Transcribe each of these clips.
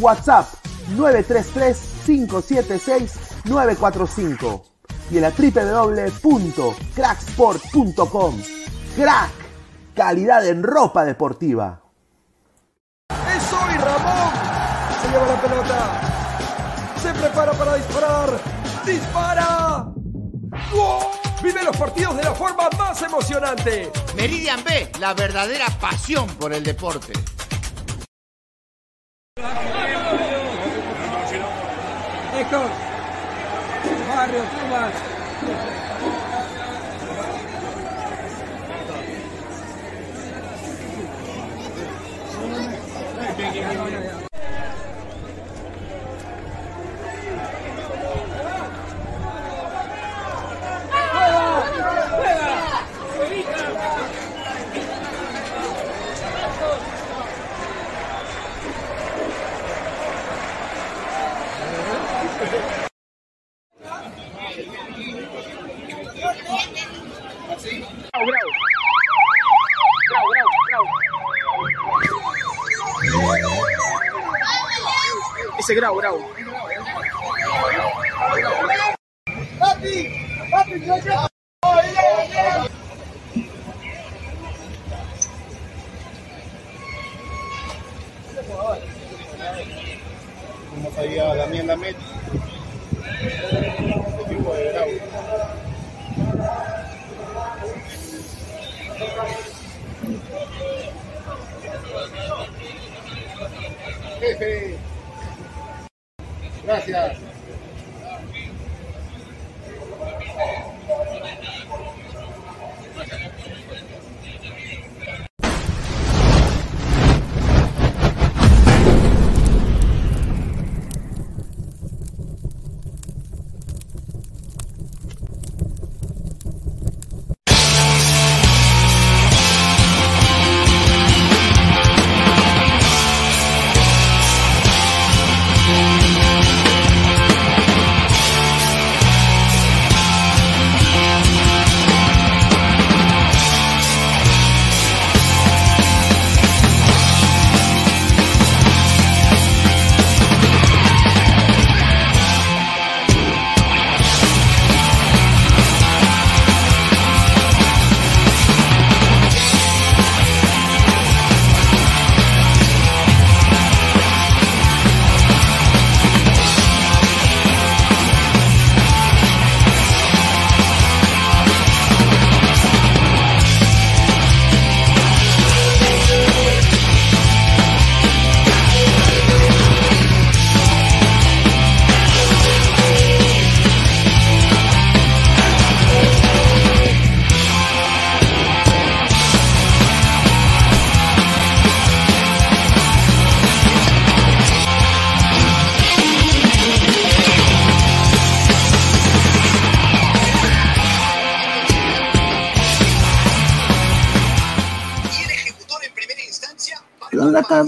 WhatsApp 933-576-945 y en la www.cracksport.com. Crack, calidad en ropa deportiva. ¡Es hoy Ramón! Se lleva la pelota. Se prepara para disparar. ¡Dispara! Vive los partidos de la forma más emocionante. Meridian B, la verdadera pasión por el deporte. Héctor, Barrio, Pumas. Ese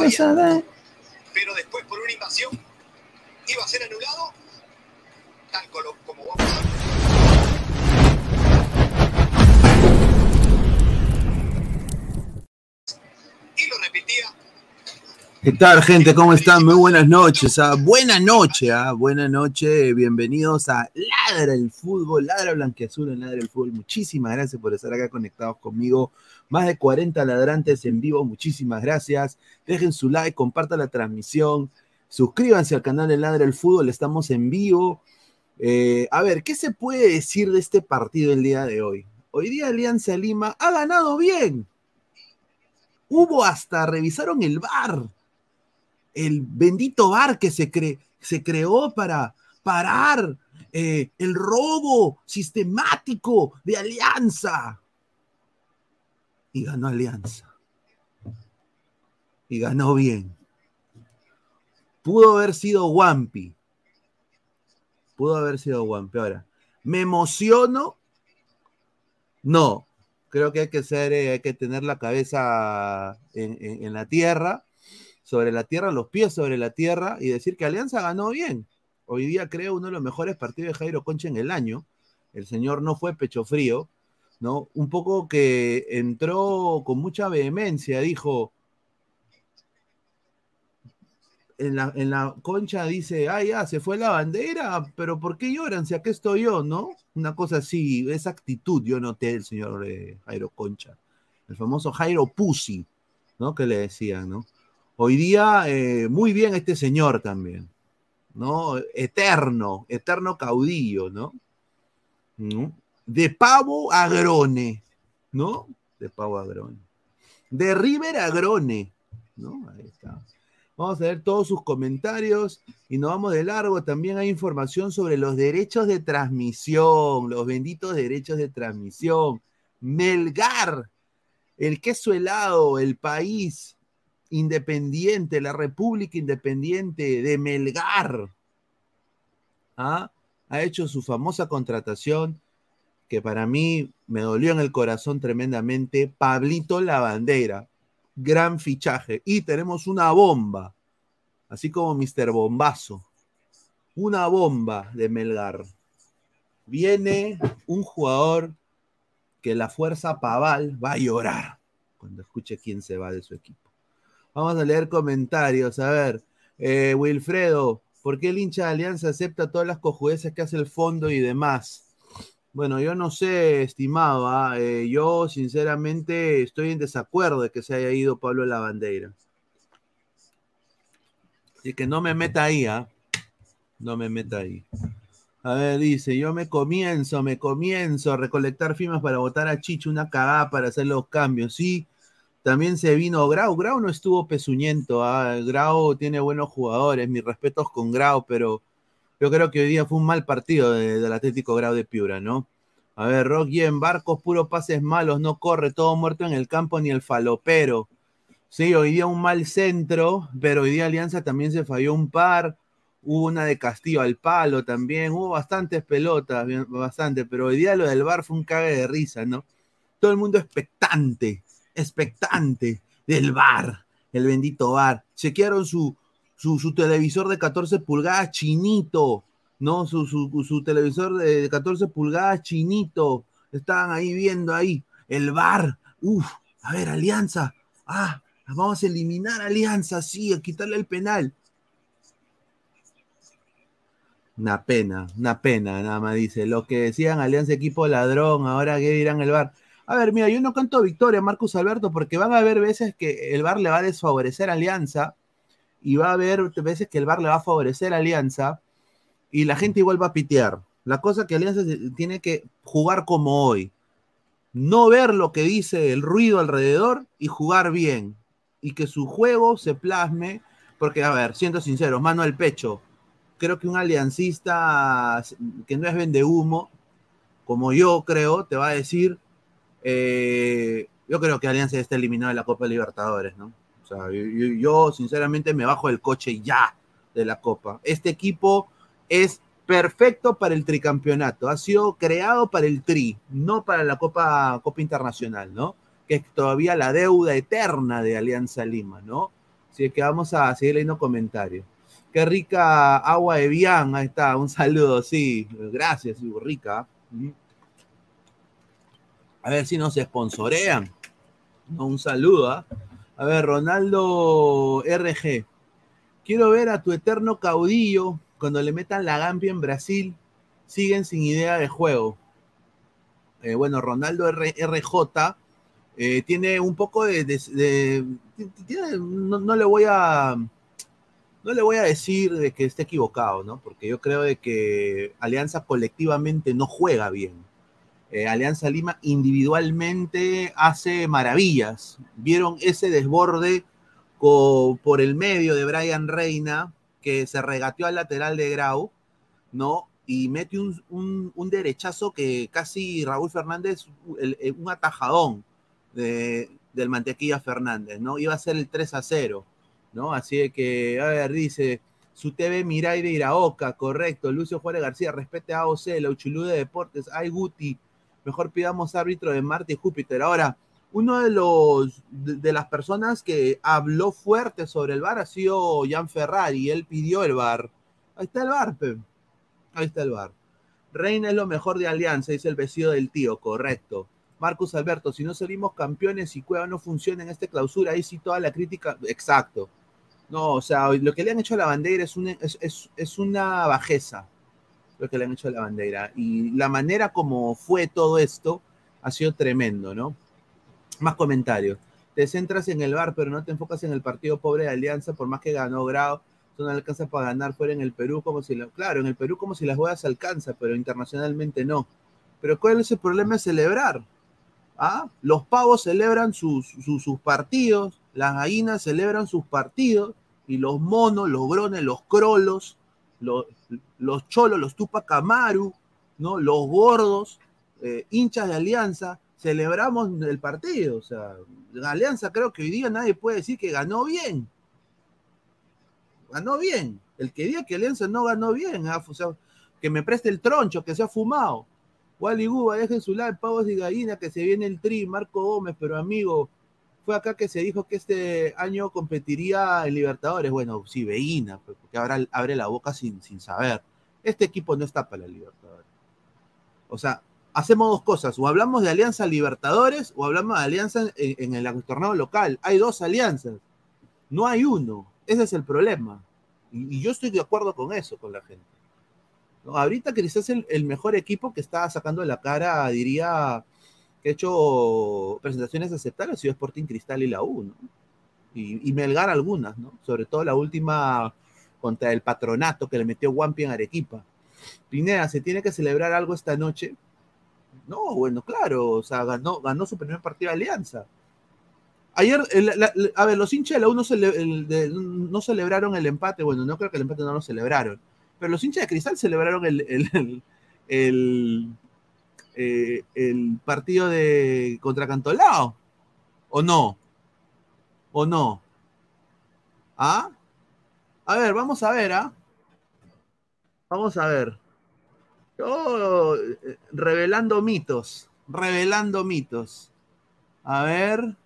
Con la cabeza de... pero después por una invasión iba a ser anulado, tal como, como vamos a y lo repetía ¿Qué tal, gente? ¿Cómo están? Muy buenas noches. ah. Buena noche, ah. buena noche. Bienvenidos a Ladra el Fútbol, Ladra Blanqueazul en Ladra el Fútbol. Muchísimas gracias por estar acá conectados conmigo. Más de 40 ladrantes en vivo. Muchísimas gracias. Dejen su like, compartan la transmisión. Suscríbanse al canal de Ladra el Fútbol. Estamos en vivo. Eh, a ver, ¿qué se puede decir de este partido el día de hoy? Hoy día Alianza Lima ha ganado bien. Hubo hasta, revisaron el VAR el bendito VAR que se, se creó para parar eh, el robo sistemático de Alianza. Y ganó Alianza. Y ganó bien. Pudo haber sido Wampi. Pudo haber sido Wampi. Ahora, ¿me emociono? No. Creo que hay que ser, eh, hay que tener la cabeza en la tierra, sobre la tierra, los pies sobre la tierra, y decir que Alianza ganó bien. Hoy día creo uno de los mejores partidos de Jairo Concha en el año. El señor no fue pecho frío, ¿no? Un poco que entró con mucha vehemencia, dijo, en la, en la concha dice, ah, ya, se fue la bandera, pero ¿por qué lloran si aquí estoy yo, no? Una cosa así, esa actitud yo noté del señor eh, Jairo Concha, el famoso Jairo Pussy, ¿no? Que le decían, ¿no? Hoy día, eh, muy bien este señor también, ¿no? Eterno, eterno caudillo, ¿no? ¿No? De pavo a grone, ¿no? De pavo a grone. De River a grone, ¿no? Ahí está. Vamos a ver todos sus comentarios y nos vamos de largo. También hay información sobre los derechos de transmisión, los benditos derechos de transmisión. Melgar, el queso helado, el país independiente, la República Independiente de Melgar, ¿ah? ha hecho su famosa contratación que para mí me dolió en el corazón tremendamente. Pablito Lavandera, gran fichaje. Y tenemos una bomba, así como Mr. Bombazo, una bomba de Melgar. Viene un jugador que la fuerza Paval va a llorar cuando escuche quién se va de su equipo. Vamos a leer comentarios. A ver, eh, Wilfredo, ¿por qué el hincha de Alianza acepta todas las cojudeces que hace el fondo y demás? Bueno, yo no sé, estimado. ¿ah? Eh, yo sinceramente estoy en desacuerdo de que se haya ido Pablo Lavandeira. Así que no me meta ahí, ¿ah? No me meta ahí. A ver, dice, yo me comienzo, me comienzo a recolectar firmas para votar a Chicho, una cagada para hacer los cambios. Sí, también se vino Grau. Grau no estuvo pezuñento. ¿ah? Grau tiene buenos jugadores, mis respetos con Grau, pero yo creo que hoy día fue un mal partido de- del Atlético Grau de Piura, ¿no? A ver, Rock en Barcos, puro pases malos, no corre, todo muerto en el campo, ni el falopero. Sí, hoy día un mal centro, pero hoy día Alianza también se falló un par. Hubo una de Castillo al palo también, hubo bastantes pelotas, bastante, pero hoy día lo del bar fue un cague de risa, ¿no? Todo el mundo expectante, expectante del bar, el bendito bar. Chequearon su, su, su televisor de 14 pulgadas chinito, ¿no? Su, su, televisor de 14 pulgadas chinito. Estaban ahí viendo ahí el bar. Uf, a ver, Alianza. Ah, vamos a eliminar Alianza, sí, a quitarle el penal. Una pena, una pena, nada más dice. Lo que decían Alianza Equipo Ladrón, ahora qué dirán el bar. A ver, mira, yo no canto victoria, Marcus Alberto, porque van a haber veces que el bar le va a desfavorecer Alianza y va a haber veces que el bar le va a favorecer Alianza y la gente igual va a pitear. La cosa que Alianza tiene que jugar como hoy. No ver lo que dice el ruido alrededor y jugar bien. Y que su juego se plasme. Porque, a ver, siendo sincero, mano al pecho. Creo que un aliancista que no es vende humo, como yo creo, te va a decir, eh, yo creo que Alianza ya está eliminado de la Copa Libertadores, ¿no? O sea, yo, sinceramente me bajo del coche ya de la Copa. Este equipo es perfecto para el tricampeonato. Ha sido creado para el tri, no para la Copa, Copa Internacional, ¿no? Que es todavía la deuda eterna de Alianza Lima, ¿no? Así que vamos a seguir leyendo comentarios. Qué rica agua de Bian, ahí está, un saludo, sí, gracias, rica. A ver si nos sponsorean. Un saludo, ¿ah? A ver, Ronaldo RG. Quiero ver a tu eterno caudillo cuando le metan la Gambia en Brasil. Siguen sin idea de juego. Eh, bueno, Ronaldo RJ eh, tiene un poco de- tiene- no, no le voy a. No le voy a decir de que esté equivocado, ¿no? Porque yo creo de que Alianza colectivamente no juega bien. Eh, Alianza Lima individualmente hace maravillas. Vieron ese desborde por el medio de Brian Reina, que se regateó al lateral de Grau, ¿no? Y mete un, un- derechazo que casi Raúl Fernández, el- un atajadón de- del Mantequilla Fernández, ¿no? Iba a ser el 3 a 0, ¿no? Así que, a ver, dice, Su TV Mirai de Iraoka, correcto. Lucio Juárez García, respete a AOC, la Uchulú de Deportes, ay Guti. Mejor pidamos árbitro de Marte y Júpiter. Ahora, uno de los de, las personas que habló fuerte sobre el bar ha sido Jan Ferrari. Él pidió el bar. Ahí está el bar, pe. Ahí está el bar. Reina es lo mejor de Alianza, dice el vecino del tío, correcto. Marcus Alberto, si no salimos campeones y Cueva no funciona en esta clausura, ahí sí toda la crítica, exacto. No, o sea, lo que le han hecho a la bandera es una, es, es, es una bajeza, lo que le han hecho a la bandera. Y la manera como fue todo esto ha sido tremendo, ¿no? Más comentarios. Te centras en el bar, pero no te enfocas en el partido pobre de Alianza, por más que ganó Grado, no alcanza para ganar fuera en el Perú, como si, lo, claro, en el Perú como si las huevas alcanza, pero internacionalmente no. Pero ¿cuál es el problema de celebrar? ¿Ah? Los pavos celebran sus, sus, sus partidos, las gallinas celebran sus partidos, y los monos, los grones, los crolos, los, los cholos, los Tupac Amaru, ¿no? los gordos, eh, hinchas de Alianza, celebramos el partido. O sea, Alianza creo que hoy día nadie puede decir que ganó bien. Ganó bien. El que diga que Alianza no ganó bien, ¿ah? o sea, que me preste el troncho, que se ha fumado. Wally Guba, dejen su like, pavos y gallinas, que se viene el tri, Marco Gómez, pero amigo, fue acá que se dijo que este año competiría en Libertadores. Bueno, sí, Veína, pues, porque ahora abre la boca sin, sin saber. Este equipo no está para la Libertadores. O sea, hacemos dos cosas, o hablamos de Alianza Libertadores o hablamos de Alianza en, en el torneo local. Hay dos alianzas, no hay uno. Ese es el problema. Y, yo estoy de acuerdo con eso, con la gente. Ahorita quizás el, el, mejor equipo que está sacando la cara, diría, que hecho presentaciones aceptables, ha sido Sporting Cristal y la U, ¿no? Y, Melgar algunas, ¿no? Sobre todo la última contra el patronato que le metió Wampi en Arequipa. Pineda, ¿se tiene que celebrar algo esta noche? No, bueno, claro, o sea, ganó, su primer partido de Alianza. Ayer, a ver, los hinchas de la U no, celebraron el empate, bueno, no creo que el empate no lo celebraron, pero los hinchas de Cristal celebraron el, el eh, el partido de contra Cantolao, ¿o no? ¿O no? ¿Ah? A ver, vamos a ver, ¿ah? Vamos a ver. Yo, eh, revelando mitos, revelando mitos. A ver.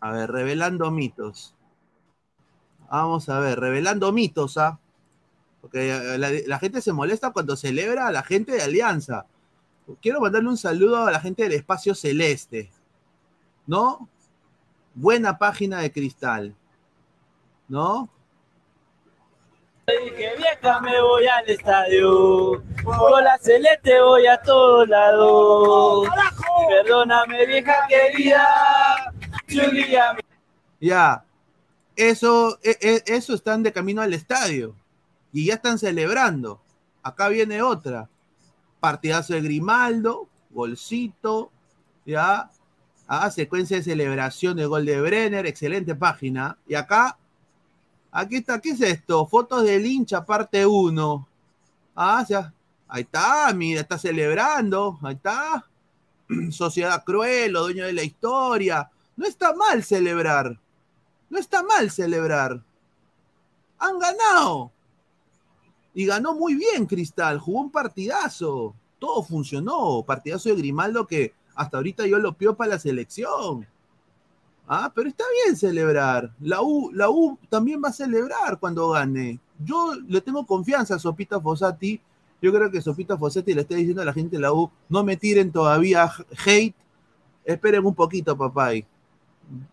A ver, revelando mitos. Vamos a ver, revelando mitos, ¿ah? Porque la, la, gente se molesta cuando celebra a la gente de Alianza. Quiero mandarle un saludo a la gente del Espacio Celeste. ¿No? Buena página de cristal. ¿No? Que vieja me voy al estadio, con la celeste voy a todos lados. Perdóname vieja querida, Ya, eso, e, e, eso están de camino al estadio y ya están celebrando. Acá viene otra. Partidazo de Grimaldo, golcito, ya. Ah, secuencia de celebración de gol de Brenner, excelente página. Y acá, aquí está, ¿qué es esto? Fotos del hincha, parte 1. Ah, ya. Ahí está, mira, está celebrando. Ahí está. Sociedad cruel, lo dueño de la historia. No está mal celebrar. No está mal celebrar. Han ganado. Y ganó muy bien Cristal, jugó un partidazo, todo funcionó, partidazo de Grimaldo que hasta ahorita yo lo pio para la selección. Ah, pero está bien celebrar. La U, la U también va a celebrar cuando gane. Yo le tengo confianza a Sopita Fossati. Yo creo que Sopita Fossati le está diciendo a la gente de la U, no me tiren todavía hate. Esperen un poquito, papá.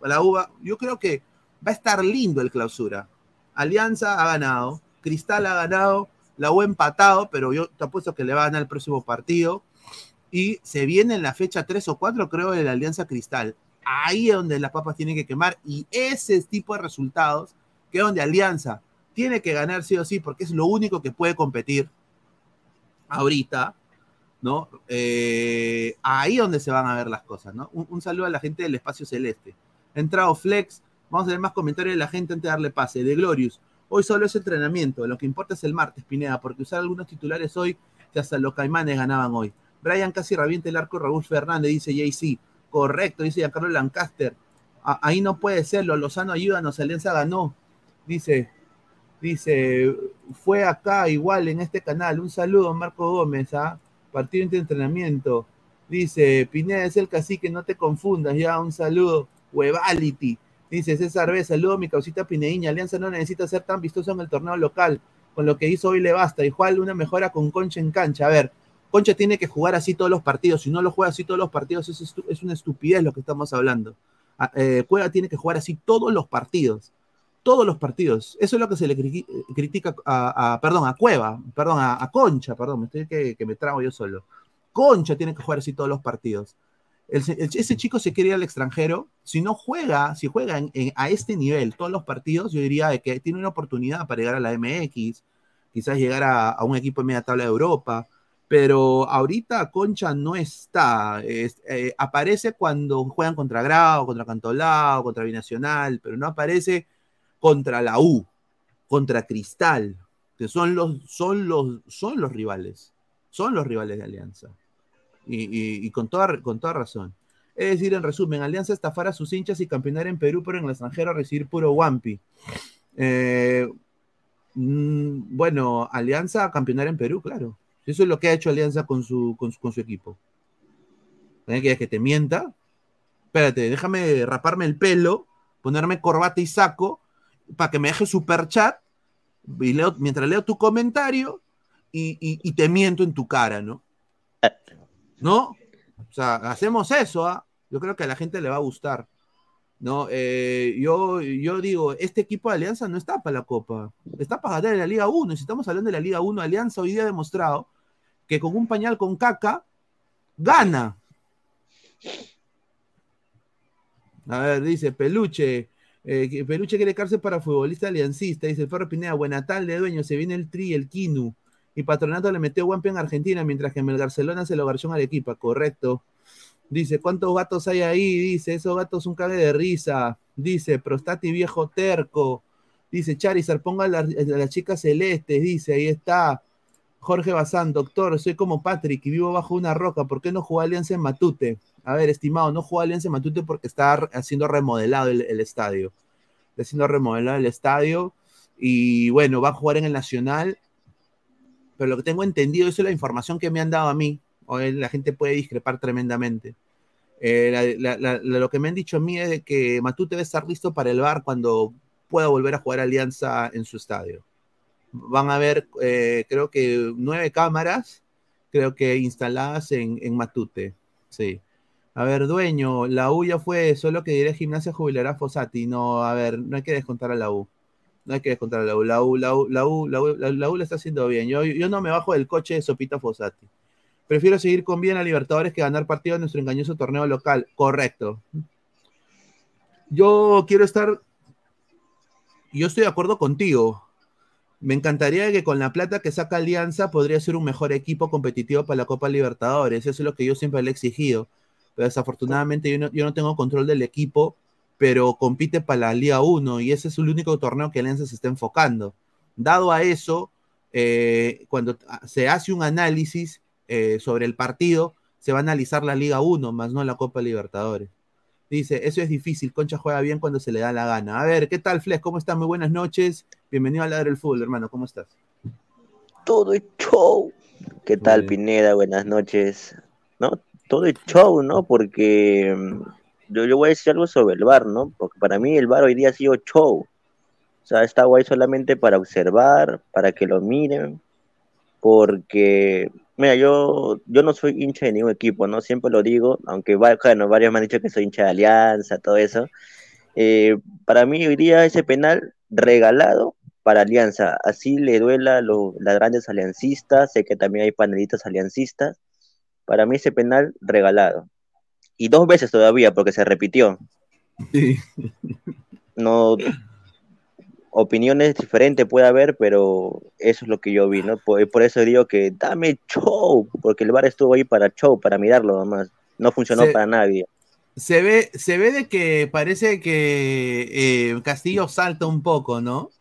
La U va, yo creo que va a estar lindo el clausura. Alianza ha ganado, Cristal ha ganado, la U empatado, pero yo te apuesto que le va a ganar el próximo partido. Y se viene en la fecha 3 o 4, creo, de la Alianza Cristal. Ahí es donde las papas tienen que quemar. Y ese tipo de resultados, que es donde Alianza tiene que ganar sí o sí, porque es lo único que puede competir ahorita, ¿no? Eh, ahí es donde se van a ver las cosas, ¿no? Un, un, saludo a la gente del espacio celeste. Entrado Flex, vamos a ver más comentarios de la gente antes de darle pase. De Glorious, Hoy solo es entrenamiento, lo que importa es el martes, Pineda, porque usar algunos titulares hoy que hasta los caimanes ganaban hoy. Brian casi revienta el arco Raúl Fernández, dice JC. Correcto, dice Giancarlo Lancaster. ahí no puede ser, los Lozano ayúdanos, Alianza ganó. Dice, dice, fue acá igual en este canal. Un saludo, Marco Gómez, ¿ah? Partido de entrenamiento. Dice, Pineda es el cacique, no te confundas, ya, un saludo. Huevality. Dice César B, saludo mi causita Pineíña. Alianza no necesita ser tan vistoso en el torneo local. Con lo que hizo hoy le basta. Igual una mejora con Concha en cancha. A ver, Concha tiene que jugar así todos los partidos. Si no lo juega así todos los partidos, es, es una estupidez lo que estamos hablando. A- eh, Cueva tiene que jugar así todos los partidos. Todos los partidos. Eso es lo que se le cri- critica a, a- perdón, a Cueva, perdón, a, a Concha, perdón, me estoy que, que me trago yo solo. Concha tiene que jugar así todos los partidos. Ese chico se quiere ir al extranjero. Si no juega, si juega a este nivel todos los partidos, yo diría de que tiene una oportunidad para llegar a la MX, quizás llegar a, un equipo en media tabla de Europa. Pero ahorita Concha no está. Es- eh, aparece cuando juegan contra Grau, contra Cantolao, contra Binacional, pero no aparece contra la U, contra Cristal, que son los, son los, son los rivales. Son los rivales de Alianza. Y, con, toda, con toda razón. Es decir, en resumen, Alianza estafar a sus hinchas y campeonar en Perú, pero en el extranjero recibir puro Wampi. Eh, mm, bueno, Alianza a campeonar en Perú, claro. Eso es lo que ha hecho Alianza con su, con su, equipo. ¿Eh? ¿Quieres que te mienta? Espérate, déjame raparme el pelo, ponerme corbata y saco, para que me deje super chat, mientras leo tu comentario, y, y- y te miento en tu cara, ¿no? ¿No? O sea, hacemos eso, ¿ah? Yo creo que a la gente le va a gustar. ¿no? Eh, yo, yo digo, este equipo de Alianza no está para la Copa, está para ganar en la Liga 1. Y si estamos hablando de la Liga 1, Alianza hoy día ha demostrado que con un pañal con caca gana. A ver, dice Peluche. eh, Peluche quiere cárcel para futbolista aliancista. Dice el Ferro Pineda, buena tarde, dueño. Se viene el Tri, el Kinu. Y Patronato le metió Guampi en Argentina, mientras que en el Barcelona se lo garchó al equipo. Correcto. Dice, ¿cuántos gatos hay ahí? Dice, esos gatos un cague de risa. Dice, Prostati viejo terco. Dice, Charizard, ponga a las la chicas celestes. Dice, ahí está. Jorge Bazán, doctor, soy como Patrick y vivo bajo una roca. ¿Por qué no jugó Alianza en Matute? A ver, estimado, no jugó Alianza en Matute porque está haciendo remodelado el, el estadio. Está haciendo remodelado el estadio. Y bueno, va a jugar en el Nacional. Pero lo que tengo entendido, eso es la información que me han dado a mí. La gente puede discrepar tremendamente. Eh, lo que me han dicho a mí es que Matute debe estar listo para el bar cuando pueda volver a jugar Alianza en su estadio. Van a haber, eh, creo que nueve cámaras, creo que instaladas en, Matute. Sí. A ver, dueño, la U ya fue, solo que diré gimnasia jubilará Fossati. No, a ver, no hay que descontar a la U. No hay que descontar la. La U, la U, la está haciendo bien. Yo, yo no me bajo del coche de Sopita Fossati. Prefiero seguir con bien a Libertadores que ganar partido en nuestro engañoso torneo local. Correcto. Yo quiero estar. Yo estoy de acuerdo contigo. Me encantaría que con la plata que saca Alianza podría ser un mejor equipo competitivo para la Copa Libertadores. Eso es lo que yo siempre le he exigido. Pero desafortunadamente yo no, yo no tengo control del equipo, pero compite para la Liga 1 y ese es el único torneo que Alianza se está enfocando. Dado a eso, eh, cuando se hace un análisis, eh, sobre el partido, se va a analizar la Liga 1, más no la Copa Libertadores. Dice, eso es difícil, Concha juega bien cuando se le da la gana. A ver, ¿qué tal, Flex? ¿Cómo estás? Muy buenas noches. Bienvenido a Ladre del Fútbol, hermano. ¿Cómo estás? Todo es show. ¿Qué tal, Pineda? Buenas noches. ¿No? Todo es show, ¿no? Porque yo, yo voy a decir algo sobre el bar, ¿no? Porque para mí el bar hoy día ha sido show. O sea, está guay solamente para observar, para que lo miren, porque Mira, yo, yo no soy hincha de ningún equipo, ¿no? Siempre lo digo, aunque bueno, varios me han dicho que soy hincha de Alianza, todo eso. Eh, para mí hoy día ese penal regalado para Alianza, así le duela a los grandes aliancistas, sé que también hay panelitos aliancistas, para mí ese penal regalado. Y dos veces todavía, porque se repitió. Sí. No, opiniones diferentes puede haber, pero eso es lo que yo vi, ¿no? Por, por, eso digo que dame show, porque el bar estuvo ahí para show, para mirarlo nomás. No funcionó se, para nadie. Se ve, se ve de que parece que eh, Castillo salta un poco, ¿no?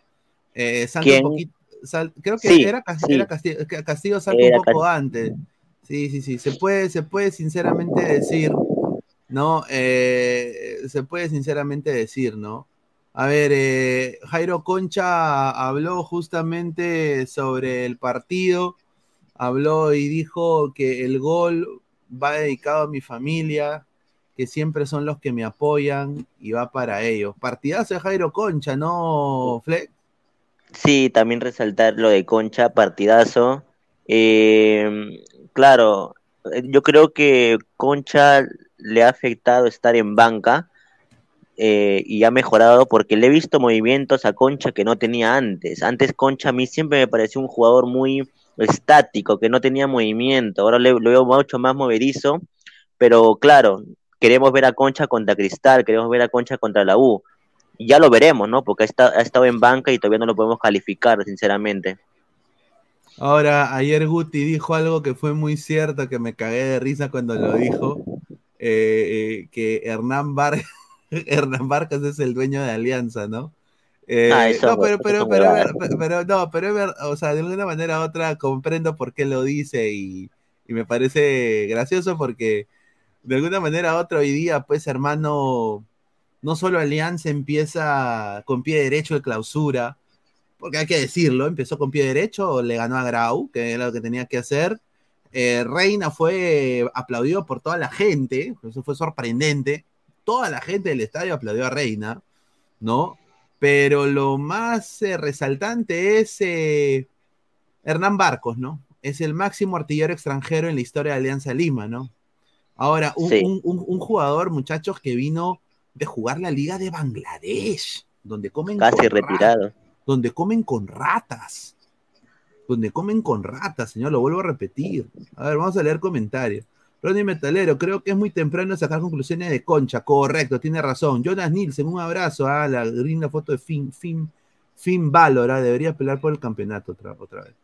Eh, salta ¿Quién? un poquito. Sal, creo que sí, era, sí. era, Castillo, Castillo salta era un poco Castillo. antes. Sí, sí, sí. Se puede, se puede sinceramente decir, ¿no? Eh, se puede sinceramente decir, ¿no? A ver, eh, Jairo Concha habló justamente sobre el partido, habló y dijo que el gol va dedicado a mi familia, que siempre son los que me apoyan y va para ellos. Partidazo de Jairo Concha, ¿no, Fleck? Sí, también resaltar lo de Concha, partidazo. Eh, claro, eh, yo creo que Concha le ha afectado estar en banca eh, y ha mejorado porque le he visto movimientos a Concha que no tenía antes. Antes Concha a mí siempre me pareció un jugador muy estático, que no tenía movimiento. Ahora le, lo veo mucho más movedizo, pero claro, queremos ver a Concha contra Cristal, queremos ver a Concha contra la U. Ya lo veremos, ¿no? Porque estado, ha estado en banca y todavía no lo podemos calificar, sinceramente. Ahora, ayer Guti dijo algo que fue muy cierto, que me cagué de risa cuando lo dijo, eh, eh, que Hernán, Var Hernán Vargas es el dueño de Alianza, ¿no? Eh, Ah, eso- no, pero, pero, pero, pero, pero- no, pero o sea, de alguna manera u otra comprendo por qué lo dice y, y me parece gracioso porque de alguna manera u otra hoy día, pues hermano, no solo Alianza empieza con pie derecho de clausura, porque hay que decirlo, empezó con pie derecho, le ganó a Grau, que era lo que tenía que hacer. Eh, Reina fue aplaudido por toda la gente, eso fue sorprendente. Toda la gente del estadio aplaudió a Reina, ¿no? Pero lo más eh, resaltante es eh, Hernán Barcos, ¿no? Es el máximo artillero extranjero en la historia de Alianza Lima, ¿no? Ahora, un, Sí. un- un- un jugador, muchachos, que vino de jugar la Liga de Bangladesh, donde comen Casi con retirado. donde comen con ratas. Donde comen con ratas, señor, lo vuelvo a repetir. A ver, vamos a leer comentarios. Ronnie Metalero, creo que es muy temprano sacar conclusiones de Concha. Correcto, tiene razón. Jonas Nielsen, un abrazo. Ah, la linda foto de Finn, Finn, Finn Balor. ah, debería pelear por el campeonato otra, otra vez.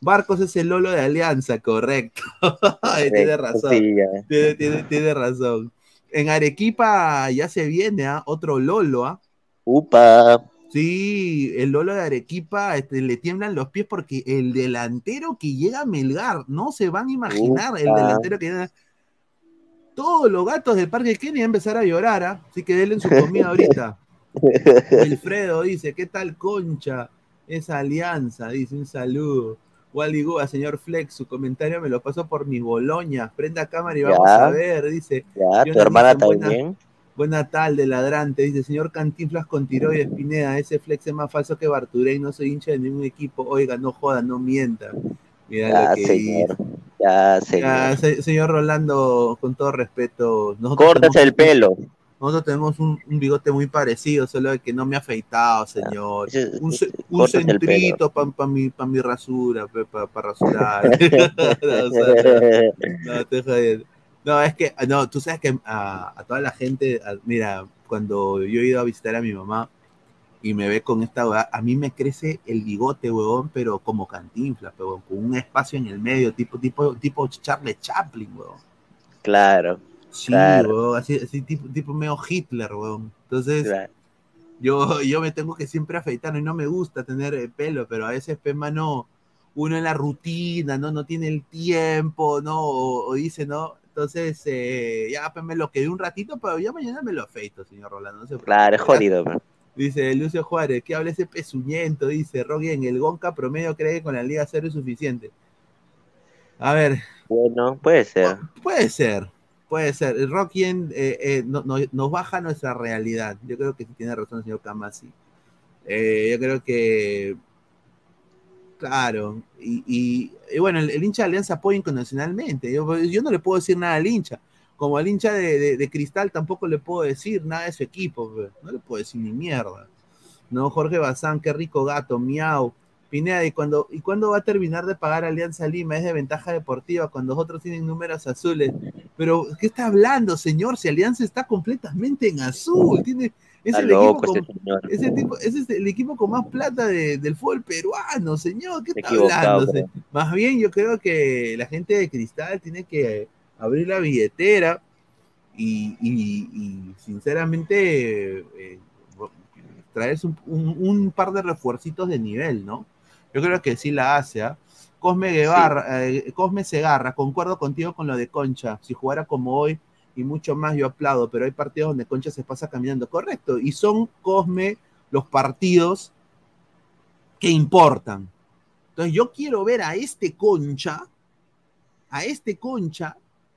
Barcos es el Lolo de Alianza, correcto. Tiene razón. Sí. Tiene, tiene- tiene razón. En Arequipa ya se viene ¿ah? otro Lolo, ¿ah? Upa. Sí, el Lolo de Arequipa este, le tiemblan los pies porque el delantero que llega a Melgar, no se van a imaginar el delantero que llega. Todos los gatos del Parque Kenia van a empezar a llorar, ¿ah? así que denle su comida ahorita. Wilfredo dice, ¿qué tal concha? Esa alianza, dice, un saludo. Wally Gua, señor Flex, su comentario me lo pasó por mis boloñas. Prenda cámara y Ya. vamos a ver, dice. Ya, tu hermana también. Buena tarde, ladrante. Dice, señor Cantinflas con tiroides Pineda, ese flex es más falso que Barturey, no soy hincha de ningún equipo. Oiga, no joda, no mienta. Mira Ya, lo que señor. Ya, Ya, señor. se- señor Rolando, con todo respeto, tenemos- el pelo. Nosotros tenemos un, un bigote muy parecido, solo que no me ha afeitado, señor. Un, centrito para mi, pa mi rasura, para rasurar. no, o sea, no, estoy jodiendo. No, es que, no, tú sabes que a, a toda la gente, a- mira, cuando yo he ido a visitar a mi mamá y me ve con esta a mí me crece el bigote, huevón, pero como cantinflas, huevón, con un espacio en el medio, tipo, tipo, tipo Charlie Chaplin, huevón. Claro. Sí, Claro. huevón, así, así tipo, tipo medio Hitler, huevón. Entonces, claro. yo, yo me tengo que siempre afeitar y no me gusta tener eh, pelo, pero a veces, pe, mano, uno en la rutina, ¿no? No tiene el tiempo, ¿no? O, o dice, ¿no? Entonces, eh, ya pe, me lo quedé un ratito, pero ya mañana me lo afeito, señor Rolando. No se Claro, es jodido. man. Dice Lucio Juárez, ¿qué habla ese pezuñento? Dice Rocky en el Gonca promedio cree que con la Liga Cero es suficiente. A ver, Bueno, puede ser. Puede ser, puede ser. Rocky en, eh, eh, no- no- nos baja nuestra realidad. Yo creo que sí tiene razón el señor Kamasi. Eh, yo creo que, claro, y, bueno, el, hincha de Alianza apoya incondicionalmente. Yo, no le puedo decir nada al hincha. Como al hincha de, Cristal tampoco le puedo decir nada de su equipo. No le puedo decir ni mierda. No, Jorge Bazán, qué rico gato, miau. Pineda, ¿y cuándo, ¿y cuándo va a terminar de pagar Alianza Lima? Es de ventaja deportiva cuando los otros tienen números azules. Pero, ¿qué está hablando, señor? Si Alianza está completamente en azul. Tiene, es, Está el equipo con, ese tipo, ese es el equipo con más plata de- del fútbol peruano, señor. ¿Qué está hablando? Más bien, yo creo que la gente de Cristal tiene que abrir la billetera y, y- y, sinceramente eh, traerse un, un- un par de refuercitos de nivel, ¿no? Yo creo que sí la hace, ¿ah? Cosme Guevara, eh, Cosme Segarra, concuerdo contigo con lo de Concha. Si jugara como hoy y mucho más, yo aplaudo, pero hay partidos donde Concha se pasa caminando. Correcto, y son Cosme los partidos que importan. Entonces yo quiero ver a este concha, a este concha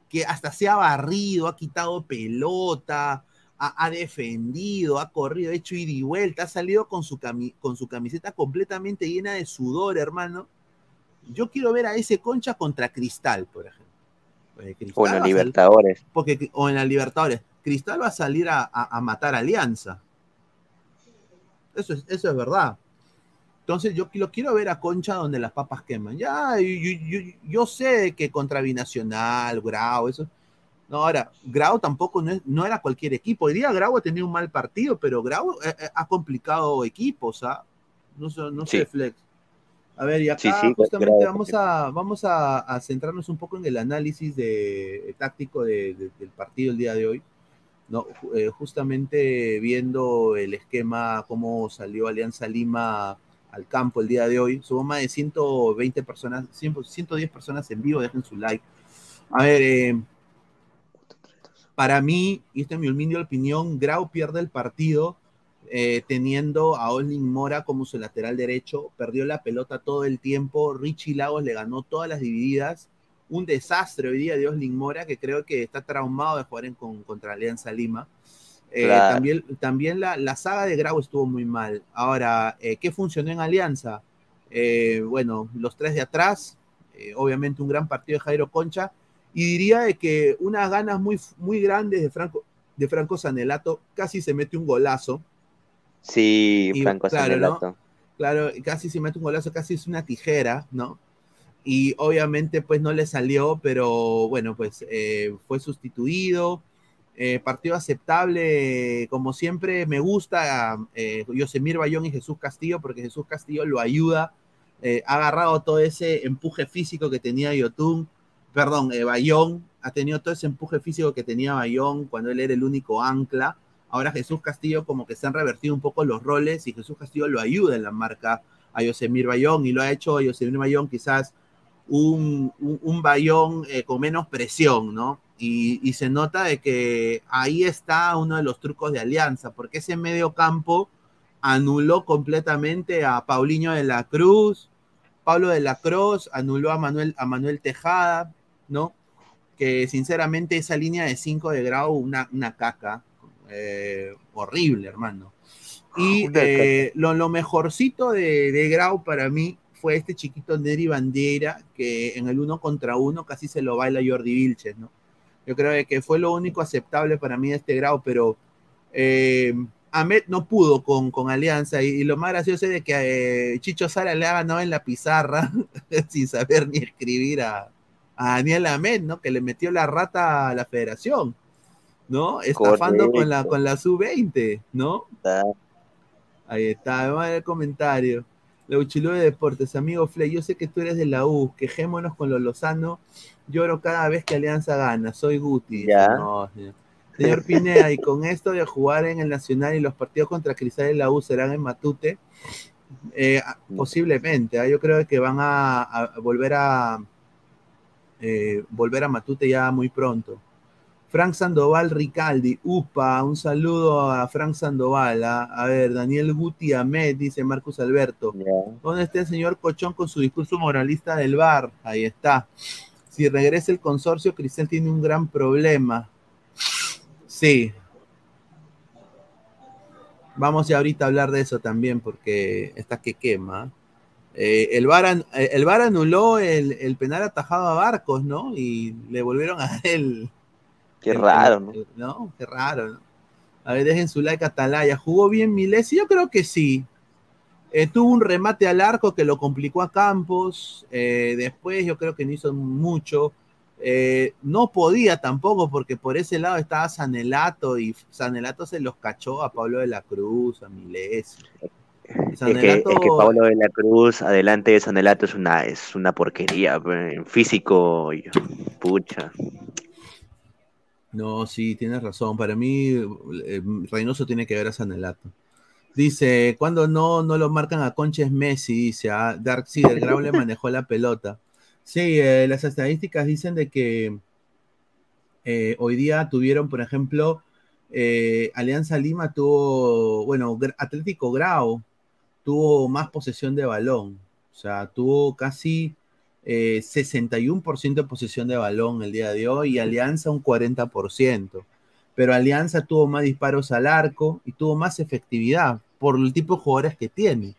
que hasta se ha barrido, ha quitado pelota, ha, ha defendido, ha corrido, ha hecho ida y vuelta, ha salido con su, cami- con su camiseta completamente llena de sudor, hermano. Yo quiero ver a ese concha contra Cristal, por ejemplo. O en va los a salir- Libertadores. porque, o en la Libertadores. Cristal va a salir a, a- a matar a Alianza. Eso es, eso es verdad. Entonces yo lo quiero ver a Concha donde las papas queman. Ya, yo, yo- yo- sé que contra Binacional, Grau, eso. No, ahora, Grau tampoco no, es- no era cualquier equipo. Hoy día Grau ha tenido un mal partido, pero Grau eh, eh, ha complicado equipos, ¿ah? No, sé- no sé, Sí. Flex. A ver, y acá Sí, sí, justamente Grau vamos, a, vamos a, a centrarnos un poco en el análisis de, táctico de- de- del partido el día de hoy. ¿no? Eh, justamente viendo el esquema, cómo salió Alianza Lima al campo el día de hoy. Somos más de 120 personas, 100 110 personas en vivo, dejen su like. A ver, eh, para mí, y esta es mi humilde opinión, Grau pierde el partido eh, teniendo a Oslin Mora como su lateral derecho, perdió la pelota todo el tiempo, Richie Lagos le ganó todas las divididas, un desastre hoy día de Oslin Mora, que creo que está traumado de jugar en, con, contra Alianza Lima. Eh, Claro. También, también la, la saga de Grau estuvo muy mal. Ahora, eh, ¿qué funcionó en Alianza? Eh, bueno, los tres de atrás, obviamente un gran partido de Jairo Concha, y diría de que unas ganas muy, muy grandes de Franco, de Franco Sanelato, casi se mete un golazo. Sí, Y, Franco claro, Sanelato. Claro, casi se mete un golazo, casi es una tijera, ¿no? Y obviamente pues no le salió, pero bueno, pues eh, fue sustituido. Eh, partido aceptable, como siempre, me gusta eh, Yosemir Bayón y Jesús Castillo, porque Jesús Castillo lo ayuda, eh, ha agarrado todo ese empuje físico que tenía Yotun, perdón, Bayón, ha tenido todo ese empuje físico que tenía Bayón cuando él era el único ancla. Ahora Jesús Castillo como que se han revertido un poco los roles y Jesús Castillo lo ayuda en la marca a Yosemir Bayón y lo ha hecho Yosemir Bayón quizás un, un, Bayón eh, con menos presión, ¿no? Y, y, se nota de que ahí está uno de los trucos de Alianza, porque ese medio campo anuló completamente a Paulinho de la Cruz, Pablo de la Cruz anuló a Manuel, a Manuel Tejada, ¿no? Que sinceramente esa línea de 5 de grado, una, una caca, eh, horrible, hermano. Y eh, lo, lo, mejorcito de, de Grau para mí fue este chiquito Neri Bandiera, que en el uno contra uno casi se lo baila Jordi Vilches, ¿no? Yo creo que fue lo único aceptable para mí de este grado, pero eh, Ahmed no pudo con, con Alianza y, y, lo más gracioso es de que eh, Chicho Sara le ha ganado en la pizarra sin saber ni escribir a, a, Daniel Ahmed, ¿no? Que le metió la rata a la federación, ¿no? Estafando Correcto. con la, con la sub-20, ¿no? Ah. Ahí está, vamos a ver el comentario. La Uchilú de Deportes, amigo Flay, yo sé que tú eres de la U, quejémonos con los Lozano. Lloro cada vez que Alianza gana, soy Guti. ¿Ya? No, señor. señor Pineda, y con esto de jugar en el Nacional y los partidos contra Cristal y la U serán en Matute, eh, posiblemente, ¿eh? yo creo que van a, a volver a eh, volver a Matute ya muy pronto. Frank Sandoval Ricaldi, UPA, un saludo a Frank Sandoval. ¿ah? A ver, Daniel Guti Ahmed, dice Marcus Alberto. Yeah. ¿Dónde está el señor Cochón con su discurso moralista del bar? Ahí está. Si regresa el consorcio, Cristal tiene un gran problema. Sí. Vamos ya ahorita a hablar de eso también, porque está que quema. Eh, el, VAR, an, el VAR anuló el, el, penal atajado a Barcos, ¿no? Y le volvieron a el, Qué raro, ¿no? ¿no? Qué raro, ¿no? A ver, dejen su like a Atalaya. ¿Jugó bien Milesi? Yo creo que sí. Eh, tuvo un remate al arco que lo complicó a Campos. Eh, después yo creo que no hizo mucho. Eh, no podía tampoco porque por ese lado estaba Sanelato y Sanelato se los cachó a Pablo de la Cruz, a Milesi. Sanelato... Es, que, es, que, Pablo de la Cruz, adelante de Sanelato, es una, es una porquería. En físico, pucha. No, sí, tienes razón. Para mí, eh, Reynoso tiene que ver a Sanelato. Dice, cuando no, no lo marcan a Conches Messi, dice, a Dark Seed, el Grau le manejó la pelota. Sí, eh, las estadísticas dicen de que eh, hoy día tuvieron, por ejemplo, eh, Alianza Lima tuvo, bueno, Atlético Grau tuvo más posesión de balón. O sea, tuvo casi eh, 61% de posesión de balón el día de hoy y Alianza un 40%. Pero Alianza tuvo más disparos al arco y tuvo más efectividad por el tipo de jugadores que tiene,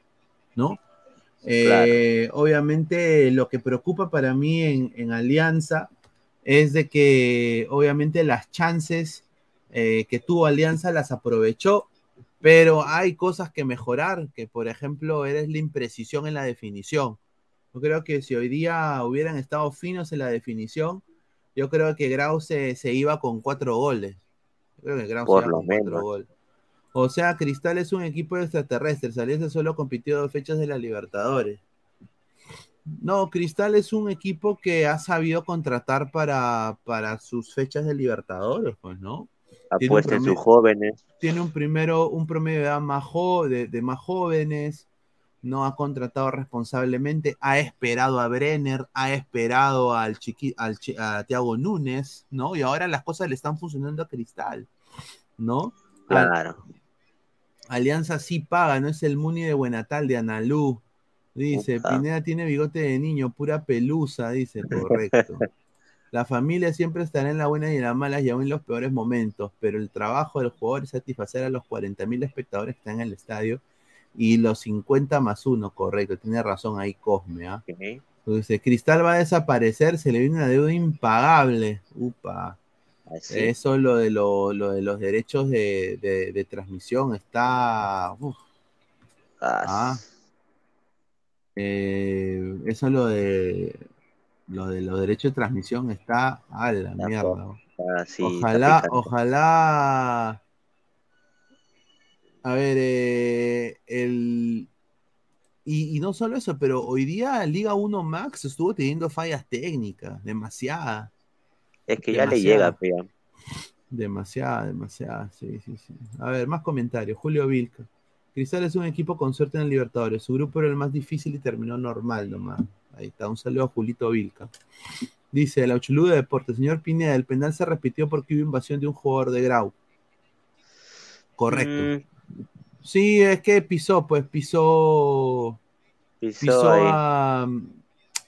¿no? Eh, Obviamente lo que preocupa para mí en, en Alianza es de que obviamente las chances eh, que tuvo Alianza las aprovechó, pero hay cosas que mejorar, que por ejemplo eres la imprecisión en la definición. Yo creo que si hoy día hubieran estado finos en la definición, yo creo que Grau se, se iba con cuatro goles. Yo creo que Grau se Por iba lo con cuatro goles. O sea, Cristal es un equipo de extraterrestres. Alianza solo compitió dos fechas de la Libertadores. No, Cristal es un equipo que ha sabido contratar para, para sus fechas de Libertadores, pues, ¿no? Apuesta en sus jóvenes. tiene un primero, un promedio de edad más jo- de, de más jóvenes, no ha contratado responsablemente, ha esperado a Brenner, ha esperado al chiqui, al chi- a Thiago Núñez, ¿no? Y ahora las cosas le están funcionando a Cristal, ¿no? Claro. Alianza sí paga, no es el Muni de Buenatal de Analú. Dice. Pineda tiene bigote de niño, pura pelusa, dice, correcto. La familia siempre estará en la buena y en la mala y aún en los peores momentos, pero el trabajo del jugador es satisfacer a los 40.000 espectadores que están en el estadio y los 50 más uno, correcto, tiene razón ahí Cosme, ¿ah? Entonces, Cristal va a desaparecer, se le viene una deuda impagable. Upa. Así. Eso lo de, lo, lo de los derechos de, de- de transmisión está. uf. Ah. Eh, eso lo de lo de los derechos de transmisión está a la mierda. está ojalá, ojalá. A ver, eh, el. Y, y no solo eso, pero hoy día Liga 1 Max estuvo teniendo fallas técnicas, demasiadas. Es que ya le llega, pea. Demasiada, demasiada, sí, sí, sí. A ver, más comentarios. Julio Vilca. Cristal es un equipo con suerte en el Libertadores. Su grupo era el más difícil y terminó normal nomás. Ahí está, un saludo a Julito Vilca. Dice, la Uchulú de Deportes. Señor Pineda, el penal se repitió porque hubo invasión de un jugador de Grau. Correcto. Sí, es que pisó, pues pisó. pisó Pisó ahí. a-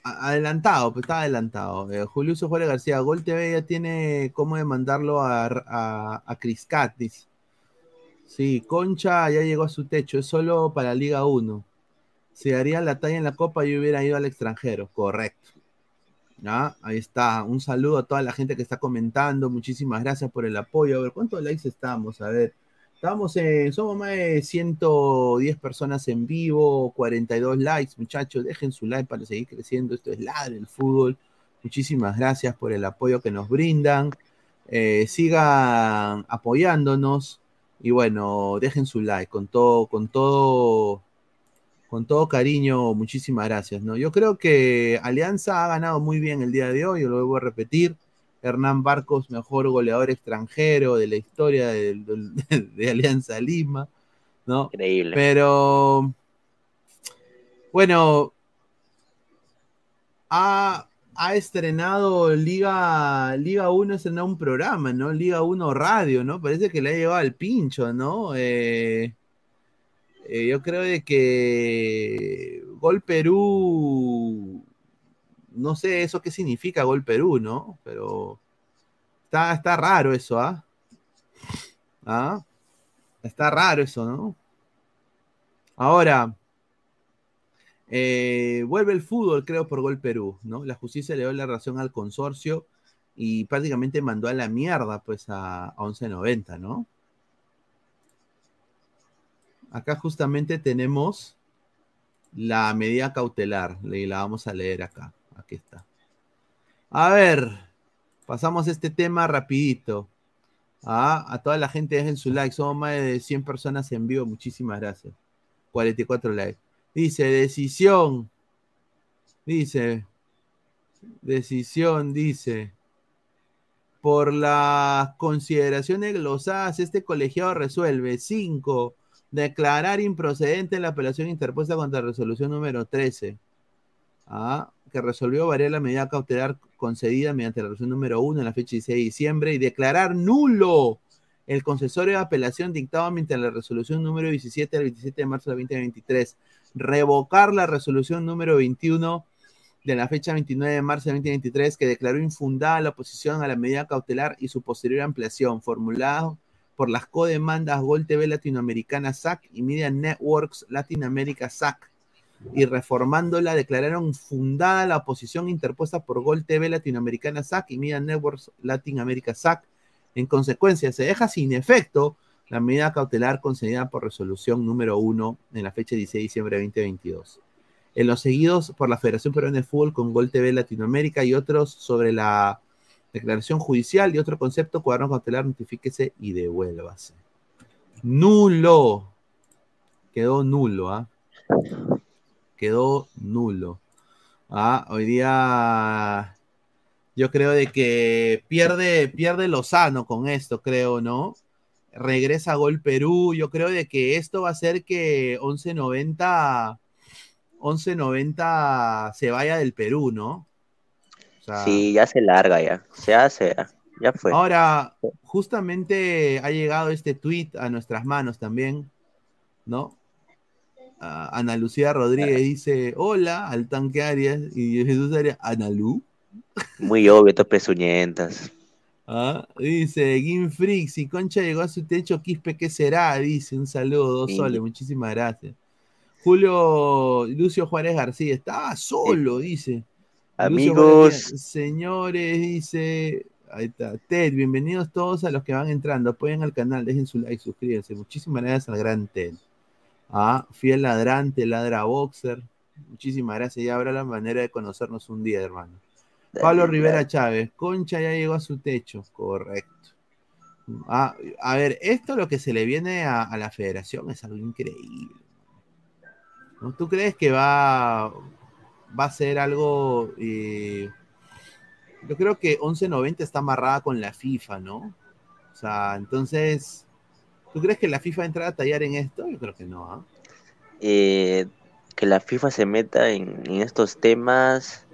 a- adelantado, pues estaba adelantado. Eh, Julio Juárez García, Gol TV ya tiene cómo demandarlo a, a, a Criscat, dice. Sí, Concha ya llegó a su techo, es solo para Liga 1. Si haría la talla en la Copa, yo hubiera ido al extranjero, correcto. ¿Ya? Ahí está, un saludo a toda la gente que está comentando, muchísimas gracias por el apoyo. A ver, ¿cuántos likes estamos? A ver, estamos en, somos más de 110 personas en vivo, 42 likes, muchachos, dejen su like para seguir creciendo, esto es Ladre el Fútbol. Muchísimas gracias por el apoyo que nos brindan. Eh, sigan apoyándonos y bueno, dejen su like con todo, con todo, con todo cariño, muchísimas gracias. ¿no? Yo creo que Alianza ha ganado muy bien el día de hoy, lo vuelvo a repetir. Hernán Barcos, mejor goleador extranjero de la historia de, de- de Alianza Lima, ¿no? Increíble. Pero, bueno, ha, ha estrenado Liga, Liga 1, ha estrenado un programa, ¿no? Liga 1 Radio, ¿no? Parece que le ha llevado al pincho, ¿no? Eh, eh, yo creo de que Gol Perú, no sé eso qué significa Gol Perú, ¿no? Pero está, está raro eso, ¿ah? ¿Ah? Está raro eso, ¿no? Ahora, eh, vuelve el fútbol, creo, por Gol Perú, ¿no? La justicia le dio la razón al consorcio y prácticamente mandó a la mierda, pues, a, a 1190, ¿no? Acá justamente tenemos la medida cautelar, y la vamos a leer acá. Aquí está. A ver, pasamos este tema rapidito. A toda la gente dejen su like. Somos más de 100 personas en vivo. Muchísimas gracias. 44 likes. Dice, decisión. Dice, decisión, dice. Por las consideraciones glosadas, este colegiado resuelve 5. Declarar improcedente la apelación interpuesta contra resolución número 13. Ah, que resolvió variar la medida cautelar concedida mediante la resolución número 1 en la fecha 16 de diciembre y declarar nulo el concesorio de apelación dictado mediante la resolución número 17 del 27 de marzo de 2023, revocar la resolución número 21 de la fecha 29 de marzo de 2023 que declaró infundada la oposición a la medida cautelar y su posterior ampliación, formulado por las codemandas Gol TV Latinoamericana SAC y Media Networks Latinoamérica SAC y reformándola declararon fundada la oposición interpuesta por Gol TV Latinoamericana SAC y Media Networks Latinoamérica SAC. En consecuencia, se deja sin efecto la medida cautelar concedida por resolución número 1 en la fecha 16 de diciembre de 2022. En los seguidos por la Federación Peruana de Fútbol con Gol TV Latinoamérica y otros sobre la declaración judicial y otro concepto, cuaderno cautelar, notifíquese y devuélvase. Nulo. Quedó nulo, ¿ah? Quedó nulo. Ah, hoy día yo creo de que pierde, pierde Lozano con esto, creo, ¿no? Regresa a Gol Perú. Yo creo de que esto va a hacer que 1190, 1190 se vaya del Perú, ¿no? O sea, Sí, ya se larga ya. Se hace, ya, ya fue. Ahora, justamente ha llegado este tweet a nuestras manos también, ¿no? Ana Lucía Rodríguez dice, hola, al tanque Arias, y Jesús Arias, Analu. Muy obvio, estos pezuñentas. Ah, dice, Gim Freak, si Concha llegó a su techo, Quispe, ¿qué será? Dice, un saludo, dos Sí. soles, muchísimas gracias. Julio Lucio Juárez García, estaba solo, dice. Amigos, señores, dice, ahí está, Ted, bienvenidos todos a los que van entrando, apoyen al canal, dejen su like, suscríbanse. Muchísimas gracias al gran Ted. Ah, fiel ladrante, ladra boxer. Muchísimas gracias, ya habrá la manera de conocernos un día, hermano. Pablo Rivera Chávez, Concha ya llegó a su techo, correcto. Ah, a ver, esto lo que se le viene a, a la federación es algo increíble. ¿no? ¿Tú crees que va, va a ser algo... eh, yo creo que 1190 está amarrada con la FIFA, ¿no? O sea, entonces, ¿tú crees que la FIFA va a entrar a tallar en esto? Yo creo que no, ¿ah? eh, que la FIFA se meta en, en estos temas,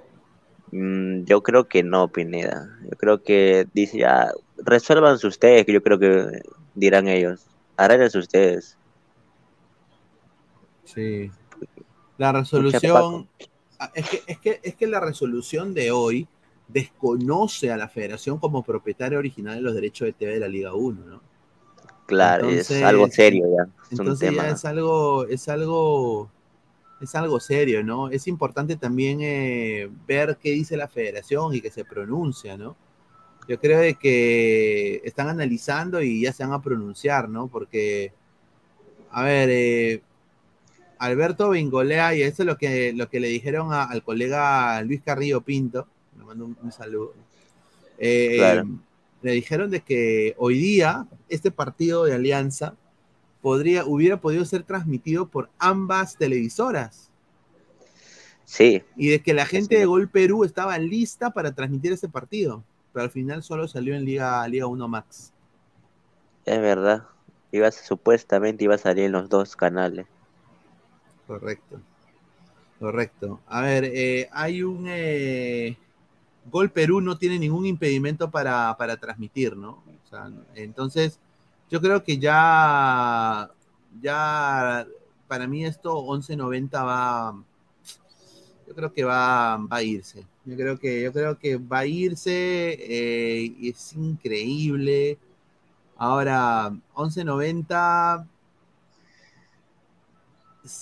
mm, yo creo que no, Pineda. Yo creo que dice ya, resuélvanse ustedes, que yo creo que dirán ellos. Arréglense ustedes. Sí. La resolución. ah, Es que, es, que, es que la resolución de hoy desconoce a la federación como propietaria original de los derechos de TV de la Liga 1, ¿no? Claro, es Entonces- algo serio ya. Es un Entonces tema. ya es algo, es algo, es algo serio, ¿no? Es importante también eh, ver qué dice la federación y que se pronuncia, ¿no? Yo creo de que están analizando y ya se van a pronunciar, ¿no? Porque, a ver, eh, Alberto Bingolea, y eso es lo que, lo que le dijeron a- al colega Luis Carrillo Pinto, le mando un, un saludo. Eh, Claro. Le dijeron de que hoy día este partido de alianza podría, hubiera podido ser transmitido por ambas televisoras Sí, y de que la gente de Gol Perú estaba lista para transmitir ese partido, pero al final solo salió en Liga, Liga 1 Max. es verdad. Iba supuestamente iba a salir en los dos canales. Correcto. Correcto. A ver, eh, hay un... eh, Gol Perú no tiene ningún impedimento para, para transmitir, ¿no? O sea, entonces, yo creo que ya, ya, para mí esto 11.90 va, yo creo que va, va a irse. Yo creo que, yo creo que va a irse eh, y es increíble. Ahora, 11.90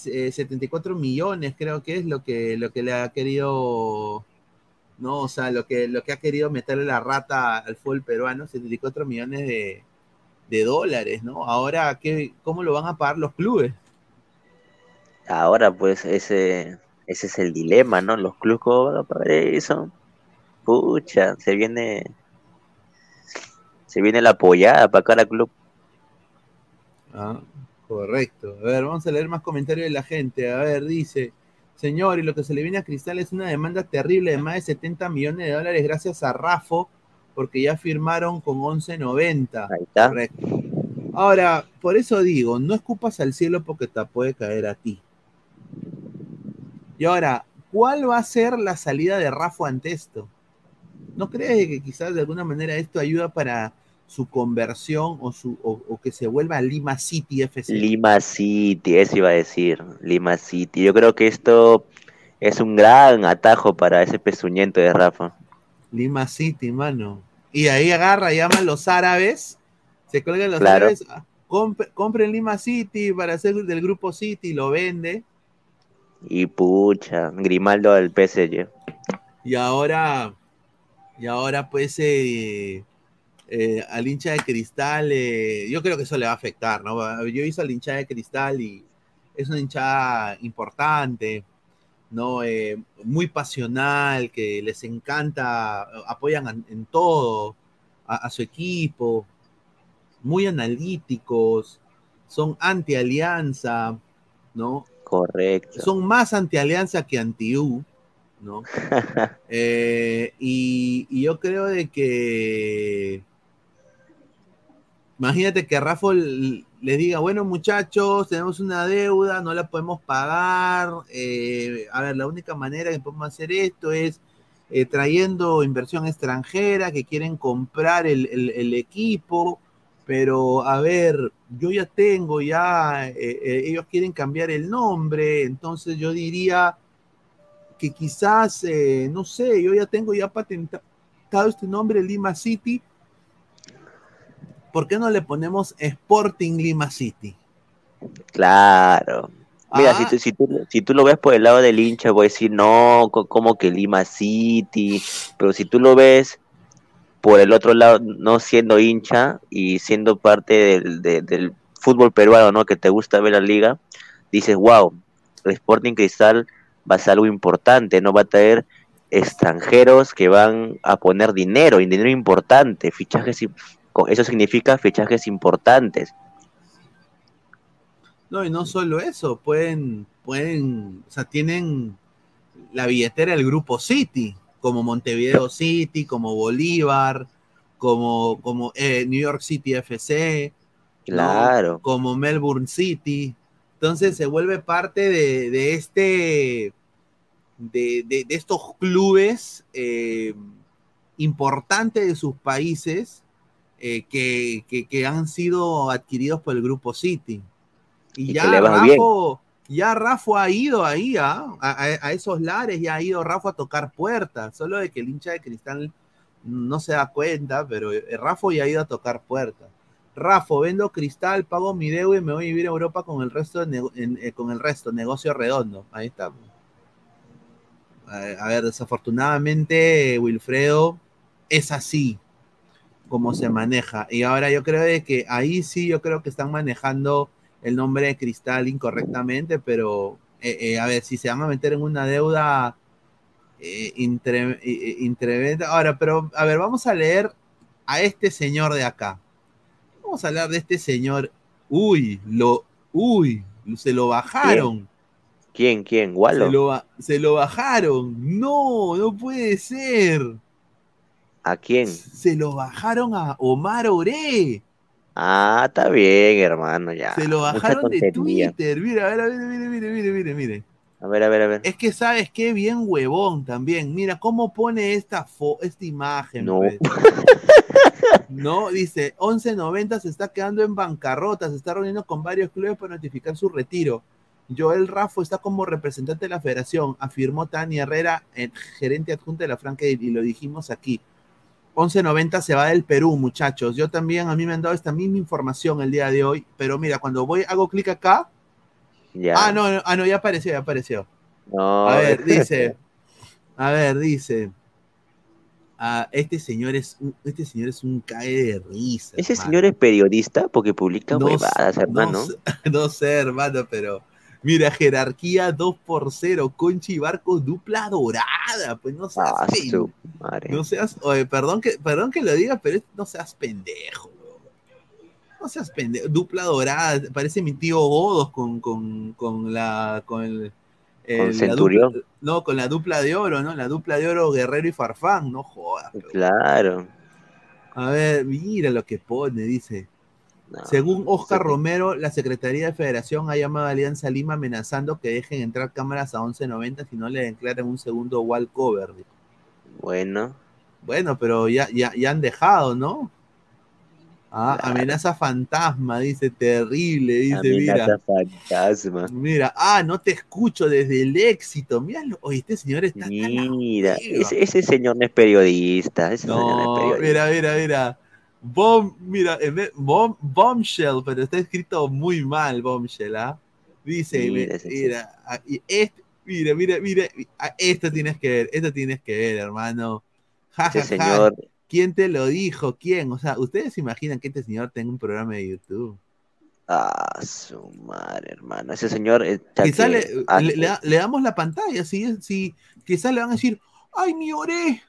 eh, 74 millones creo que es lo que, lo que le ha querido, no, o sea, lo que, lo que ha querido meterle la rata al fútbol peruano, 74 millones de, de dólares, ¿no? Ahora, ¿qué, ¿cómo lo van a pagar los clubes? Ahora, pues, ese, ese es el dilema, ¿no? Los clubes, ¿cómo van a pagar eso? Pucha, se viene. Se viene la apoyada para cada club. Ah, correcto. A ver, vamos a leer más comentarios de la gente. A ver, dice, señor, y lo que se le viene a Cristal es una demanda terrible de más de 70 millones de dólares gracias a Rafo, porque ya firmaron con 11.90. Ahí está. Correcto. Ahora, por eso digo, no escupas al cielo porque te puede caer a ti. Y ahora, ¿cuál va a ser la salida de Rafa ante esto? ¿No crees que quizás de alguna manera esto ayuda para su conversión o, su, o, o que se vuelva Lima City FC. Lima City, eso iba a decir, Lima City. Yo creo que esto es un gran atajo para ese pezuñento de Rafa. Lima City, mano. Y ahí agarra, llaman los árabes, se cuelgan los Claro. árabes, ah, compre- compren Lima City para hacer del grupo City, lo vende. Y pucha, Grimaldo al PSG. Y ahora, y ahora pues eh, eh, al hincha de cristal, eh, yo creo que eso le va a afectar, ¿no? Yo hice al hincha de cristal y es una hinchada importante, ¿no? Eh, muy pasional, que les encanta, apoyan en, en todo a, a su equipo, muy analíticos, son anti-alianza, ¿no? Correcto. Son más anti-alianza que anti-U, ¿no? Y, y yo creo de que imagínate que Rafa les diga, bueno muchachos, tenemos una deuda, no la podemos pagar, eh, a ver, la única manera que podemos hacer esto es eh, trayendo inversión extranjera que quieren comprar el, equipo, pero a ver, yo ya tengo, ya eh, ellos quieren cambiar el nombre, entonces yo diría que quizás, no sé, yo ya tengo ya patentado este nombre Lima City. ¿Por qué no le ponemos Sporting Lima City? Claro. Mira, Ah. si, tú, si, tú, si tú lo ves por el lado del hincha, voy a decir, no, co- como que Lima City, pero si tú lo ves por el otro lado, no siendo hincha y siendo parte del, de- del fútbol peruano, ¿no? Que te gusta ver la liga, dices, wow, el Sporting Cristal va a ser algo importante, ¿no? Va a traer extranjeros que van a poner dinero, y dinero importante, fichajes, eso significa fichajes importantes. No, y no solo eso, pueden, pueden, o sea, tienen la billetera del grupo City, como Montevideo City, como Bolívar, como, como eh, New York City FC, ¿no? Claro. como Melbourne City. Entonces se vuelve parte de, de este, de, de- de estos clubes eh, importantes de sus países eh, que, que- que han sido adquiridos por el grupo City. Y, Y ya Rafa, ya Rafa ha ido ahí ¿ah? a, a- a esos lares, ya ha ido Rafa a tocar puertas, solo de que el hincha de cristal no se da cuenta, pero eh, Rafa ya ha ido a tocar puertas. Rafa, vendo cristal, pago mi deuda y me voy a vivir a Europa con el resto, de en- eh, con el resto, negocio redondo. Ahí está. A, a ver, desafortunadamente, Wilfredo es así como se maneja. Y ahora yo creo de que ahí sí, yo creo que están manejando el nombre de cristal incorrectamente, pero eh, eh, a ver, si se van a meter en una deuda eh, intre- eh. Ahora, pero a ver, vamos a leer a este señor de acá. Vamos a hablar de este señor. Uy, lo, uy, se lo bajaron. ¿Quién? ¿Quién? ¿Wallo? Se lo, se lo bajaron. No, no puede ser. ¿A quién? Se lo bajaron a Omar Oré. Ah, está bien, hermano, ya. Se lo bajaron de. Twitter. Mira, a ver, a ver, mire, mire, mire, mire, mire. A ver, a ver, a ver. Es que sabes qué bien huevón también. Mira cómo pone esta fo- esta imagen. No. pues. No, dice, 11.90 se está quedando en bancarrota, se está reuniendo con varios clubes para notificar su retiro. Joel Raffo está como representante de la federación, afirmó Tania Herrera, eh, gerente adjunta de la Franca, y lo dijimos aquí. 11.90 se va del Perú, muchachos. Yo también, a mí me han dado esta misma información el día de hoy, pero mira, cuando voy, hago clic acá. Ya. Ah, no, no, ah, no, ya apareció, ya apareció. No. A ver, dice. A ver, dice. ah, este señor es un, este señor es un cae de risa. Ese hermano. señor es periodista porque publica No huevadas, hermano. No, no sé, hermano, pero. Mira, jerarquía 2 por 0, Conchi y Barco, dupla dorada. Pues no seas, Ah, su madre. no seas, oye, perdón que, perdón que lo diga, pero no seas pendejo. No seas pendejo. Dupla dorada, parece mi tío Godos con, con, con la. Con el, Con la Centurión. dupla- no, con la dupla de oro, ¿no? La dupla de oro Guerrero y Farfán, no jodas. pero- Claro. A ver, mira lo que pone, dice. No. Según Oscar Romero, la Secretaría de Federación ha llamado a Alianza Lima amenazando que dejen entrar cámaras a 11.90 si no le declaran un segundo wall cover. Bueno. Bueno, pero ya, ya, ya han dejado, ¿no? Ah, amenaza fantasma, dice, terrible, dice, Amenaza mira. fantasma. Mira, ah, no te escucho desde el éxito. Mira, oye, este señor está Mira, ese, ese señor no es periodista. Ese señor no es No, periodista. mira, mira, mira. Bomb, mira, en vez- bomb, bombshell, pero está escrito muy mal, bombshell, ¿ah? Dice, Mira mira, mira, ah, este- mira, mira, mira, ah, esto tienes que ver, esto tienes que ver, hermano. Ja, Ese ja, ja. señor, ¿Quién te lo dijo? ¿Quién? O sea, ¿ustedes se imaginan que este señor tenga un programa de YouTube? ah, su madre, hermano. Ese señor. eh, Quizás le, le damos la pantalla, si, si quizás le van a decir, ay, mi oré,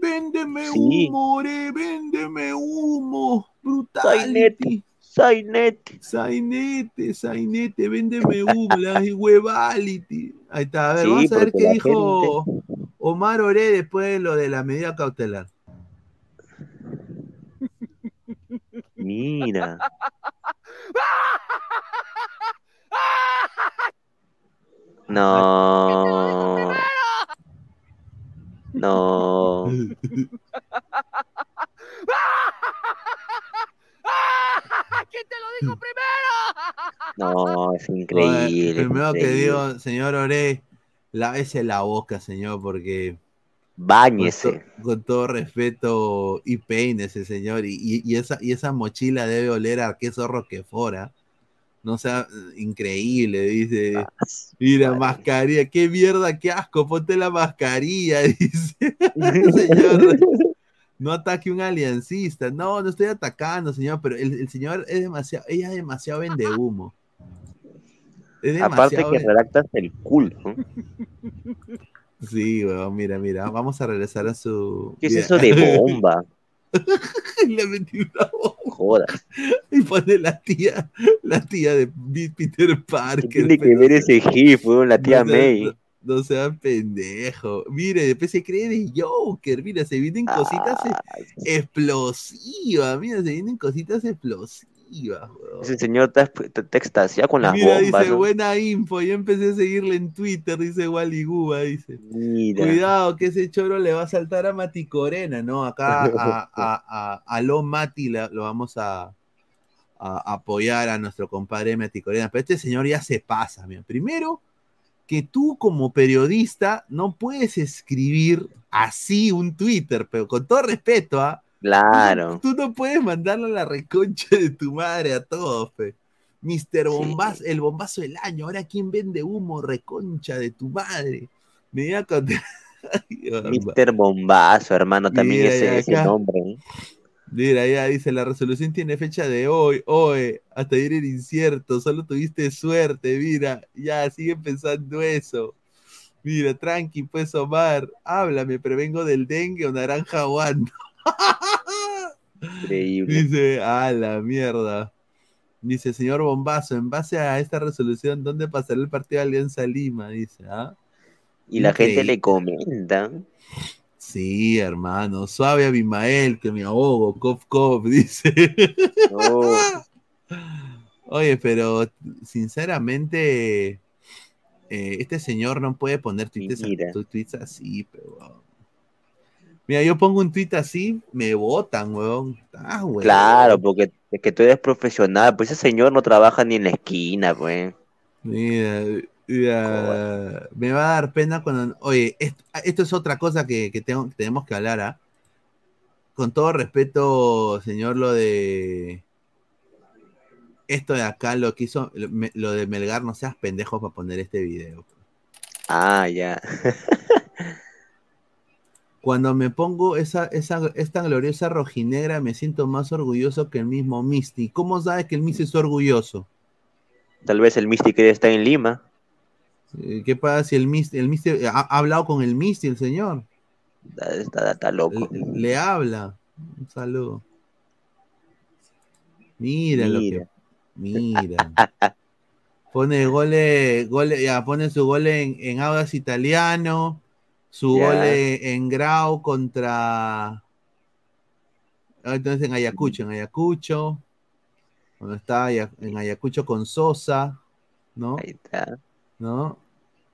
véndeme Sí. humo, oré, véndeme humo, brutal. Sainete, Sainete. Sainete, Sainete, véndeme humo, le van a decir, huevality. Ahí está, a ver, Sí, vamos a ver qué la dijo Omar Oré después de lo de la medida cautelar. Mira. No. No. No, es increíble. Primero que digo, señor Oré, lávese la boca, señor, porque con, Báñese. to- con todo respeto y peínese, señor, y, y- y esa, y esa mochila debe oler a queso roquefora. No sea increíble, dice. Ah, Mira, mascarilla, qué mierda, qué asco, ponte la mascarilla, dice. señor, no ataque un aliancista. No, no estoy atacando, señor, pero el, el señor es demasiado, ella es demasiado vende humo. Es Aparte que redactas el culo. Sí, weón, mira, mira, vamos a regresar a su. ¿Qué es eso de bomba? Le metí una y pone la tía, la tía de Peter ¿Qué Parker. tiene que ver ese GIF? La tía no sea- May? No, no sea pendejo. Mire, después se cree de Joker. Mira, se vienen cositas Ah, explosivas. Mira, se vienen cositas explosivas. Weón. ese señor está, está, está extasiado con las Mira, bombas. dice, ¿no? buena info. Yo empecé a seguirle en Twitter, dice Wally Guba, dice. Mira. Cuidado, que ese choro le va a saltar a Mati Corena, ¿no? Acá a, a, a, a Lo Mati la- lo vamos a, a apoyar a nuestro compadre Mati Corena. Pero este señor ya se pasa, mira. Primero, que tú como periodista no puedes escribir así un Twitter, pero con todo respeto, ¿ah? Claro. Tú no puedes mandarle a la reconcha de tu madre a todos, pe. Mister Bombaz, el bombazo del año. Ahora, ¿quién vende humo? Reconcha de tu madre. Me. Ay, barba. Mister Bombazo, hermano, también Mira, ese, nombre. ¿eh? Mira, ya dice, la resolución tiene fecha de hoy, hoy, hasta ayer era incierto, solo tuviste suerte, mira, ya, sigue pensando eso. Mira, tranqui, pues Omar, háblame, prevengo del dengue o naranja aguando. Increíble. Dice, a la mierda. Dice, señor Bombazo, en base a esta resolución, ¿dónde pasará el partido de Alianza Lima? Dice, ¿ah? Y la gente le comenta. Sí, hermano, suave Abimael, que me ahogo, cof, cof, dice. Oye, pero sinceramente, eh, este señor no puede poner tweets, tweets así, pero. Weón. Mira, yo pongo un tweet así, me votan, weón. Ah, weón. claro, porque es que tú eres profesional, pues ese señor no trabaja ni en la esquina, pues. Mira, mira, me va a dar pena cuando. Oye, esto, esto es otra cosa que, que tengo, que tenemos que hablar, ¿ah? Con todo respeto, señor, lo de. Esto de acá, lo que hizo, lo, de Melgar, no seas pendejo para poner este video. Ah, ya. Cuando me pongo esa, esa, esta gloriosa rojinegra, me siento más orgulloso que el mismo Misty. ¿Cómo sabes que el Misty es orgulloso? Tal vez el Mystic está en Lima. Eh, ¿Qué pasa si el Misty, el Misty ha, ha hablado con el Misty, el señor? Está, está- está loco. Le, le habla. Un saludo. Mira, lo que. Mira. Pone goles, goles, ya, pone su gol en, en Audas Italiano, su Ya. gol en, Grau contra. ah, Entonces en Ayacucho, en Ayacucho. Cuando estaba en Ayacucho con Sosa, ¿no? Ahí está. ¿No?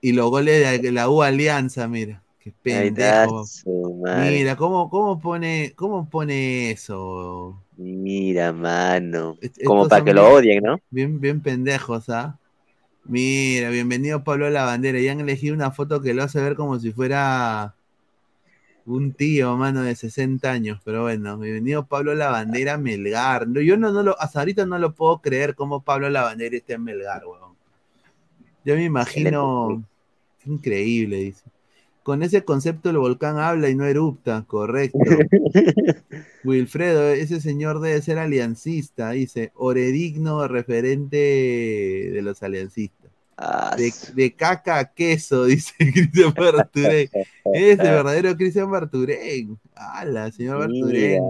Y los goles de la U Alianza, mira. Qué pendejo. Mira, ¿cómo, cómo pone, cómo pone eso? Mira, mano. Como estos para que lo odien, ¿no? Bien, bien pendejos, ¿ah? Mira, bienvenido Pablo Lavandera. Y han elegido una foto que lo hace ver como si fuera un tío, mano, de 60 años. Pero bueno, bienvenido Pablo Lavandera Melgar. No, yo no, no lo, hasta ahorita no lo puedo creer cómo Pablo Lavandera está en Melgar, weón. Yo me imagino. Increíble, dice. Con ese concepto el volcán habla y no erupta, correcto. Wilfredo, ese señor debe ser aliancista, dice. Oredigno referente de los aliancistas. Ah, De, de caca a queso, dice Cristian Barturén. Es el verdadero Cristian Barturén. ¡Hala, señor Barturén!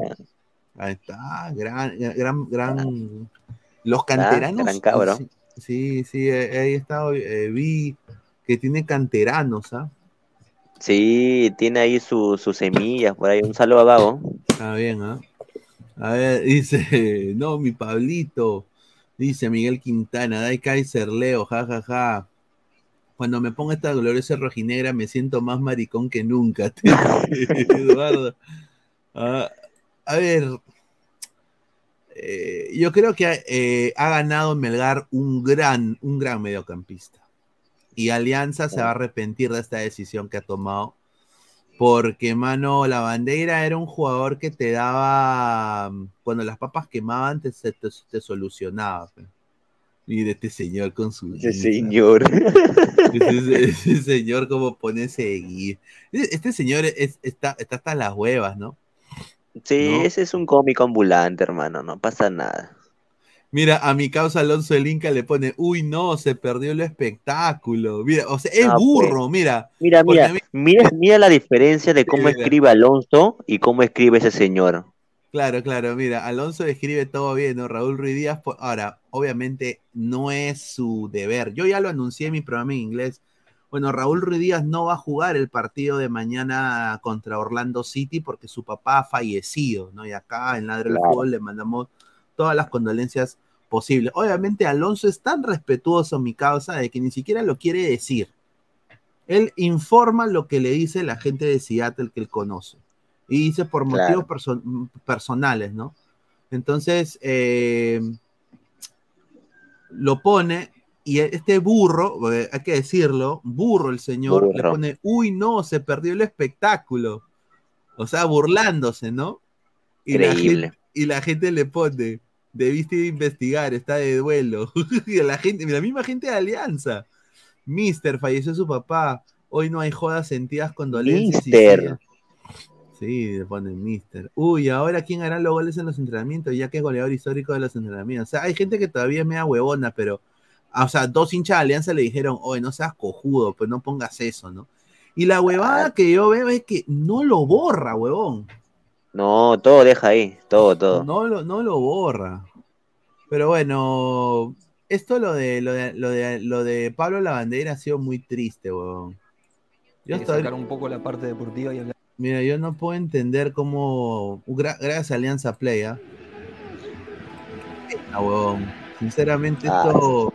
Ahí está, gran, gran, gran. Los canteranos. gran. Sí, sí, sí, ahí está, eh, vi que tiene canteranos, ¿ah? Sí, tiene ahí su- sus semillas por ahí. Un saludo a Vago. Está bien, ¿ah? A ver, dice, no, mi Pablito, dice Miguel Quintana, Dai Kaiser Leo, jajaja. Cuando me ponga esta gloriosa rojinegra me siento más maricón que nunca. Eduardo. Ah, a ver, eh, yo creo que eh, ha ganado Melgar un gran, un gran mediocampista. Y Alianza se va a arrepentir de esta decisión que ha tomado. Porque, mano, la bandera era un jugador que te daba. mm, Cuando las papas quemaban, te, te, te solucionaba. Mire este señor con su. Guisa. señor. Ese, ese señor, como pone ese gui- Este señor es- está, está hasta las huevas, ¿no? Sí, ¿No? ese es un cómico ambulante, hermano. No pasa nada. Mira, a mi causa Alonso el Inca le pone, uy, no, se perdió el espectáculo. Mira, o sea, es Ah, pues. burro, mira. Mira, mira, a mí- mira, mira la diferencia de cómo mira. escribe Alonso y cómo escribe ese señor. Claro, claro, mira, Alonso escribe todo bien, ¿no? Raúl Ruiz Díaz, po- ahora, obviamente no es su deber. Yo ya lo anuncié en mi programa en inglés. Bueno, Raúl Ruiz Díaz no va a jugar el partido de mañana contra Orlando City porque su papá ha fallecido, ¿no? Y acá en Ladre del Claro. Fútbol le mandamos todas las condolencias posibles. Obviamente Alonso es tan respetuoso, mi causa, de que ni siquiera lo quiere decir. Él informa lo que le dice la gente de Seattle que él conoce. Y dice por Claro. motivos perso- personales, ¿no? Entonces, eh, lo pone y este burro, eh, hay que decirlo, burro el señor, le pone, uy, no, se perdió el espectáculo. O sea, burlándose, ¿no? Y la, Increíble. gente, y la gente le pone, debiste investigar, está de duelo. y la gente, la misma gente de Alianza. Mister, falleció su papá. Hoy no hay jodas sentidas condolencias. Mister. Sí, le ponen Mister. Uy, ahora quién hará los goles en los entrenamientos, ya que es goleador histórico de los entrenamientos. O sea, hay gente que todavía es media huevona, pero, ah, o sea, dos hinchas de Alianza le dijeron, oye, no seas cojudo, pues no pongas eso, ¿no? Y la huevada que yo veo es que no lo borra, huevón. No, todo deja ahí, todo, todo. No lo, no lo borra. Pero bueno, esto lo de, lo de, lo de, lo de Pablo Lavandera ha sido muy triste, huevón. Yo hasta sacar un poco la parte deportiva y hablar. Mira, yo no puedo entender cómo. gra- gracias a Alianza Play, ¿ah? Ah. Sinceramente, Ah, esto.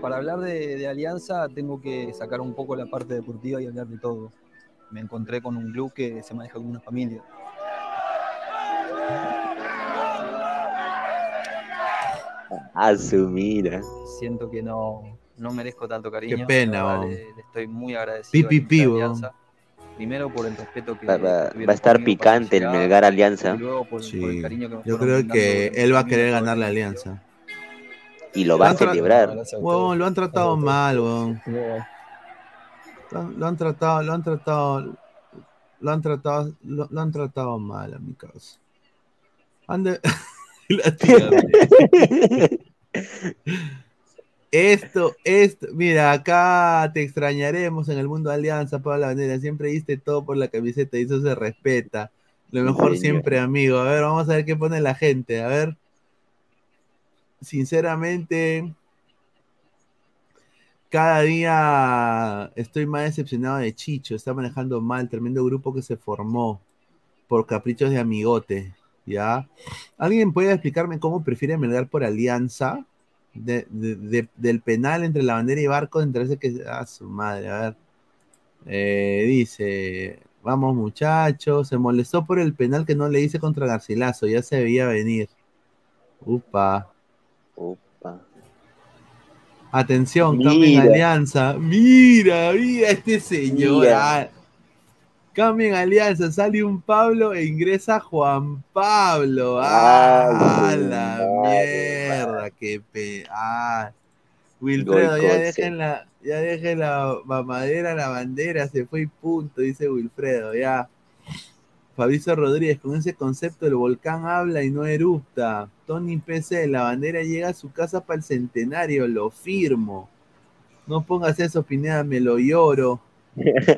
Para hablar de, de Alianza tengo que sacar un poco la parte deportiva y hablar de todo. Me encontré con un club que se maneja como una familia. Ah, su mira. Siento que no, no merezco tanto cariño. Qué pena, vamos. le, estoy muy agradecido. Pi, a pi, weón. Alianza. Primero por el respeto que, Va, va- que va a estar picante el Melgar Alianza. y luego por, por Sí, el cariño que me yo creo que él va a querer ganar la Alianza. Y lo va a celebrar. A ustedes. lo han tratado Gracias a mal. No, Lo, han- tratado, lo han tratado. Lo han tratado, lo, lo han tratado mal a mi causa. Esto, esto, mira, acá te extrañaremos en el mundo de Alianza, Pablo Bandera. Siempre diste todo por la camiseta y eso se respeta. Lo mejor siempre, amigo. A ver, vamos a ver qué pone la gente. A ver. Sinceramente, cada día estoy más decepcionado de Chicho. Está manejando mal, tremendo grupo que se formó por caprichos de amigote. ¿Ya? ¿Alguien puede explicarme cómo prefiere Melgar por alianza? De- de- de- del penal entre la bandera y Barcos, entre ese que. Ah, su madre, a ver. Eh, dice. Vamos, muchachos. Se molestó por el penal que no le hice contra Garcilaso. Ya se veía venir. Upa. Upa. Atención, Mira. cambien alianza. Mira, mira este señor. Mira. Ah, Cambien alianza, sale un Pablo e ingresa Juan Pablo. Ah, Ay, la madre, mierda, qué pe. Ah. Wilfredo, ya Goicoche. dejen la, ya dejen la mamadera, la bandera, se fue y punto, dice Wilfredo, ya. Fabrizio Rodríguez, con ese concepto el volcán habla y no erupta. Tony PC, la bandera llega a su casa para el centenario, lo firmo. No pongas eso, Pineda, me lo lloro.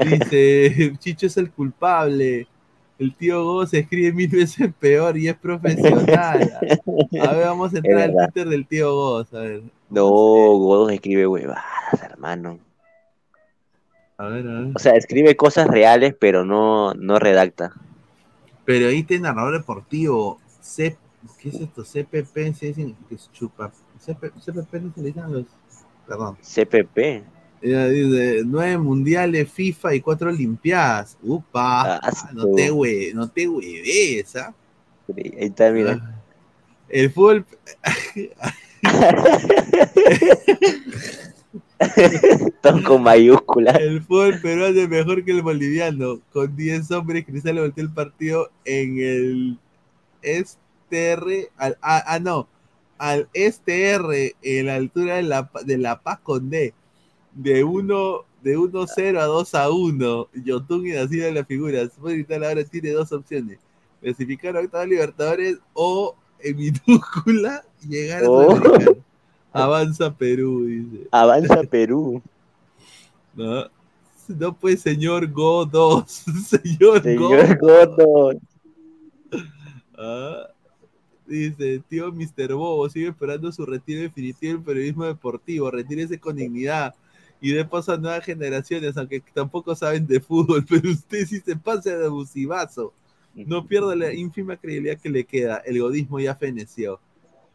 Dice, Chicho es el culpable. El tío Go se escribe mil veces peor y es profesional. A ver, vamos a entrar al. Twitter del tío Go, a ver. No, Godos escribe huevadas, hermano. A ver, a ver. O sea, escribe cosas reales, pero no, no redacta. Periodista y narrador deportivo. C- ¿Qué es esto? CPP, se dicen que es chupa. CP, CPP no se le dicen los. Perdón. CPP. Dice, nueve mundiales, FIFA y cuatro olimpiadas. Upa, no te hue, no te hueves, ¿ah? Ahí está, mira. El fútbol. Todo con mayúsculas. El fútbol peruano es mejor que el boliviano. Con 10 hombres, Cristal le volteó el partido en el STR. Al, ah, ah, no. Al STR en la altura de la, de la Paz con D. De 1 de 1-0 a 2 a 1. Yotun y nacido en la figura. Cristal ahora tiene dos opciones. Clasificar a octava Libertadores o en minúscula llegar a Oh. Sudamericana. Avanza Perú, dice. Avanza Perú. No, no pues, señor Go 2. señor, Señor Go. Gordo. Ah, dice, tío Mr. Bobo, sigue esperando su retiro definitivo del periodismo deportivo. Retírese con dignidad y dé paso a nuevas generaciones, aunque tampoco saben de fútbol, pero usted sí se pasa de abusivazo. No pierda la ínfima credibilidad que le queda. El godismo ya feneció.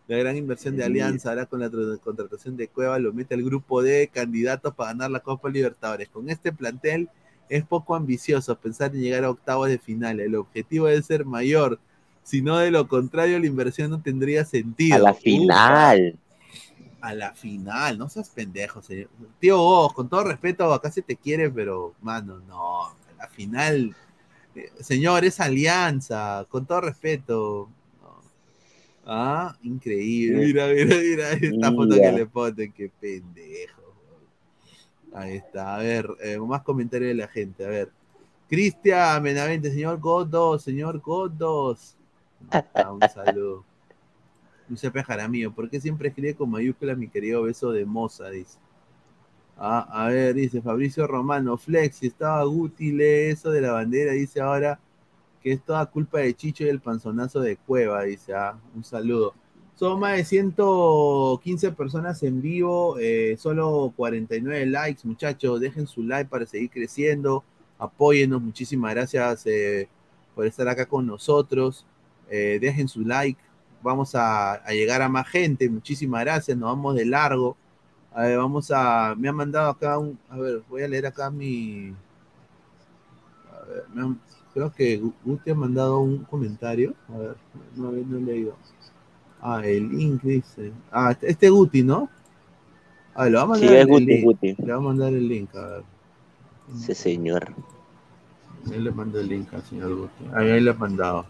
La gran inversión de. Alianza ahora con la tra- contratación de Cueva lo mete al grupo de candidatos para ganar la Copa Libertadores. Con este plantel es poco ambicioso pensar en llegar a octavos de final. El objetivo debe ser mayor. Si no, de lo contrario, la inversión no tendría sentido. A la final. A la final, no seas pendejo, señor. Tío Vos, con todo respeto, acá se te quiere, pero, mano, no. A la final, eh, señor, es alianza, con todo respeto. no. Ah, increíble. Mira, mira, mira esta foto que le ponen, qué pendejo. Ahí está, a ver, eh, más comentarios de la gente, a ver. Cristian Menavente, señor God2, señor God2. Ah, un saludo. Giuseppe Jaramillo, ¿por qué siempre escribe con mayúsculas mi querido beso de moza? Dice. Ah, a ver, dice Fabricio Romano, Flex, si estaba Guti, lee eso de la bandera, dice ahora que es toda culpa de Chicho y el panzonazo de Cueva, dice, ah, un saludo. Son más de 115 personas en vivo, eh, solo 49 likes, muchachos, dejen su like para seguir creciendo, apóyennos, muchísimas gracias eh, por estar acá con nosotros, eh, dejen su like, vamos a, a llegar a más gente, muchísimas gracias, nos vamos de largo. A ver, vamos a. Me han mandado acá un. A ver, voy a leer acá mi. A ver, me han- creo que Gu- Guti ha mandado un comentario. A ver, no, no he leído. Ah, el link dice. Ah, este, este Guti, ¿no? Ah, le va a mandar Sí, es el Guti, link. Guti. Le va a mandar el link, a ver. Ese señor. Él le mandó el link al señor Guti. Ahí, ahí le ha mandado.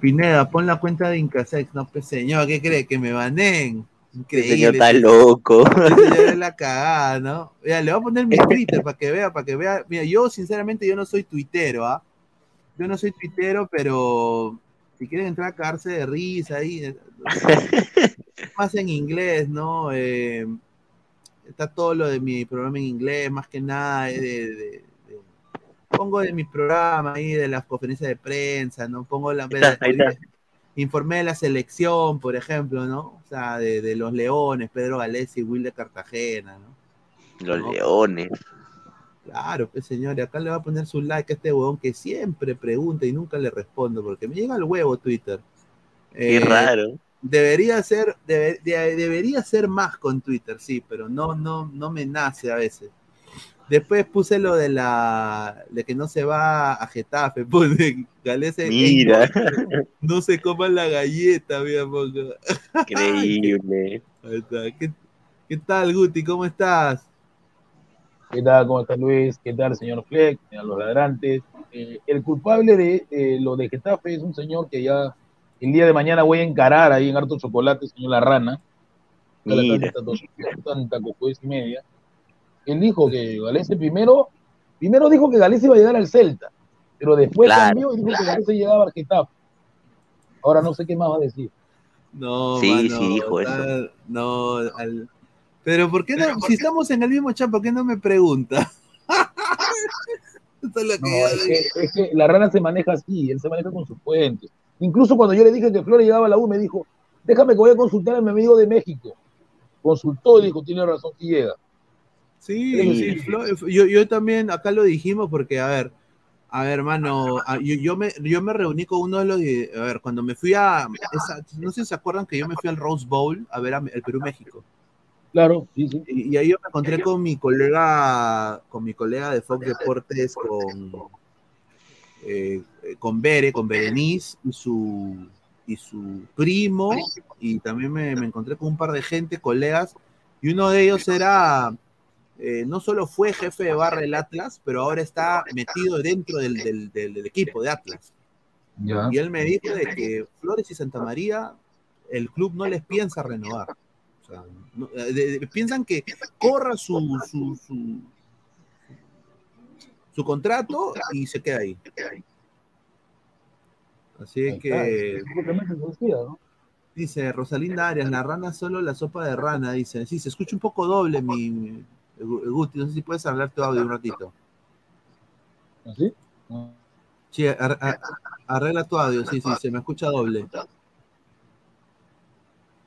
Pineda, pon la cuenta de Incasex. No, pues señor, ¿qué cree? Que me banen. Ese Increíble. señor está loco. ese señor es la cagada, ¿no? Mira, le voy a poner mi Twitter para que vea, para que vea. Mira, yo sinceramente yo no soy tuitero, ¿ah? Yo no soy tuitero, pero si quieren entrar a cagarse de risa ahí, eh, más en inglés, ¿no? Eh, está todo lo de mi programa en inglés, más que nada, de- de- pongo de mi programa ahí, de las conferencias de prensa, ¿no? Pongo la... está. Informé de la selección, por ejemplo, ¿no? O sea, de, de los Leones, Pedro Galés y Will de Cartagena, ¿no? Los No. leones. Claro, pues señores, acá le va a poner su like a este huevón que siempre pregunta y nunca le respondo, porque me llega al huevo Twitter. Qué Eh, raro. Debería ser, debe- de- debería ser más con Twitter, sí, pero no, no, no me nace a veces. Después puse lo de la de que no se va a Getafe, Galese. Mira. No se coman la galleta, mi amor. Increíble. Ahí está. ¿Qué, qué tal, Guti? ¿Cómo estás? ¿Qué tal? ¿Cómo está Luis? ¿Qué tal, señor Fleck? A los ladrantes. Eh, el culpable de eh, lo de Getafe es un señor que ya el día de mañana voy a encarar ahí en Harto Chocolate, señor La Rana. Mira. tanta, tanta cocuyes y media. Él dijo que Galese primero, primero dijo que Galese iba a llegar al Celta, pero después Claro, cambió y dijo que Galese llegaba al Getafe. Ahora no sé qué más va a decir. No, Sí, mano, sí, dijo eso. No, al- pero ¿por qué no? Si estamos en el mismo chat, ¿por qué no me pregunta? Es lo que No, es, que, es que la rana se maneja así, él se maneja con sus fuentes. Incluso cuando yo le dije que Flores llegaba a la U, me dijo, déjame que voy a consultar a mi amigo de México. Consultó y dijo, tiene razón, sí llega. Sí, Sí. sí, Flo- yo, yo también, acá lo dijimos porque, a ver, a ver, hermano, yo, yo me, yo me reuní con uno de los, a ver, cuando me fui a, esa- no sé si se acuerdan que yo me fui al Rose Bowl a ver a- el Perú-México. Claro, sí, sí. Y, y ahí yo me encontré con mi colega, con mi colega de Fox Deportes, con, eh, con Bere, con Berenice y su, y su primo, y también me, me encontré con un par de gente, colegas, y uno de ellos era, eh, no solo fue jefe de barra del Atlas, pero ahora está metido dentro del, del- del- del equipo de Atlas. Ya. Y él me dijo de que Flores y Santa María, el club no les piensa renovar. O sea, no- eh, de- de- piensan que corra su, su, su, su contrato y se queda ahí. Así es que dice Rosalinda Arias, la rana solo la sopa de rana, dice. Sí, se escucha un poco doble mi, Guti, no sé si puedes hablar tu audio un ratito. ¿Así? Sí, ar- ar- arregla tu audio, sí, sí, se me escucha doble.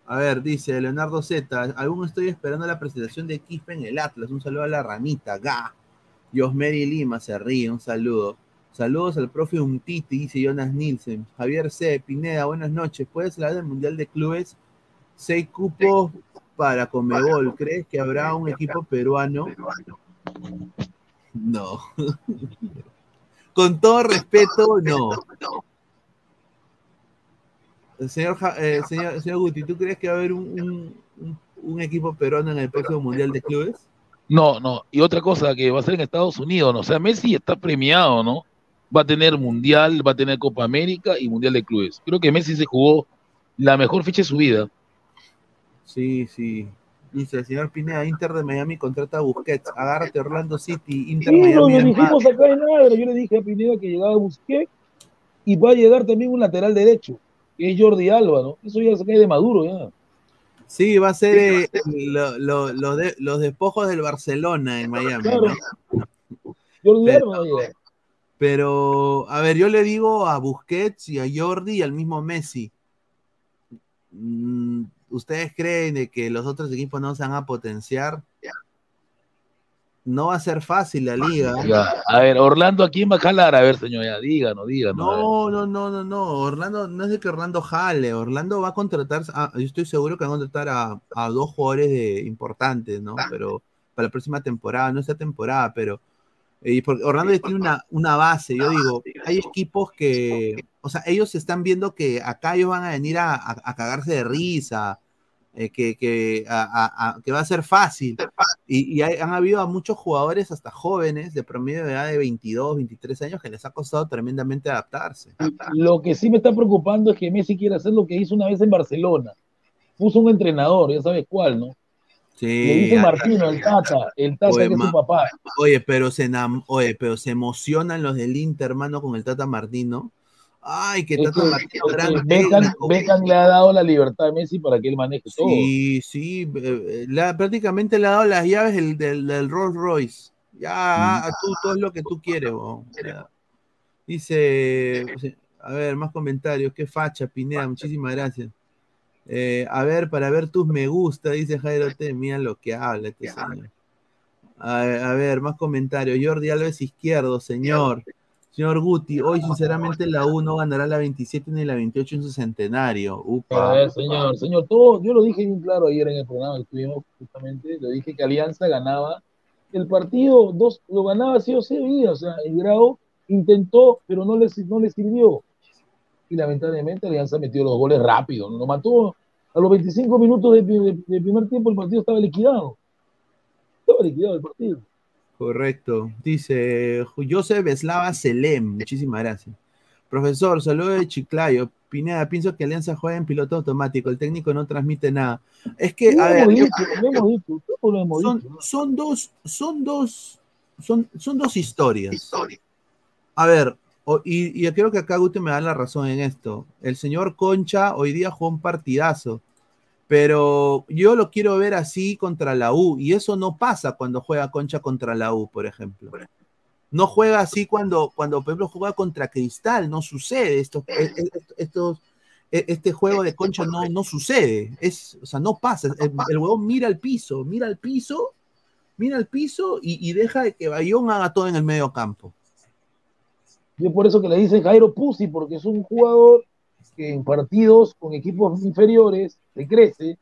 A ver, dice Leonardo Z, aún estoy esperando la presentación de Quispe en el Atlas. Un saludo a la ranita, ga. Josmeri Lima se ríe, un saludo. Saludos al profe Untiti, dice Jonas Nielsen. Javier C. Pineda, buenas noches. ¿Puedes hablar del Mundial de Clubes? Seis cupos para Comebol. ¿Crees que habrá un equipo peruano? No. Con todo respeto, no. Señor, eh, señor, señor Guti, ¿tú crees que va a haber un, un- un- un equipo peruano en el próximo Mundial de Clubes? No, no. Y otra cosa que va a ser en Estados Unidos, ¿no? O sea, Messi está premiado, ¿no? Va a tener Mundial, va a tener Copa América y Mundial de Clubes. Creo que Messi se jugó la mejor fecha de su vida. Sí, sí. Dice el señor Pineda, Inter de Miami contrata a Busquets. Agárrate Orlando City, Inter Sí, lo, Miami. lo es dijimos acá en Ladra. Yo le dije a Pineda que llegaba Busquets y va a llegar también un lateral derecho, que es Jordi Alba, ¿no? Eso ya se cae de Maduro, ya. Sí, va a ser eh, lo- lo- lo de- los despojos del Barcelona en Miami. Claro. ¿no? Jordi Pero- Alba. Pero, a ver, yo le digo a Busquets y a Jordi y al mismo Messi. mm, ¿Ustedes creen de que los otros equipos no se van a potenciar? No va a ser fácil la liga. Ya. A ver, Orlando, ¿a quién va a jalar? A ver, señor, ya, díganos, díganos. No, no, no, no, no. Orlando, no es de que Orlando jale. Orlando va a contratar, a- yo estoy seguro que va a contratar a, a dos jugadores de, importantes, ¿no? Pero para la próxima temporada, no esta temporada, pero eh, porque Orlando tiene una, una base. Yo digo, hay equipos que, o sea, ellos están viendo que acá ellos van a venir a, a- a cagarse de risa, eh, que, que, a- que va a ser fácil. Y, y hay- han habido a muchos jugadores, hasta jóvenes, de promedio de edad de 22, 23 años, que les ha costado tremendamente adaptarse. Lo que sí me está preocupando es que Messi quiere hacer lo que hizo una vez en Barcelona. Puso un entrenador, ya sabes cuál, ¿no? Sí, Le dice Martino, el Tata, el Tata Oye, que es su papá. Oye, pero se oye, pero se emocionan los del Inter, hermano, con el Tata Martino. Ay, que gran Beckham. Beckham le ha dado la libertad a Messi para que él maneje todo. Sí, sí, eh, eh, le ha- prácticamente le ha dado las llaves del, del, del Rolls Royce. Ya, ah, tú, todo es lo que tú quieres. Ya. Dice, a ver, más comentarios. Qué facha, Pineda, muchísimas gracias. Eh, a ver, para ver tus me gusta, dice Jairo T. Mira lo que habla este señor. A, a ver, más comentarios. Jordi Alves izquierdo, señor. Señor Guti, hoy sinceramente la U no ganará la 27 ni la 28 en su centenario. A Upa. ver, señor, señor, todo, yo lo dije bien claro ayer en el programa que estuvimos justamente, lo dije que Alianza ganaba el partido dos, lo ganaba sí o sí, o sea, el Grau intentó, pero no le, no le sirvió. Y lamentablemente Alianza metió los goles rápido, lo mató a los 25 minutos de, de- de primer tiempo, el partido estaba liquidado. Estaba liquidado el partido. Correcto. Dice Joseph Eslava Selem. Muchísimas gracias. Profesor, saludo de Chiclayo. Pineda, pienso que Alianza juega en piloto automático. El técnico no transmite nada. Es que, a ver, yo- son, son dos, son dos, son, son dos historias. A ver, y yo creo que acá Guti me da la razón en esto. El señor Concha hoy día jugó un partidazo, pero yo lo quiero ver así contra la U, y eso no pasa cuando juega Concha contra la U, por ejemplo. No juega así cuando, cuando por ejemplo, juega contra Cristal, no sucede. Esto, e- e- estos, e- este juego de Concha no, no sucede. Es, o sea, no pasa. El, el huevón mira al piso, mira al piso, mira al piso y, y deja de que Bayón haga todo en el medio campo. Yo por eso que le dicen Jairo Pusi, porque es un jugador que en partidos con equipos inferiores crece,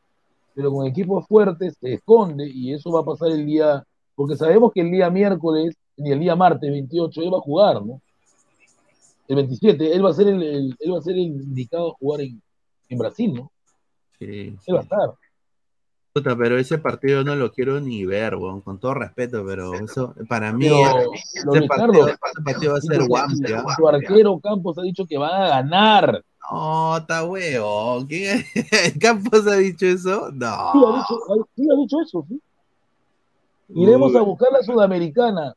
pero con equipos fuertes se esconde, y eso va a pasar el día, porque sabemos que el día miércoles, ni el día martes 28, él va a jugar, ¿no? El 27, él va a ser el, el- él va a ser el indicado a jugar en, en Brasil, ¿no? Sí, Él va a estar. Puta, pero ese partido no lo quiero ni ver, weón, con todo respeto, pero eso para mí Pero, ese, lo partido, Ricardo, ese partido va a ser su- guampi, ¿ah? su arquero Campos ha dicho que van a ganar. No, está huevo. ¿Quién Campos ha dicho eso? Sí, No. ha dicho, sí, ha dicho eso, sí. Iremos a buscar la sudamericana.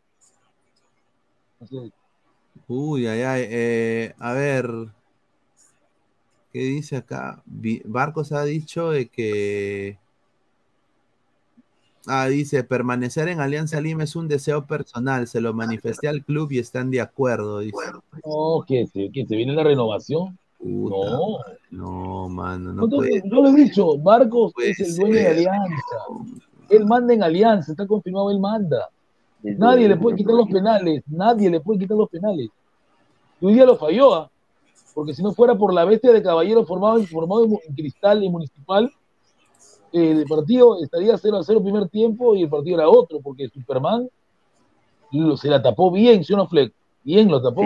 Uy, ay, ay. eh, a ver. ¿Qué dice acá? Barcos ha dicho de que. Ah, dice, permanecer en Alianza Lima es un deseo personal, se lo manifesté al club y están de acuerdo, dice. No, que se, viene la renovación. Puta, No. No, mano, no Entonces, puede. yo le he dicho, Marcos puede es el dueño de. Alianza. Él manda en Alianza, está confirmado, él manda. Nadie le puede quitar los penales, nadie le puede quitar los penales. Y hoy día lo falló, ¿ah? porque si no fuera por la bestia de caballero formado, formado en Cristal y Municipal, el partido estaría 0 a 0 primer tiempo y el partido era otro, porque Superman lo- se la tapó bien, ¿sí o no, Fleck? Bien lo tapó.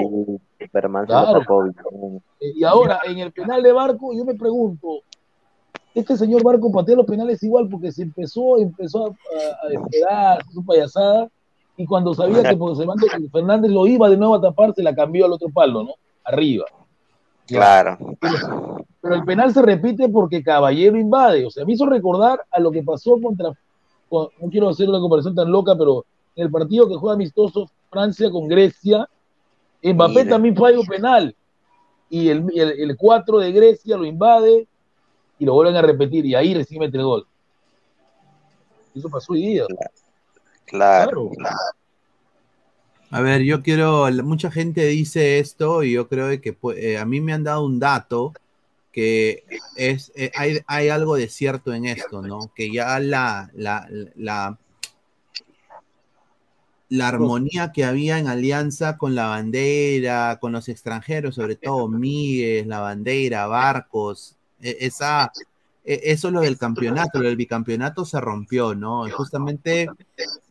Sí, Superman se lo Claro. tapó bien. Eh, Y ahora, en el penal de Barco, yo me pregunto, este señor Barco patea los penales igual porque se empezó, empezó a, a, a esperar su payasada y cuando sabía que Fernández lo iba de nuevo a tapar, se la cambió al otro palo, ¿no? Arriba. Claro. Pero el penal se repite porque Caballero invade. O sea, me hizo recordar a lo que pasó contra. con- no quiero hacer una comparación tan loca, pero en el partido que juega amistoso Francia con Grecia, Mbappé Mira. también falla un penal. Y el, el, el 4 de Grecia lo invade y lo vuelven a repetir. Y ahí recibe el gol. Eso pasó hoy día. Claro. A ver, yo quiero, mucha gente dice esto y yo creo que eh, a mí me han dado un dato que es, eh, hay, hay algo de cierto en esto, ¿no? Que ya la, la, la, la armonía que había en alianza con la bandera, con los extranjeros, sobre todo Miguel, la bandera, Barcos, e- esa, eso es lo del campeonato, lo del bicampeonato se rompió, ¿no? Justamente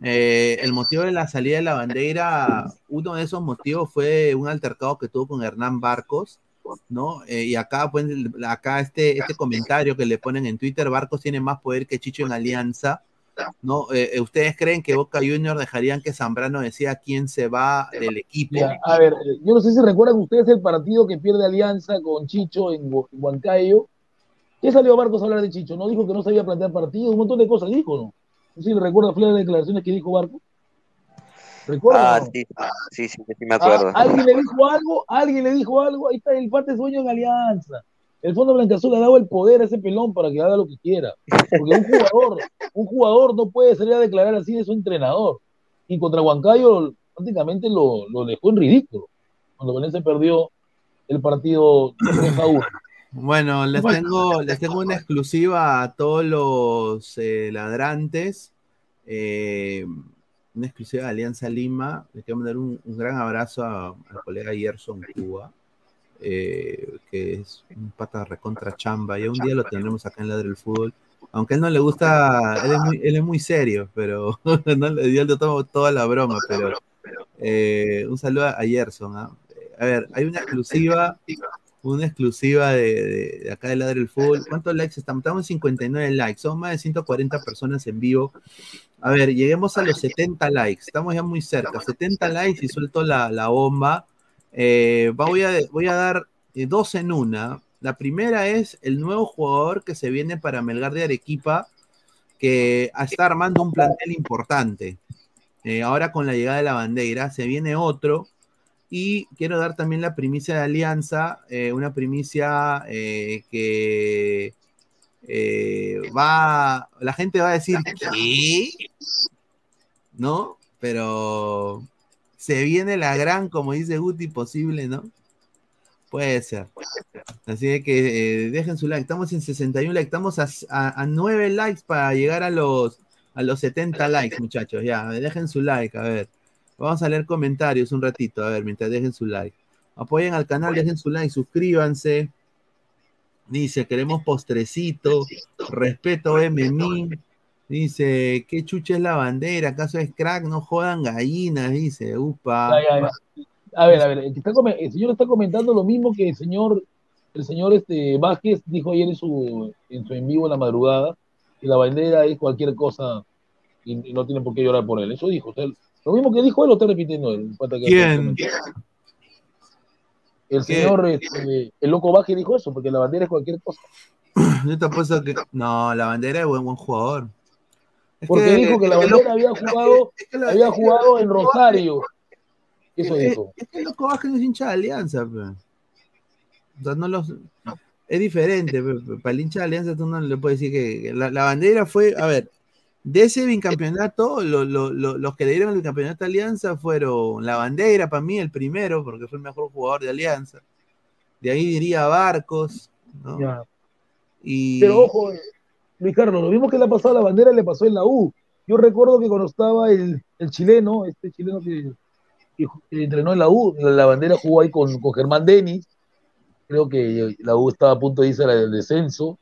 eh, el motivo de la salida de la bandera, uno de esos motivos fue un altercado que tuvo con Hernán Barcos, ¿no? Eh, y acá, pues, acá este, este comentario que le ponen en Twitter, Barcos tiene más poder que Chicho en Alianza, ¿no? Eh, ¿Ustedes creen que Boca Junior dejarían que Zambrano decía quién se va del equipo? A ver, yo no sé si recuerdan ustedes el partido que pierde Alianza con Chicho en Huancayo. ¿Qué salió Barcos a hablar de Chicho? No dijo que no sabía plantear partido, un montón de cosas dijo, ¿no? No sé si recuerda las declaraciones que dijo Barcos. ¿Recuerda? Ah, no? sí, sí, sí, sí me acuerdo. Ah, ¿Alguien le dijo algo? ¿Alguien le dijo algo? Ahí está el parte sueño en Alianza. El Fondo Blancazul le ha dado el poder a ese pelón para que haga lo que quiera. Porque un jugador, un jugador no puede salir a declarar así de su entrenador. Y contra Huancayo prácticamente lo, lo dejó en ridículo. Cuando Valencia perdió el partido 3 a 1. Bueno, les Bueno. tengo, les tengo una exclusiva a todos los eh, ladrantes. eh, una exclusiva de Alianza Lima. Les quiero mandar un, un gran abrazo a- al colega Gerson Cuba, eh, que es un pata recontra chamba. Ya un día lo tendremos acá en Ladre del Fútbol. Aunque a él no le gusta, él es muy, él es muy serio, pero no le dio tomo toda la broma, pero un saludo a Gerson. ¿ah? A ver, hay una exclusiva, una exclusiva de, acá de Ladre el Fútbol. ¿Cuántos likes estamos? Estamos en 59 likes, son más de 140 personas en vivo. A ver, lleguemos a los 70 likes, estamos ya muy cerca, 70 likes y suelto la, la bomba. Eh, voy, a, voy a dar eh, dos en una. La primera es el nuevo jugador que se viene para Melgar de Arequipa, que está armando un plantel importante. Eh, ahora con la llegada de la bandera, se viene otro. Y quiero dar también la primicia de Alianza, eh, una primicia eh, que va, la gente va a decir, ¿qué? ¿No? Pero se viene la gran, como dice Guti, posible, ¿no? Puede ser. Así que eh, dejen su like. Estamos en 61 likes. Estamos a, a, 9 likes para llegar a los, a los 70 likes, muchachos. Ya, dejen su like. A ver. Vamos a leer comentarios un ratito. A ver, mientras dejen su like. Apoyen al canal, dejen su like, suscríbanse. Dice, queremos postrecito. Respeto MMI. Dice, ¿qué chucha es la bandera? ¿Acaso es crack? No jodan gallinas. Dice, upa. A ver, a ver, el, señor está comentando lo mismo que el señor, el señor este, Vázquez dijo ayer en su, en su en vivo en la madrugada, que la bandera es cualquier cosa y, no tiene por qué llorar por él. Eso dijo. O lo mismo que dijo él lo está repitiendo él. ¿Quién? El señor, este, el loco Vázquez dijo eso, porque la bandera es cualquier cosa. Yo te apuesto que. No, la bandera es buen, buen jugador. Es porque que, dijo que la bandera había jugado, es que la, había jugado en Rosario. Eso es, dijo. Es que el loco Vázquez no es hincha de alianza, pe. O sea, no los. Es diferente, pe. para el hincha de alianza tú no le puedes decir que la, la bandera fue, a ver, de ese bicampeonato, lo, lo, lo, los que le dieron el bicampeonato a Alianza fueron la bandera, para mí el primero, porque fue el mejor jugador de Alianza. De ahí diría Barcos, ¿no? Ya. Y... Pero ojo, Luis Carlos, lo mismo que le ha pasado a la bandera le pasó en la U. Yo recuerdo que cuando estaba el, el chileno, este chileno que, que, que, entrenó en la U, la bandera jugó ahí con, con Germán Denis, creo que la U estaba a punto de irse al descenso,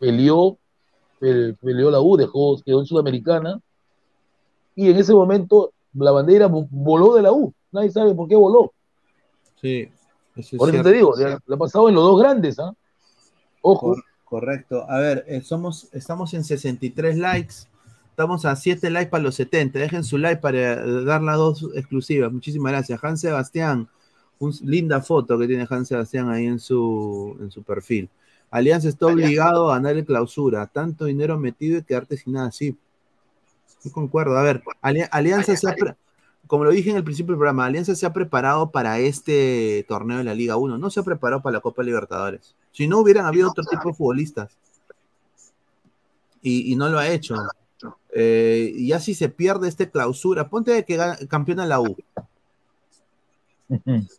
peleó, peleó la U, dejó, quedó en Sudamericana, y en ese momento la bandera voló de la U, nadie sabe por qué voló. Sí, eso por eso te digo, le ha pasado en los dos grandes, ¿ah? Ojo. Cor correcto. A ver, eh, somos, estamos en 63 likes. Estamos a 7 likes para los 70. Dejen su like para dar las dos exclusivas. Muchísimas gracias. Hans Sebastián, una linda foto que tiene Hans Sebastián ahí en su, en su perfil. Alianza está obligado a ganar el clausura. Tanto dinero metido y quedarte sin nada. Sí, sí concuerdo. A ver, Ali Alianza se ha, como lo dije en el principio del programa, Alianza se ha preparado para este torneo de la Liga 1. No se ha preparado para la Copa Libertadores. Si no hubieran habido otro tipo de futbolistas. Y, y no lo ha hecho. Eh, y así se pierde este clausura. Ponte que campeona la U.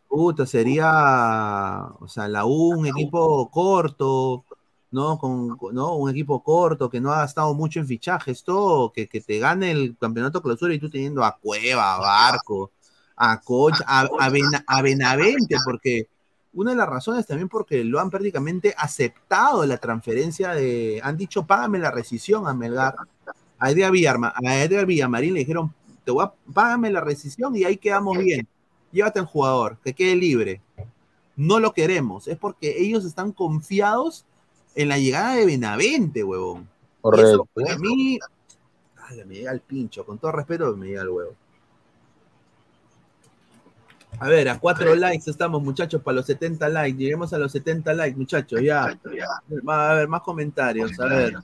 Puta, sería, o sea, la U, un equipo corto, ¿no? Con, ¿no? Un equipo corto que no ha gastado mucho en fichajes, todo, que, que te gane el campeonato clausura y tú teniendo a Cueva, a Barco, a Coach, a, a, a Benavente, porque una de las razones también porque lo han prácticamente aceptado la transferencia de, han dicho, págame la rescisión a Melgar, a Edgar Villarma, a Villamarín le dijeron, te voy a, págame la rescisión y ahí quedamos bien llévate al jugador, que quede libre. No lo queremos, es porque ellos están confiados en la llegada de Benavente, huevón. Correcto. Eso, para mí, ay, me llega el pincho, con todo respeto, me llega el huevo. A ver, a cuatro likes estamos, muchachos, para los 70 likes. Lleguemos a los 70 likes, muchachos, ya. Va a haber más comentarios, a ver.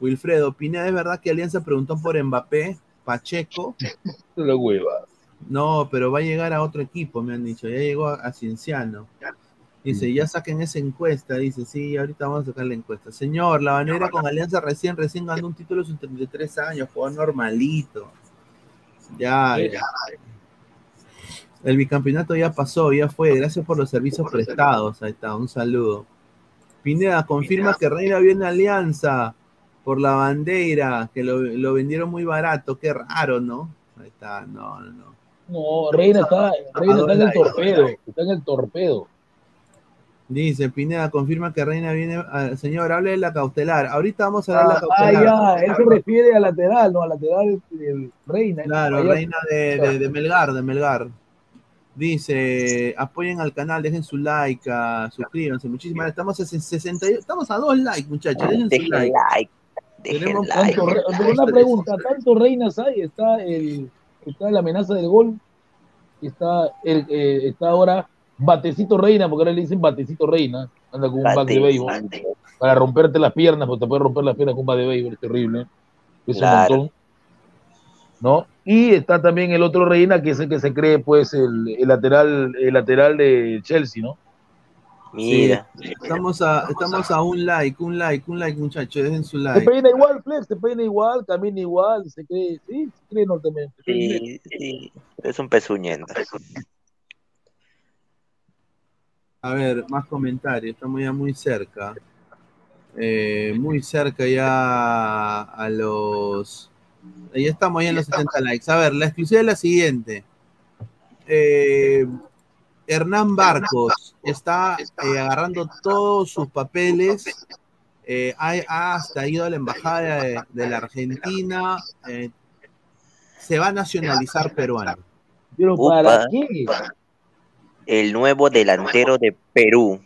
Wilfredo, Pineda, ¿es verdad que Alianza preguntó por Mbappé, Pacheco? La hueva. No, pero va a llegar a otro equipo, me han dicho. Ya llegó a, a Cienciano. Dice, ya saquen esa encuesta. Dice, sí, ahorita vamos a sacar la encuesta. Señor, la bandera con Alianza recién, recién ganó un título sus 33 años, jugó normalito. Ya, ya. El bicampeonato ya pasó, ya fue. Gracias por los servicios prestados. Ahí está, un saludo. Pineda, confirma que Reina viene a Alianza por la bandera, que lo, lo vendieron muy barato. Qué raro, ¿no? Ahí está, no, no, no. No, Reina está, Reina está en el torpedo, está en el torpedo. Dice Pineda, confirma que Reina viene. ah, señor, hable de la cautelar. Ahorita vamos a ver la Ah, cautelar. ah, ya, él se refiere a lateral, no, a lateral del Reina. Claro, Reina de, de- de Melgar, de Melgar. Dice, apoyen al canal, dejen su like, ah, suscríbanse. Muchísimas gracias. Estamos a 60, estamos a dos likes, muchachos. Dejen su like. like. Dejen Tenemos like. Tanto una pregunta, ¿tantos reinas hay? Está el, está la amenaza del gol, está el, eh, está ahora Batecito Reina, porque ahora le dicen Batecito Reina, anda con un bat de béisbol, para romperte las piernas, porque te puede romper las piernas con un bat de béisbol, es terrible, es Claro. un montón, ¿no? Y está también el otro Reina, que es el que se cree, pues, el, el lateral, el lateral de Chelsea, ¿no? Mira. Sí, estamos a, estamos a un like, un like, un like, muchachos. Dejen su Se like. peina igual, Flex, se peina igual, camina igual, se cree, sí, se cree sí. Es un pezuñento. A ver, más comentarios. Estamos ya muy cerca. Eh, muy cerca ya a los. Ya estamos ya en los 70 likes. A ver, la exclusiva es la siguiente. Eh, Hernán Barcos está eh, agarrando todos sus papeles. eh, ha, ha hasta ido a la embajada de, de la Argentina. eh, se va a nacionalizar peruano. Pero Upa. ¿para qué? El nuevo delantero de Perú.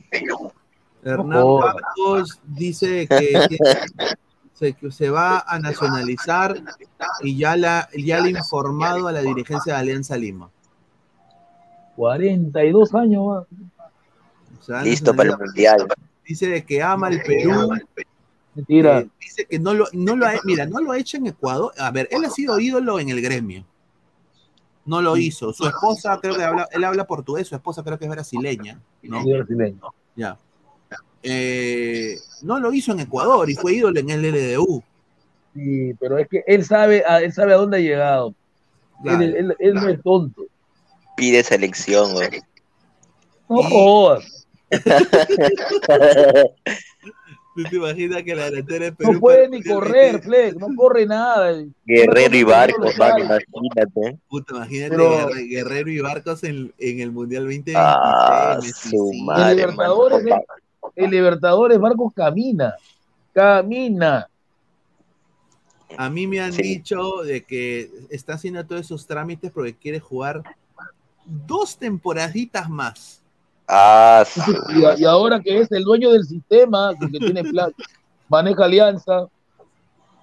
Hernán Ojo. Barcos dice que se, que se va a nacionalizar y ya, la, ya le ha informado a la dirigencia de Alianza Lima. 42 años más. Se va a Listo para el mundial. Dice de que ama el Perú. Mentira. eh, dice que no lo, no lo ha, mira, no lo ha hecho en Ecuador. A ver, él ha sido ídolo en el gremio. No lo hizo. Su esposa, creo que habla, él habla portugués, su esposa creo que es brasileña. ¿no? Sí, brasileño. Ya. Eh, no lo hizo en Ecuador y fue ídolo en el LDU. Sí, pero es que él sabe, a, él sabe a dónde ha llegado. Claro. Él, él- él no es tonto. Pide selección, güey. No jodas. ¿Tú te imaginas que la delantera de Perú No puede ni correr, Fleck. No corre nada. Guerrero y Barcos, man, imagínate. Puta, imagínate Pero- Guerre- Guerrero y Barcos en, en el Mundial 2026. Ah, su sí. El madre, Libertadores, mano. el Libertadores Barcos camina. Camina. A mí me han Sí. dicho de que está haciendo todos esos trámites porque quiere jugar dos temporaditas más. Ah, Y, y ahora que es el dueño del sistema, que, tiene plata, maneja alianza,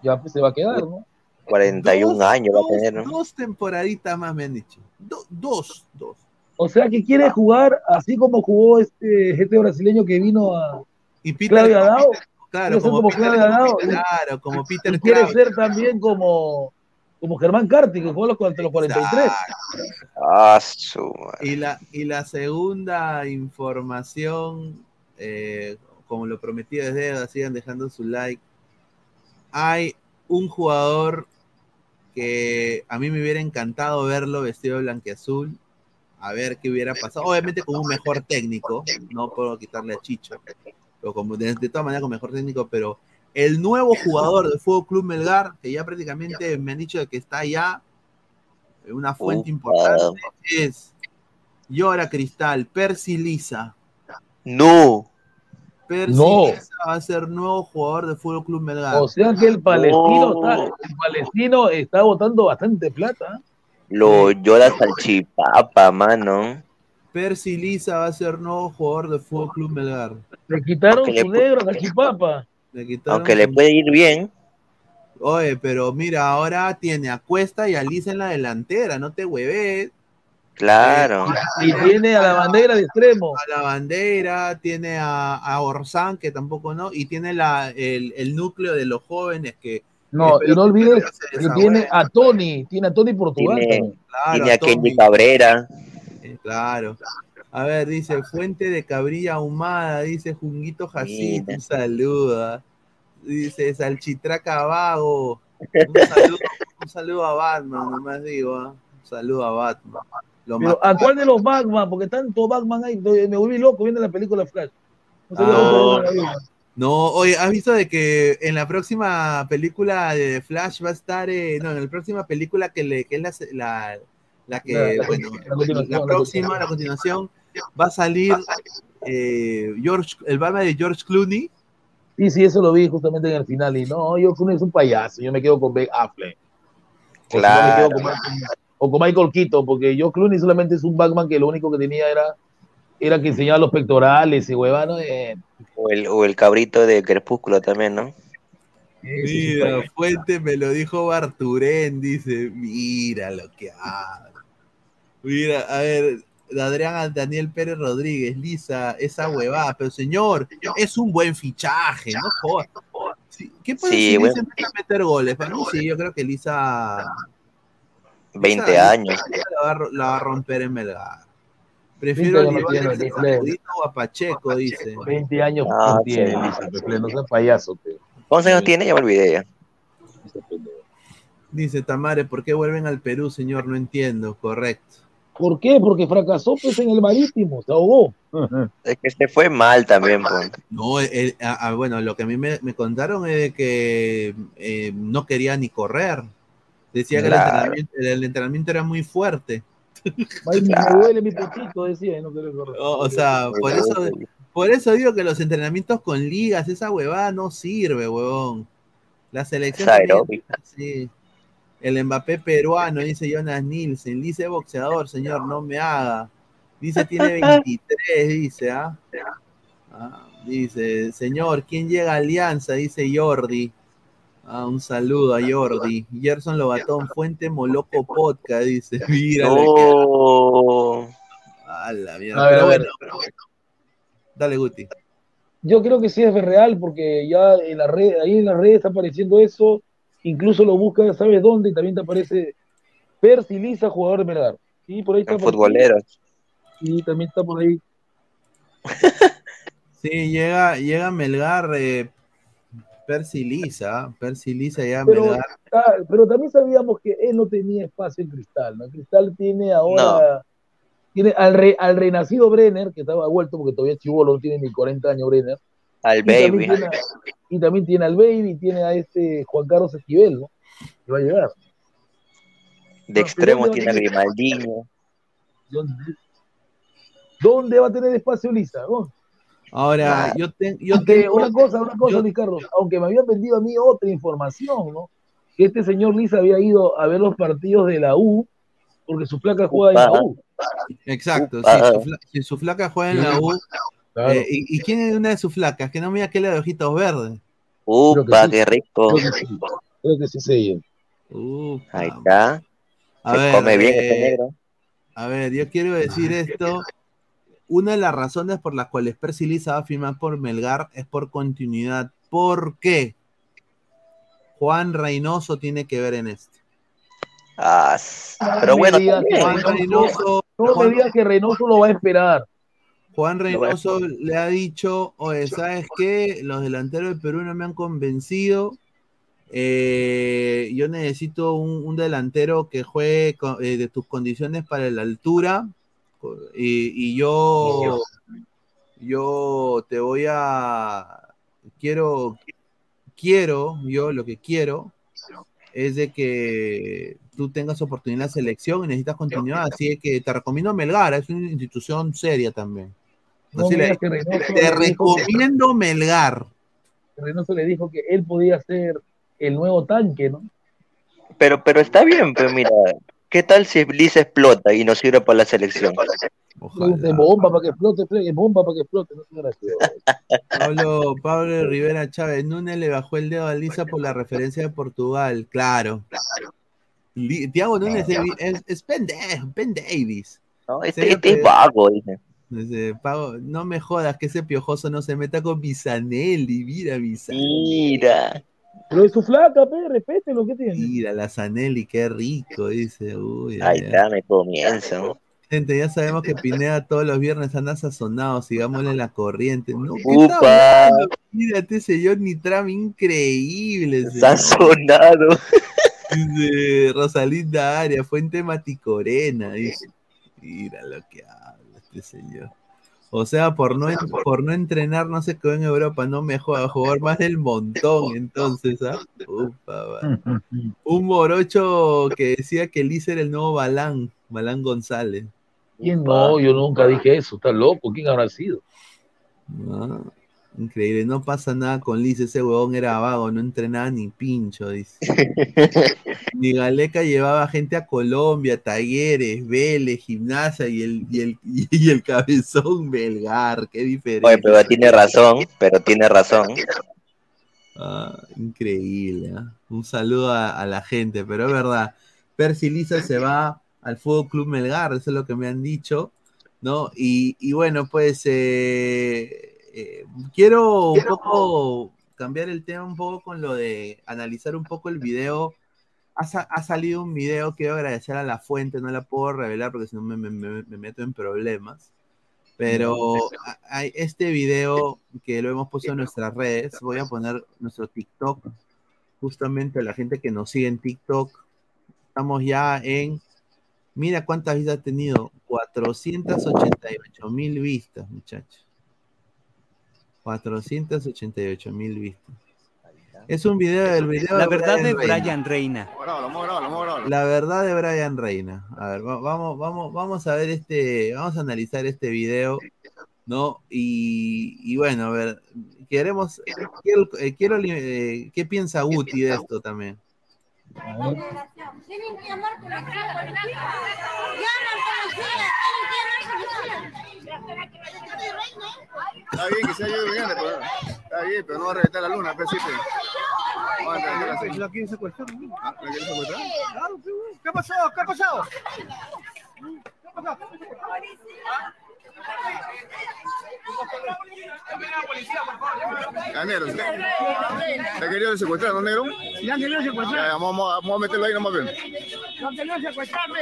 ya pues se va a quedar, ¿no? 41 Dos- años va a dos- tener, ¿no? Dos temporaditas más me han dicho. Do- dos, dos. O sea que quiere jugar así como jugó este gente brasileño que vino a Y Peter, Claudio Adao. claro, como como Peter, Claudio Adao. claro, como Peter Y quiere ser también como, como Germán Carti, que jugó los, ante los 43. Ah. Y la, y la segunda información, eh, como lo prometí desde sigan dejando su like. Hay un jugador que a mí me hubiera encantado verlo vestido de blanqueazul, a ver qué hubiera pasado. Obviamente con un mejor técnico, no puedo quitarle a Chicho, pero como, de, de todas maneras con mejor técnico, pero el nuevo jugador del Fútbol Club Melgar, que ya prácticamente me han dicho de que está allá, una fuente importante, es Llora Cristal, Percy Lisa. No. Percy No. Lisa va a ser nuevo jugador del Fútbol Club Melgar. O sea que el palestino, está, el palestino está botando bastante plata. Lo llora salchipapa, mano. Percy Lisa va a ser nuevo jugador del Fútbol Club Melgar. Le quitaron su negro a Chipapa. Le quitaron Aunque le puede ir bien. Oye, pero mira, ahora tiene a Cuesta y a Lisa en la delantera, no te hueves. Claro. Y tiene a la bandera de extremo. A la bandera, tiene a, a Orsán, que tampoco no, y tiene la, el, el núcleo de los jóvenes que. No, no olvides que tiene a Tony, tiene a Tony Portugal Tiene- también. Claro, Tiene a Tommy. Kenny Cabrera. Eh, Claro. A ver, dice Fuente de Cabrilla Ahumada, dice Junguito Jacinto, un saludo. ah. Dice Salchitraca Vago. Un saludo, un saludo a Batman, nomás digo. ah. Un saludo a Batman. Lo Pero más- ¿a cuál de los Batman? Porque tanto Batman hay, me volví loco viendo la película Flash. No Ah. oye, ¿has visto de que en la próxima película de Flash va a estar, eh, no, en la próxima película que, le, que es la, la, la que, La- la- bueno, la continuación, la la próxima, la continuación, va a salir eh, George, el barba de George Clooney. Sí, sí, eso lo vi justamente en el final. Y no, George Clooney es un payaso. Yo me quedo con Ben Affleck. O si no, me Claro. quedo con Michael- o con Michael Keaton, porque George Clooney solamente es un Batman que lo único que tenía era, era que enseñaba los pectorales y huevano. Eh, O el, o el cabrito de Crepúsculo también, ¿no? Mira, Fuente me lo dijo Barturén, dice, mira lo que hago. Mira, a ver, Adrián Daniel Pérez Rodríguez, Lisa, esa huevada, pero señor, es un buen fichaje, no jodas. Sí, ¿Qué pasa Sí, si bueno. Empieza a meter goles? Para mí sí, yo creo que Lisa 20 Lisa- años. Lisa la, va, a ro- la va a romper en Melgar. Prefiero 20 no llevar tiene, a Lisa. Sacudito o a Pacheco, dice. 20 años Ah, tiene, sí. Lisa, no seas payaso. Pepe. ¿Cuántos años tiene? Ya me olvidé ya. Dice Tamare, ¿por qué vuelven al Perú, señor? No entiendo, correcto. ¿Por qué? Porque fracasó pues, en el marítimo, se ahogó. Es que se fue mal también, pues. No, el- a- a- bueno, lo que a mí me, me contaron es de que eh, no quería ni correr. Decía que el entrenamiento, el, el entrenamiento era muy fuerte. Ay, me duele mi potito, decía, y no quería correr. O, o sea, por eso, por eso digo que los entrenamientos con ligas, esa huevada no sirve, huevón. La selección. Es tenía- aeróbica. sí. El Mbappé peruano, dice Jonas Nielsen. Dice boxeador, señor, no me haga. Dice tiene 23, dice, ¿ah? Ah, Dice, señor, ¿quién llega a Alianza? Dice Jordi. Ah, un saludo a Jordi. Gerson Lobatón, Fuente Moloco Podcast, dice. Mira, que- No. a la mierda. A ver, Pero a ver. bueno, dale, Guti. Yo creo que sí es real, porque ya en la red, ahí en las redes está apareciendo eso, incluso lo buscas, ¿sabes dónde? Y también te aparece Percy Lisa, jugador de Melgar. Sí, por ahí está. Futboleros. Y también está por ahí. Sí, llega, llega Melgar, eh, Percy Lisa, Percy Lisa llega a Pero, Melgar. ah, pero también sabíamos que él no tenía espacio en Cristal, ¿no? Cristal tiene ahora, tiene al, re- al renacido Brenner, que estaba vuelto porque todavía es chivolo, no tiene ni 40 años Brenner. Al Y también, baby. tiene, a- y también tiene al Baby, tiene a este Juan Carlos Esquivel, ¿no? Que va a llegar. De extremo tiene a Grimaldiño. ¿Dónde, dónde va a tener espacio Lisa? ¿no? Ahora, yo, ten- yo Aunque tengo. una cosa, una cosa, yo- Luis Carlos, aunque me habían vendido a mí otra información, ¿no? Que este señor Lisa había ido a ver los partidos de la U, porque su placa juega en la U. Exacto, si su, si su flaca juega en la U. Claro. eh, ¿y, y quién es una de sus flacas? Que no mira que la de ojitos verdes. Upa, sí. qué rico. Creo que sí, creo que sí. Upa. Ahí está. A Se ver, come bien este eh, negro. A ver, yo quiero decir esto. Una de las razones por las cuales Percy Lisa va a firmar por Melgar es por continuidad. ¿Por qué? Juan Reynoso tiene que ver en esto. Ah, pero bueno. Juan Reynoso, No me digas que Reynoso lo va a esperar. Juan Reynoso le ha dicho, oye, ¿sabes qué? Los delanteros de Perú no me han convencido. Eh, yo necesito un, un delantero que juegue con- eh, de tus condiciones para la altura. Y, y yo, yo te voy a, quiero, quiero, yo lo que quiero es de que tú tengas oportunidad en la selección y necesitas continuidad. Así que te recomiendo Melgar, es una institución seria también. No Así me le- digas que Reynoso te dijo que- recomiendo Melgar. Reynoso le dijo que él podía ser el nuevo tanque, ¿no? Pero, pero está bien, pues mira. ¿Qué tal si Lisa explota y nos sirve para la selección? De bomba para que explote, de bomba para que explote. Pablo, Pablo Rivera Chávez, Núñez le bajó el dedo a Lisa por la referencia de Portugal, claro. Tiago Núñez es, es, es pendejo, Ben Davis. No, este, este es pero- vago, dice. Dice, no me jodas que ese piojoso no se meta con Bisanelli, mira Bisanelli. Mira. Pero es su flaca, pe, respete lo que tiene. Mira, la Zanelli, qué rico, dice. Uy, Ahí ay, ay. está, me comienzo. Gente, ya sabemos que Pineda todos los viernes anda sazonado, sigámosle la corriente. No, ¿qué Upa. Mírate, señor Nitram, increíble. señor. Sazonado. Dice Rosalinda Aria, Fuente Maticorena, dice. Mira lo que habla este señor. O sea, por no, por no entrenar, no se quedó en Europa, no me joda, jugar más del montón, entonces, ¿ah? Upa, va. Un morocho que decía que Liz era el nuevo Balán, Balán González. ¿Quién no? Yo nunca dije eso, está loco. ¿Quién habrá sido? Ah, Increíble, no pasa nada con Liz, ese huevón era vago, no entrenaba ni pincho, dice. Ni Galeca llevaba gente a Colombia, talleres, Vélez, gimnasia y el, y el, y el cabezón Belgar, qué diferente. Oye, pero tiene razón, pero tiene razón. Ah, increíble. ¿ah? Un saludo a, a la gente, pero es verdad. Percy Lisa se va al Fútbol Club Melgar, eso es lo que me han dicho, ¿no? Y, y bueno, pues eh, eh, quiero un poco cambiar el tema un poco con lo de analizar un poco el video. Ha, sa- ha salido un video, quiero agradecer a la fuente, no la puedo revelar porque si no me, me- me- me meto en problemas. Pero hay este video que lo hemos puesto en nuestras redes, voy a poner nuestro TikTok, justamente a la gente que nos sigue en TikTok. Estamos ya en, mira cuántas vistas ha tenido, 488 mil vistas, muchachos. 488 mil vistas. Es un video del video La verdad de. Brian Reina. La verdad de Brian Reina. A ver, va- vamos, vamos, vamos a ver este, vamos a analizar este video, ¿no? Y, y bueno, a ver, queremos, quiero, eh, quiero, eh, ¿qué piensa Guti de esto también? Tienen que llamar por la cara. Llaman policía, tienen que llamar policía. Está bien que se haya ido bien, pero está bien, pero no va a reventar la luna, pues sí, pues. ¿La quieren secuestrar? Ah, ¿La quieres secuestrar? Claro. ¿Qué ha pasado? ¿Qué ha pasado? ¿Qué ha pasado? Ya, negro, ¿sí? ¿Te querido secuestrar, no, negro? Ya han querido secuestrar. Ya, vamos, a- vamos a meterlo ahí nomás, ven. No querido secuestrarme.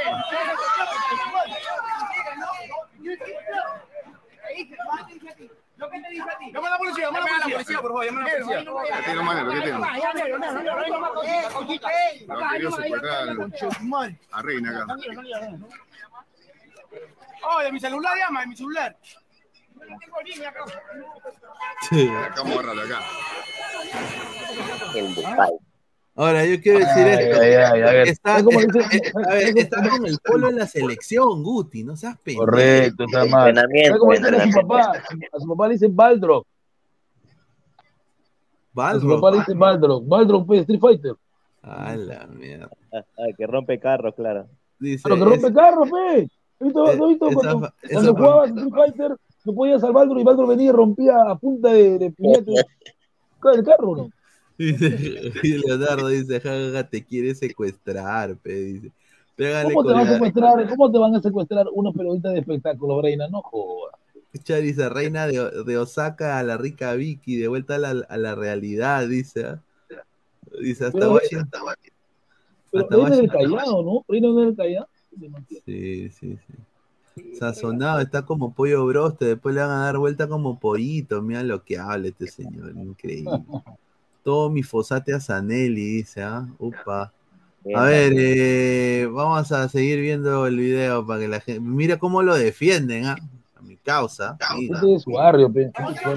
Lo que te dije a ti. Llama a la policía, llama a la policía, por favor, llama a la policía. ¿Qué tiene, manero? ¿Qué tiene? Lo ha querido secuestrar al- a Reina acá. Oye, mi celular llama, de mi celular. Acá vamos a agarrarlo, acá. Ahora, yo quiero decir Ay, esto. ay, ay, a ver. Está, Es como está- dice- a ver, está con el polo en la selección, Guti, no seas pendejo. Correcto, está mal. ¿Sabes cómo dicen a su papá? A su papá le dicen Baldrock. A su papá le dicen Baldrock. Baldrock, pues, Street Fighter. A la mierda. Ah, que rompe carros, claro. Dice, Pero que rompe es- carros, pe. ¿Has visto, Eh, ¿no has visto esa cuando, cuando jugabas Street Fighter no podías al Baldrock y Baldrock venía y rompía a punta de, de puñete el carro, ¿no? Dice, Leonardo dice, jajaja, te quiere secuestrar, pe, dice. Pégale ¿Cómo te van a secuestrar? ¿Cómo te van a secuestrar unos periodistas de espectáculo, Reina? No jodas. Dice, reina de, de Osaka a la rica Vicky, de vuelta a la, a la realidad, dice. ¿ah? Dice, hasta Pero, Washington. Pero hasta Reina del Washington. Callao, ¿no? Reina del Callao. Sí, sí, sí. Sazonado, está como pollo broste, después le van a dar vuelta como pollito. Mira lo que habla este señor, increíble. Todo mi fosate a Zanelli, dice, ¿ah? Upa. A ver, eh, vamos a seguir viendo el video para que la gente. Mira cómo lo defienden, ¿ah? A mi causa. Mira. Este es su barrio, pe. Es su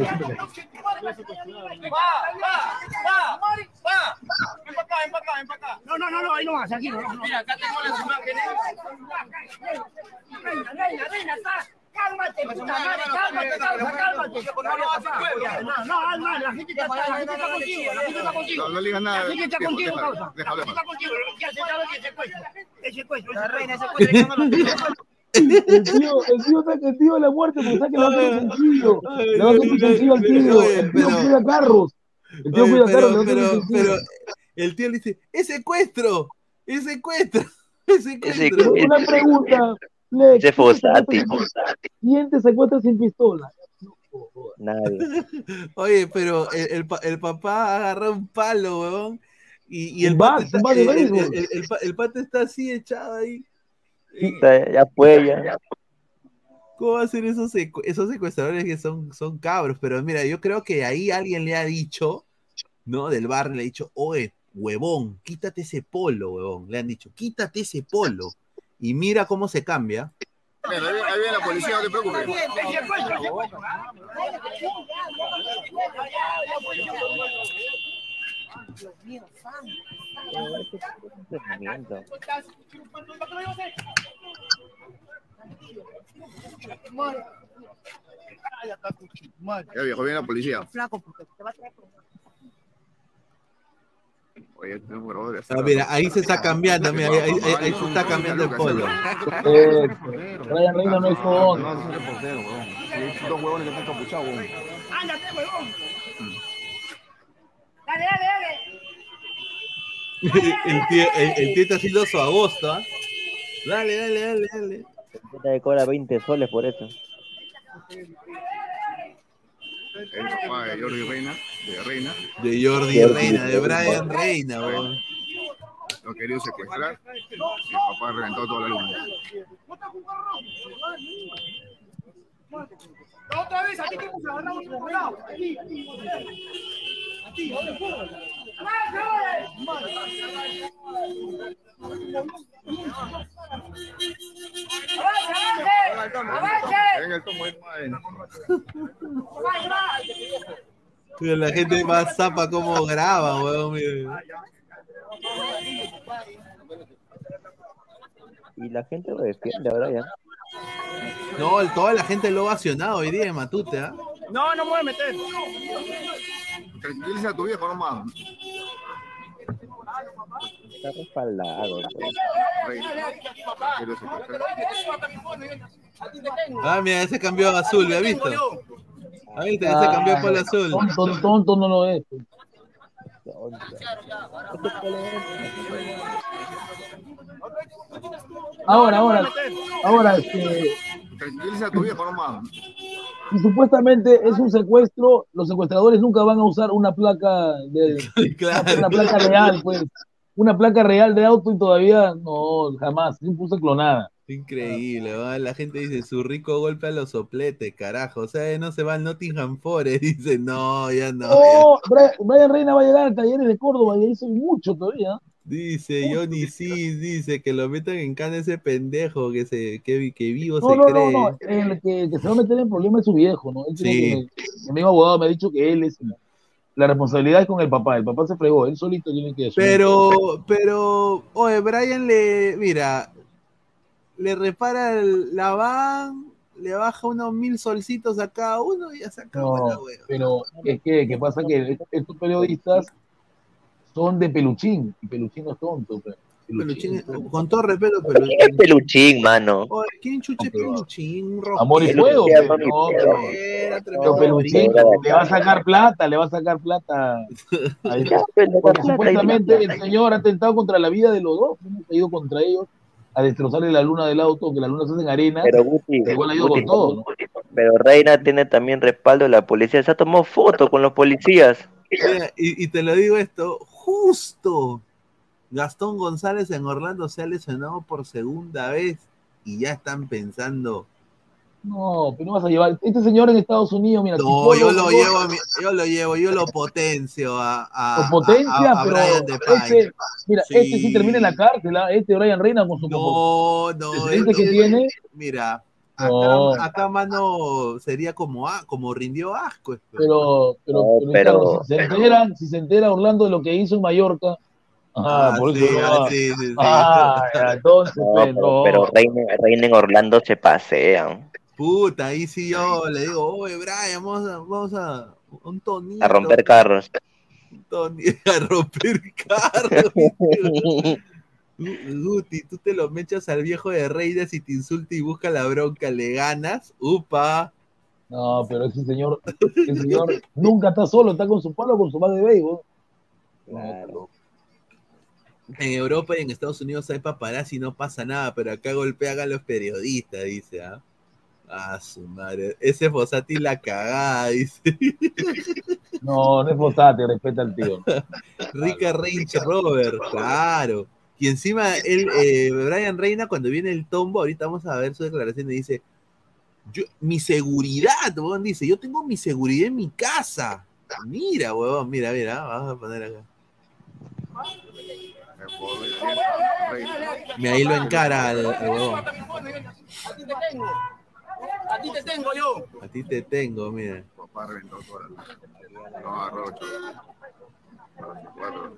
barrio. Ven para acá, ven para acá, ven para acá. No, no, no, no, ahí no vas, aquí no. no. Mira, acá tengo las imágenes. Reina, reina, reina, acá. Cálmate, puta madre, cálmate, causa, cálmate. No, no, no, la gente está, la gente está contigo, la gente está contigo. No, le digas nada. La gente está contigo, causa. La gente está contigo, ya se sabe que secuestro. El secuestro, La reina secuestro. El tío, el tío saca el tío de la muerte porque sabe que le va a hacer un sencillo. Le va a hacer un sencillo al tío. El tío cuida carros. El tío Oye, cuida pero, hacer pero, un sencillo. pero el tío le dice, ¡es secuestro! ¡Es secuestro! ¡Es secuestro! Pero Una pregunta. Lex, Ese Fossati. ¿Quién te secuestra sin pistola? Nadie. Oye, pero el, el el papá agarra un palo, weón. Y, y el, Un pata bat, está, de el, el- el- el pa- el pata está así echado ahí. Ya, ya fue, ya. ¿Cómo va a ser esos, secu- esos secuestradores que son, son cabros? Pero mira, yo creo que ahí alguien le ha dicho, ¿no? Del barrio le ha dicho, oye, huevón, quítate ese polo, huevón. Le han dicho, quítate ese polo. Y mira cómo se cambia. Mira, ahí viene- ahí viene la policía, no te preocupes. Dios mío, santo. Ya viejo, viene la policía. Flaco, porque te va a traer Oye, tengo un grabador de Ah, mira, ahí se está cambiando, mira, ahí, ahí- ahí se está cambiando el polo. Eh, Brian Reina no es todo. No, no es reportero, weón. Sí, Dos huevones que están capuchados, weón. Ándate, huevón. Dale, dale, dale. El tío, el, el tío está haciendo su agosto, ¿ah? Dale, dale, dale, dale. Te cobra 20 soles por eso. El papá de Jordi Reina, de Reina, De Jordi Reina, de Brian Reina, weón. lo quería secuestrar y el papá reventó toda la luna. Otra vez, aquí te hemos agarrado por lado. Aquí, aquí. Aquí, ¿dónde fue? Venga el tomo, es madre. Mira, la gente más zapa como graba, weón. Y la gente lo defiende ahora ya. No, el- toda la gente lo ha ovacionado hoy día en Matute, ¿ah? No, no me voy a meter. Tranquiliza a tu viejo nomás. Está respaldado. Ah, mira, ese cambió a azul, ¿ya visto? ¿Has visto? Ese cambió por el azul. Tonto, tonto no lo es. Ahora, ahora, ahora, este, Tranquiliza a tu viejo nomás. si supuestamente es un secuestro, los secuestradores nunca van a usar una placa de una placa real, pues. Una placa real de auto y todavía no, jamás, siempre usa clonada. Increíble, ¿va? la gente dice su rico golpe a los sopletes, carajo. O sea, no se va al Nottingham Forest. Dice, no, ya no. Oh, Brian, Brian Reina va a llegar a Talleres de Córdoba y ahí soy mucho todavía. Dice Johnny sí, dice que lo metan en cana ese pendejo que se que, que vivo No, se no, no, cree. no, el que, que se va a meter en problemas es su viejo, ¿no? Él Sí. que- mi amigo abogado me ha dicho que él es la responsabilidad es con el papá, el papá se fregó, él solito tiene que asumir. Pero, pero, oye, Brian le, mira, le repara el- la van, le baja unos mil solcitos a cada uno y ya se acabó No, la pero es que, que pasa que estos periodistas son de peluchín, y peluchín no es tonto. pues. Peluchín, con todo respeto, pero. ¿Quién es peluchín, mano? Oye, ¿quién chuche peluchín? Amor y fuego, pero no, pero- pero peluchín le va a sacar plata, le va a sacar plata. a él. Porque supuestamente el señor ha atentado contra la vida de los dos, hemos ido contra ellos a destrozarle la luna del auto, que la luna se hace en arena. Pero Guti, igual ha ido Guti, con todo, ¿no? Pero Reina tiene también respaldo de la policía. Se ha tomado fotos con los policías. Mira, y, y te lo digo esto, justo Gastón González en Orlando se ha lesionado por segunda vez y ya están pensando, No, pero no vas a llevar. Este señor en Estados Unidos, mira. no, yo lo llevo, yo lo llevo, yo lo potencio a, a, Con potencia, a- a pero este, mira, Sí. este sí termina en la cárcel, ¿ah? este Brian Reina con su No, no, antecedente es- que es- tiene. Mira, acá, No. acá mano sería como ah, como rindió asco. esto. Pero, pero, No, pero, pero- claro, si se entera, si se entera Orlando de lo que hizo en Mallorca, ah, Ah, por sí, eso ah, ah, sí, sí, ah, entonces, pues, pero, pero Reina, Reina en Orlando se pasean. Puta, ahí sí yo le digo, oye Brian, vamos a, vamos a un tonito. A romper carros. un tonito, a romper carros. Gu- Guti, tú te lo mechas al viejo de Reidas y te insulta y busca la bronca, le ganas, upa. No, pero ese señor, ese señor nunca está solo, está con su palo, con su madre de béisbol. Claro. En Europa y en Estados Unidos hay paparazzi y no pasa nada, pero acá golpean a los periodistas, dice, ¿ah? Ah, su madre. Ese Fosati la cagada, dice. No, no es Fosate, respeta al tío. Rica Range Rover, claro. Y encima, él, eh, Brian Reina, cuando viene el tombo, ahorita vamos a ver su declaración, y dice, yo, mi seguridad, huevón, dice, yo tengo mi seguridad en mi casa. Mira, huevón, mira, mira, vamos a poner acá. Mira, ahí lo encara al, al huevón. A ti te tengo. A ti te tengo yo. A ti te tengo, mira. Papá reventó. No. Cuatro.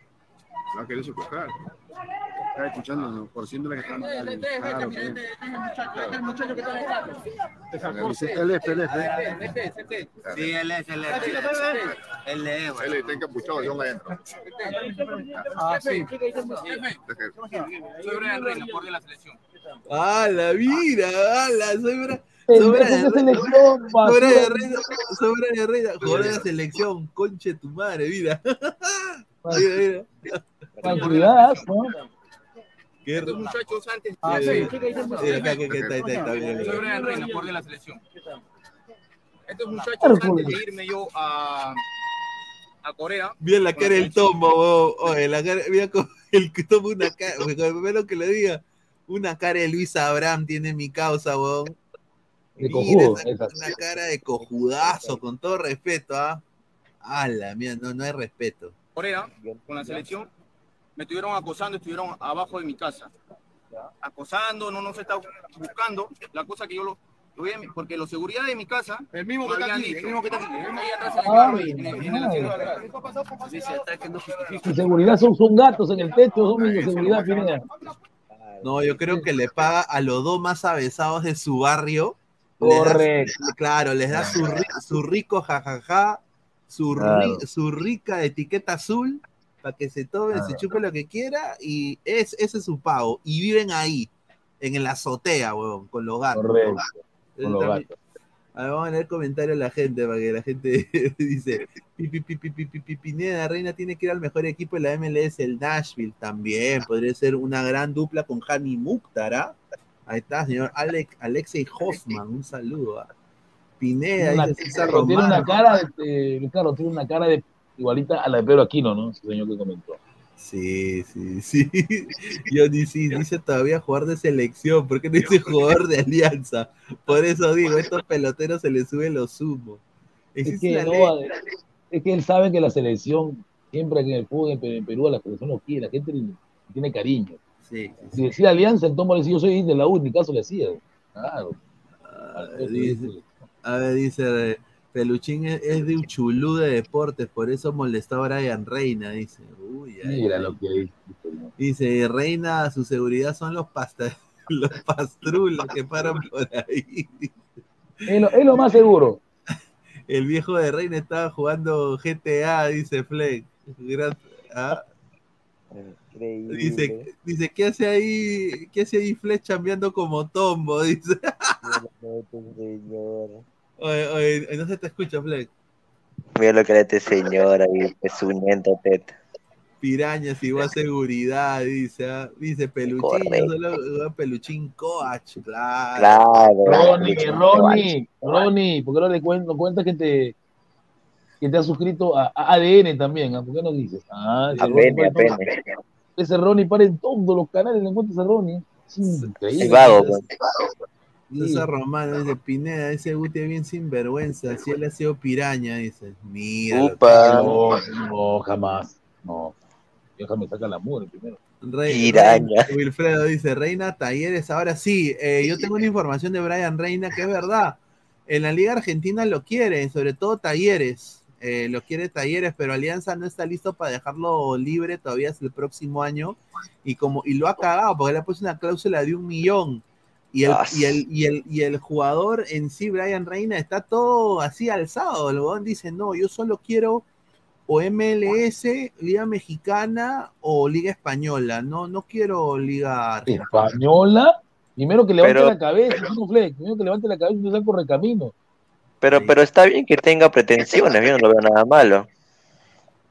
No quería secuestrar. Estaba escuchando por ciento la que están. Claro, sí. Él es, él es, él es. Sí, él es, él es. Él es, Él está encapuchado, yo me adentro. Ah, sí. Soy Brian Reina, por de la selección. ¡Hala, mira! ¡Hala! Soy Bra- Pendejo, Sobra ¿qué de selección, Sobra de? Reina, Sobra de Reina, de la selección, conche tu madre, mira. Mira, mira. Tranquilidad, ¿no? Qué Estos muchachos antes. Ah, Sí, sí. sí. Sí, acá, acá, acá, está, está, está, bien, bien. Soy Brian Reina, por de la selección. Estos muchachos Hércules. antes de irme yo a, a Corea. Mira la cara del tombo, weón. Oye, la cara, mira como el que toma una cara, primero que le diga, una cara de Luis Abraham tiene mi causa, weón. De cojudo, esa- una cara de cojudazo, con todo respeto, ¿ah? Ala, mira, no, no hay respeto. Corea, con la selección, me estuvieron acosando, estuvieron abajo de mi casa. Acosando, no nos está buscando. La cosa que yo lo, porque los seguridad de mi casa. El mismo que me está aquí, dicho, el mismo que está aquí. Ahí atrás en el seguridad son, son gatos en el techo, son de seguridad, Pineda. No, yo creo que le paga a los dos más avesados de su barrio. les da- Correcto. claro, les da su, su rico jajaja, su, ri- su rica etiqueta azul para que se tome, se chupe lo que quiera y es, ese es su pago. Y viven ahí, en la azotea, huevón, con los gatos. Correcto, Él con los también- gatos. A ver, vamos a leer comentarios de la gente para que la gente dice "Pi, pi, pi, pi, pi, pi, pi, Pineda Reina tiene que ir al mejor equipo de la MLS, el Nashville también. Podría ser una gran dupla con Hani Mukhtar. ¿ah? Ahí está, señor Alex, Alexei Hoffman, un saludo. ¿ah? Pineda, Tiene una, dice César tiene una cara de, de- claro, tiene una cara de igualita a la de Pedro Aquino, ¿no? Ese señor que comentó. Sí, sí, sí. Yo sí, dice todavía jugar de selección, ¿por qué no dice jugador de alianza? Por eso digo, estos peloteros se les suben los humos. Es que, no, ley- es que él sabe que la selección, siempre que en el fútbol en Pe- en Perú, la selección lo quiere, la gente tiene cariño. Sí, sí, Si decía alianza, le decía, yo soy de la U, en mi caso le hacía. Claro. Ah, dice, a ver, dice, Peluchín es, es de Uchulú de deportes, por eso molestó a Brian Reina, dice. Uy, ay, Mira ay. lo que dice. Dice, Reina, su seguridad son los pasta los pastrulos que paran por ahí. Es lo, es lo más seguro. El viejo de Reina estaba jugando GTA, dice Fleck. Ah, Dice, dice, ¿qué hace ahí? ¿Qué hace ahí Fleck chambeando como tombo? Dice. Oye, oye, no se te escucha, Fleck. Mira lo que era este señor ahí, pezuñento teta. Pirañas igual seguridad, dice. ah. Dice Peluchín, Correcto. solo Peluchín Coach, claro. Claro. Ronnie, Peluchín Ronnie, Ronnie, ¿por qué no le cuentas no cuentas que te, que te has suscrito a, a ADN también? ah? ¿Por qué no dices? Ah, ese Ronnie todo- ese Ronnie para en todos los canales, le encuentras a Ronnie. Es increíble. El vago, pues. César Romano dice, Pineda, ese Guti es bien sinvergüenza, si él ha sido piraña, dice. Mira. Upa. No, no, jamás. No. Déjame sacar la mugre primero. Rey- Piraña. Rey- Wilfredo dice, Reina Talleres, ahora sí, eh, yo tengo una información de Brian Reina que es verdad. En la Liga Argentina lo quieren, sobre todo Talleres. eh, lo quiere Talleres, pero Alianza no está listo para dejarlo libre todavía es el próximo año. Y como y lo ha cagado, porque le ha puesto una cláusula de un millón. Y el, y, el, y, el, y el jugador en sí, Brian Reina, está todo así alzado. El huevón dice, no, yo solo quiero o MLS, Liga Mexicana o Liga Española. No, no quiero Liga. Española, primero que levante Pero- la cabeza, no Fleck, primero que levante la cabeza y no sea correcamino. Pero, pero está bien que tenga pretensiones, yo no lo veo nada malo.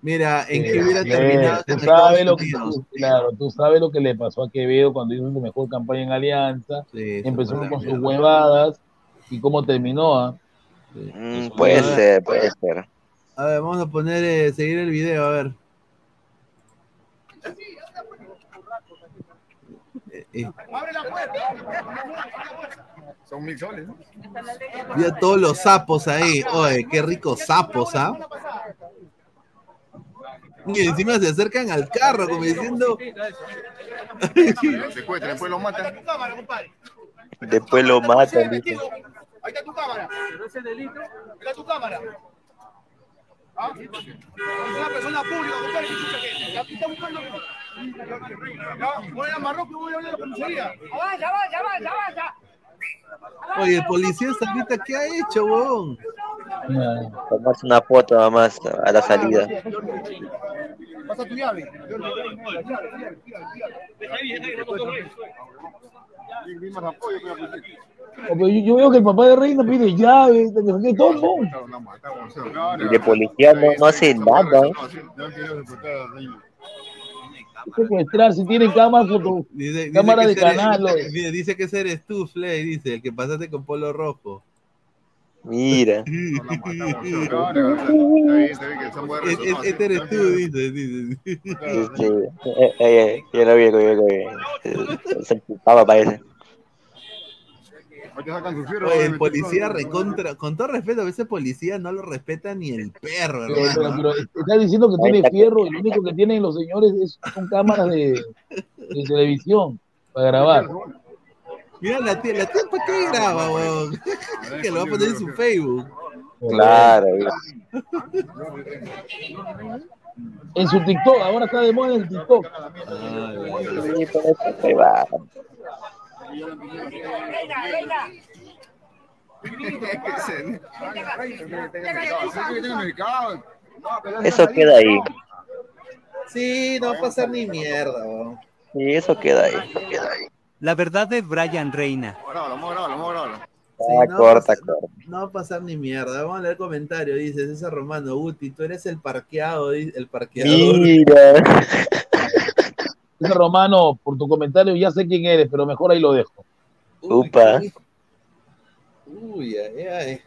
Mira, ¿en qué Eh, hubiera terminado tú sabes lo que, tú- claro, tú sabes lo que le pasó a Quevedo cuando hizo su mejor campaña en Alianza, Sí, empezó con sus huevadas y cómo terminó. ah? Mm, puede ser, puede ser. A ver, vamos a poner, eh, seguir el video, a ver. Eh, eh, Abre la puerta. Son mil soles, ¿no? mira todos los sapos ahí. Oye, qué ricos sapos, ¿ah? Y encima se acercan al carro, como diciendo. Secuestran, después lo matan. Después lo matan, dice. Ahí está tu cámara. Pero ese delito. Ahí está tu cámara. ¿Ah? Es una persona pública, chucha que- Aquí está buscando. Voy a Marruecos y voy a hablar a la comisaría. Avanza, avanza, avanza, avanza. Oye, el policía Sarita, ¿qué ha hecho, weón? Tomarse una foto nada más a la salida. Pasa tu llave. Yo, yo veo que el papá de Reina pide llaves, que todo el mundo. Y de policía no, no hace nada. Secuestrar, si tiene cámara, foto, Dice, dice cámara que de ese eres- canal. dice- dice que ese eres tú, Flay, dice, el que pasaste con polo rojo. Mira. E- e- Este eres tú, dice. dice. Este, eh, eh, yo lo vi, yo lo vi. Eh, Se parece. Oye, el policía recontra, con todo respeto, a veces policía no lo respeta ni el perro, Pero, pero- hermano. pero está diciendo que tiene fierro y lo único que tienen los señores es, son cámaras de, de televisión para grabar. Mira la tía, la tía, ¿para qué graba, weón? que lo va a poner en su Facebook. Claro. En su TikTok, ahora está de moda en el TikTok. Sí, Reina, reina. Eso queda ahí. Sí, no va a pasar ni mierda, weón. Sí, eso queda ahí. La verdad de Brian Reina. Sí, Ah, no, corta, pasa- corta. no va a pasar ni mierda. Vamos a leer el comentario. Dice César Romano, Guti, tú eres el parqueado, el parqueador. Mira. Romano, por tu comentario ya sé quién eres, pero mejor ahí lo dejo. Upa. Uy, ay, ay.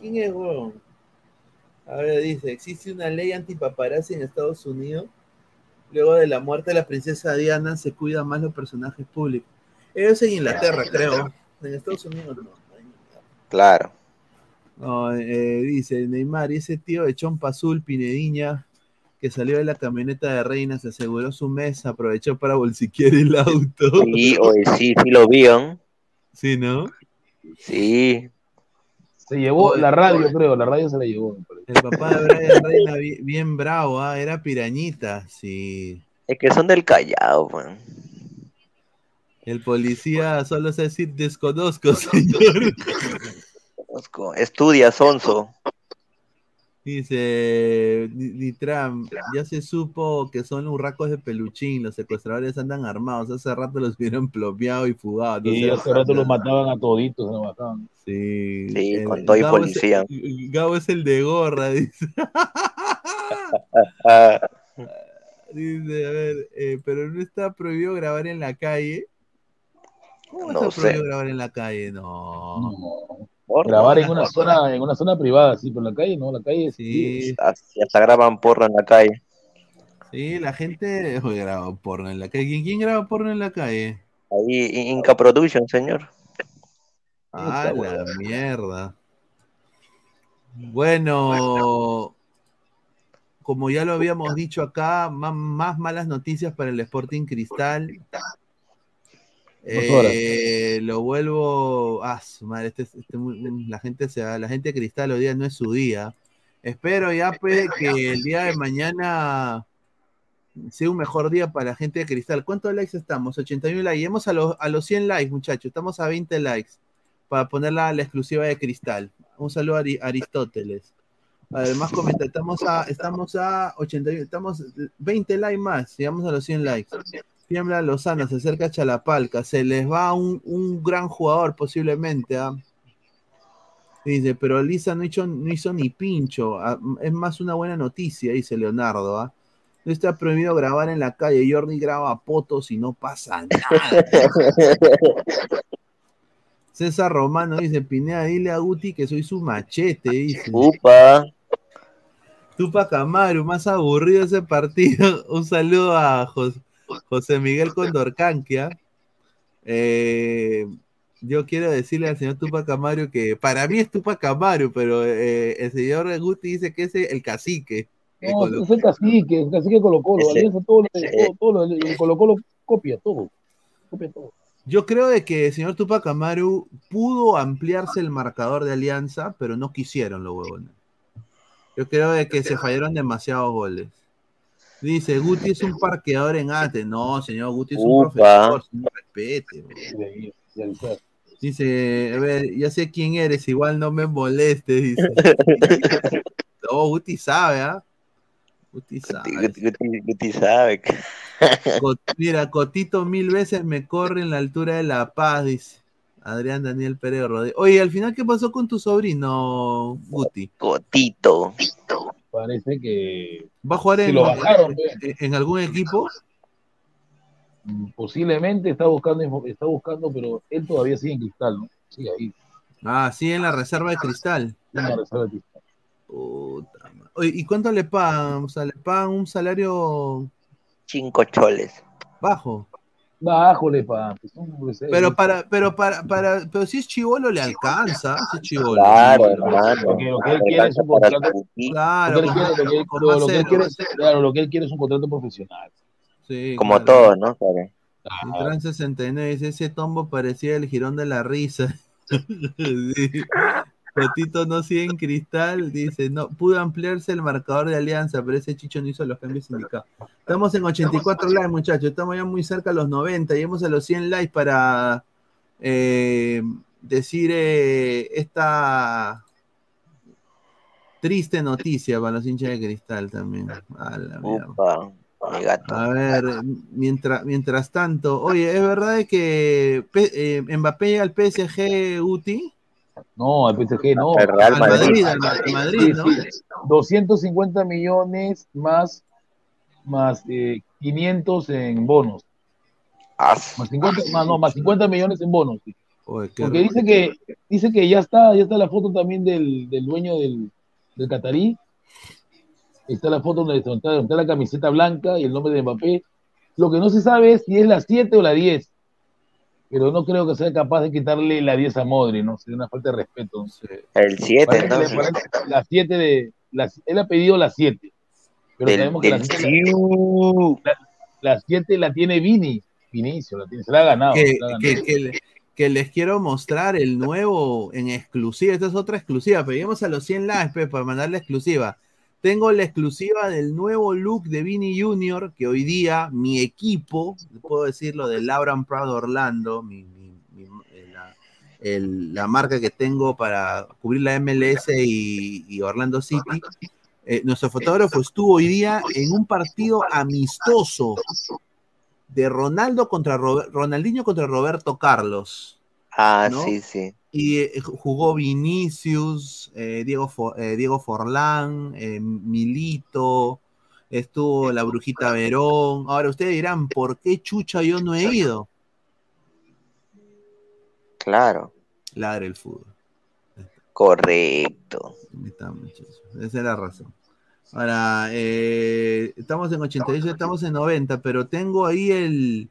¿Quién es, weón? A ver, dice, existe una ley antipaparazzi en Estados Unidos. Luego de la muerte de la princesa Diana se cuidan más los personajes públicos. Eso es en Inglaterra, creo. En Estados Unidos no. Claro. No, eh, dice Neymar, y ese tío de chompa azul, Pinediña, que salió de la camioneta de Reina, se aseguró su mesa, aprovechó para bolsiquear el auto. Sí, oye, sí, sí lo vieron. Sí, ¿no? Sí. Se llevó la radio, creo, la radio se la llevó. El papá de Brian Reina, bien, bien bravo, ah, era pirañita, sí. Es que son del Callao, man. El policía solo sé decir desconozco, señor. Conozco. Estudia, Sonso. Dice Ni- Nitram, ya se supo que son urracos de peluchín, los secuestradores andan armados, hace rato los vieron plomeado y fugado. no Y se hace rato los mataban a toditos, se los mataban. Sí, Sí, el- con todo y Gabo es- policía. Gabo es el de gorra, dice. Dice, a ver, eh, pero no está prohibido grabar en la calle. ¿Cómo No está sé. prohibido grabar en la calle? No. Grabar en una zona, en una zona privada, sí, pero en la calle no, la calle Sí, Hasta, hasta graban porno en la calle. sí, la gente graba porno en la calle. ¿Quién, quién graba porno en la calle? Ahí, Inca Production, señor. Ah, la mierda. Bueno, como ya lo habíamos dicho acá, más, más malas noticias para el Sporting Cristal. Eh, lo vuelvo. Ah, su madre, este, este muy- la gente se la gente de Cristal hoy día no es su día. Espero ya pues que el día de mañana sea un mejor día para la gente de Cristal. ¿Cuántos likes estamos? 81 likes. Llegamos a los, a los 100 likes, muchachos. Estamos a 20 likes para poner la, la exclusiva de Cristal. Un saludo a Ari- Aristóteles. Además, comenta, estamos a, estamos a 81, estamos 20 likes más, llegamos a los 100 likes. Tiembla Lozano, se acerca Chalapalca, se les va un, un gran jugador posiblemente. ¿ah? Dice, pero Lisa no hizo, no hizo ni pincho. ah, Es más una buena noticia, dice Leonardo. ¿ah? No está prohibido grabar en la calle. Jordi graba potos y no pasa nada. César Romano dice, Pineda, dile a Guti que soy su machete, dice. Upa. Tupac Amaru, más aburrido ese partido. Un saludo a Jos- José Miguel Condorcanquia. Eh, yo quiero decirle al señor Tupac Amaru que para mí es Tupac Amaru, pero eh, el señor Guti dice que es el cacique. que No, es el cacique, el cacique Colo Colo, Ese- todo, todo, todo lo- el Colo Colo copia todo, copia todo. Yo creo de que el señor Tupac Amaru pudo ampliarse el marcador de Alianza, pero no quisieron los huevones. Yo creo de que se fallaron demasiados goles. Dice, Guti es un parqueador en ATE. No, señor, Guti es un Upa. profesor, señor, respete. huevón. Dice, a ver, ya sé quién eres, igual no me molestes, dice. No, Guti sabe, ¿ah? Guti sabe. Guti, Guti- Guti sabe. Co- Mira, Cotito mil veces me corre en la altura de La Paz, dice. Adrián Daniel Pérez Rodríguez. Oye, al final, ¿qué pasó con tu sobrino, Guti? Cotito. Parece que ¿Va a jugar en, lo bajaron, en- en algún equipo? mm, posiblemente está buscando, está buscando, pero él todavía sigue en cristal, ¿no? Sigue ahí, Ah, sí, en la reserva de cristal. en la reserva de cristal. Puta madre. Oye, ¿y cuánto le pagan? O sea, le pagan un salario Cinco choles. bajo. Bájole, pa. hombre, se- Pero para, pero para, para, pero si es chivolo le alcanza, si es chivolo. Claro, hermano. Lo que, lo que él quiere es un contrato. Claro, lo que él quiere, es- claro, lo que él quiere es un contrato profesional. Sí, Como claro. todo, ¿no? Claro. Y Tran 69 dice, ese tombo parecía el girón de la risa. Sí. Cotito no sigue en cristal, dice, no, pudo ampliarse el marcador de alianza, pero ese chicho no hizo los cambios indicados. Estamos en 84 likes, muchachos, estamos ya muy cerca a los 90, llegamos a los 100 likes para eh, decir eh, esta triste noticia para los hinchas de cristal también. A la gato. A ver, mientras, mientras tanto, oye, ¿es verdad que P- eh, Mbappé al PSG UTI? No, al PSG no. El Real Al Madrid. Madrid, al Madrid, ¿no? Sí, sí. 250 millones más, más eh, 500 en bonos. As. Más 50, más, no, más 50 millones en bonos. sí. Oye, qué Porque dice que, dice que ya está, ya está la foto también del, del dueño del, del catarí. Está la foto donde está, donde está la camiseta blanca y el nombre de Mbappé. Lo que no se sabe es si es la 7 o la 10. Pero no creo que sea capaz de quitarle la 10 a Modri, ¿no? Sería una falta de respeto. El 7, Parece que le entonces. La 7 de. La, él ha pedido la 7. Pero Del- sabemos que la del 7 la, la siete la tiene Vini. Vinicio, la tiene, se la ha ganado. que, se la ha que- ganado. que le- que les quiero mostrar el nuevo en exclusiva. Esta es otra exclusiva. Pedimos a los 100 likes pe, para mandar la exclusiva. Tengo la exclusiva del nuevo look de Vini Junior, que hoy día mi equipo, puedo decirlo, de Lauren Prado Orlando, mi- mi- mi- eh, la, el- la marca que tengo para cubrir la MLS y, y Orlando City. eh, nuestro fotógrafo estuvo hoy día en un partido amistoso de Ronaldo contra Ronaldinho contra Roberto Carlos. Ah, ¿no? sí, sí. Y eh, jugó Vinicius, eh, Diego, eh, Diego Forlán, eh, Milito, estuvo la Brujita Verón. Ahora ustedes dirán, ¿por qué chucha yo no he ido? Claro. Ladre el fútbol. Correcto. Está. Esa es la razón. Ahora, estamos en 88, estamos en 90, pero tengo ahí el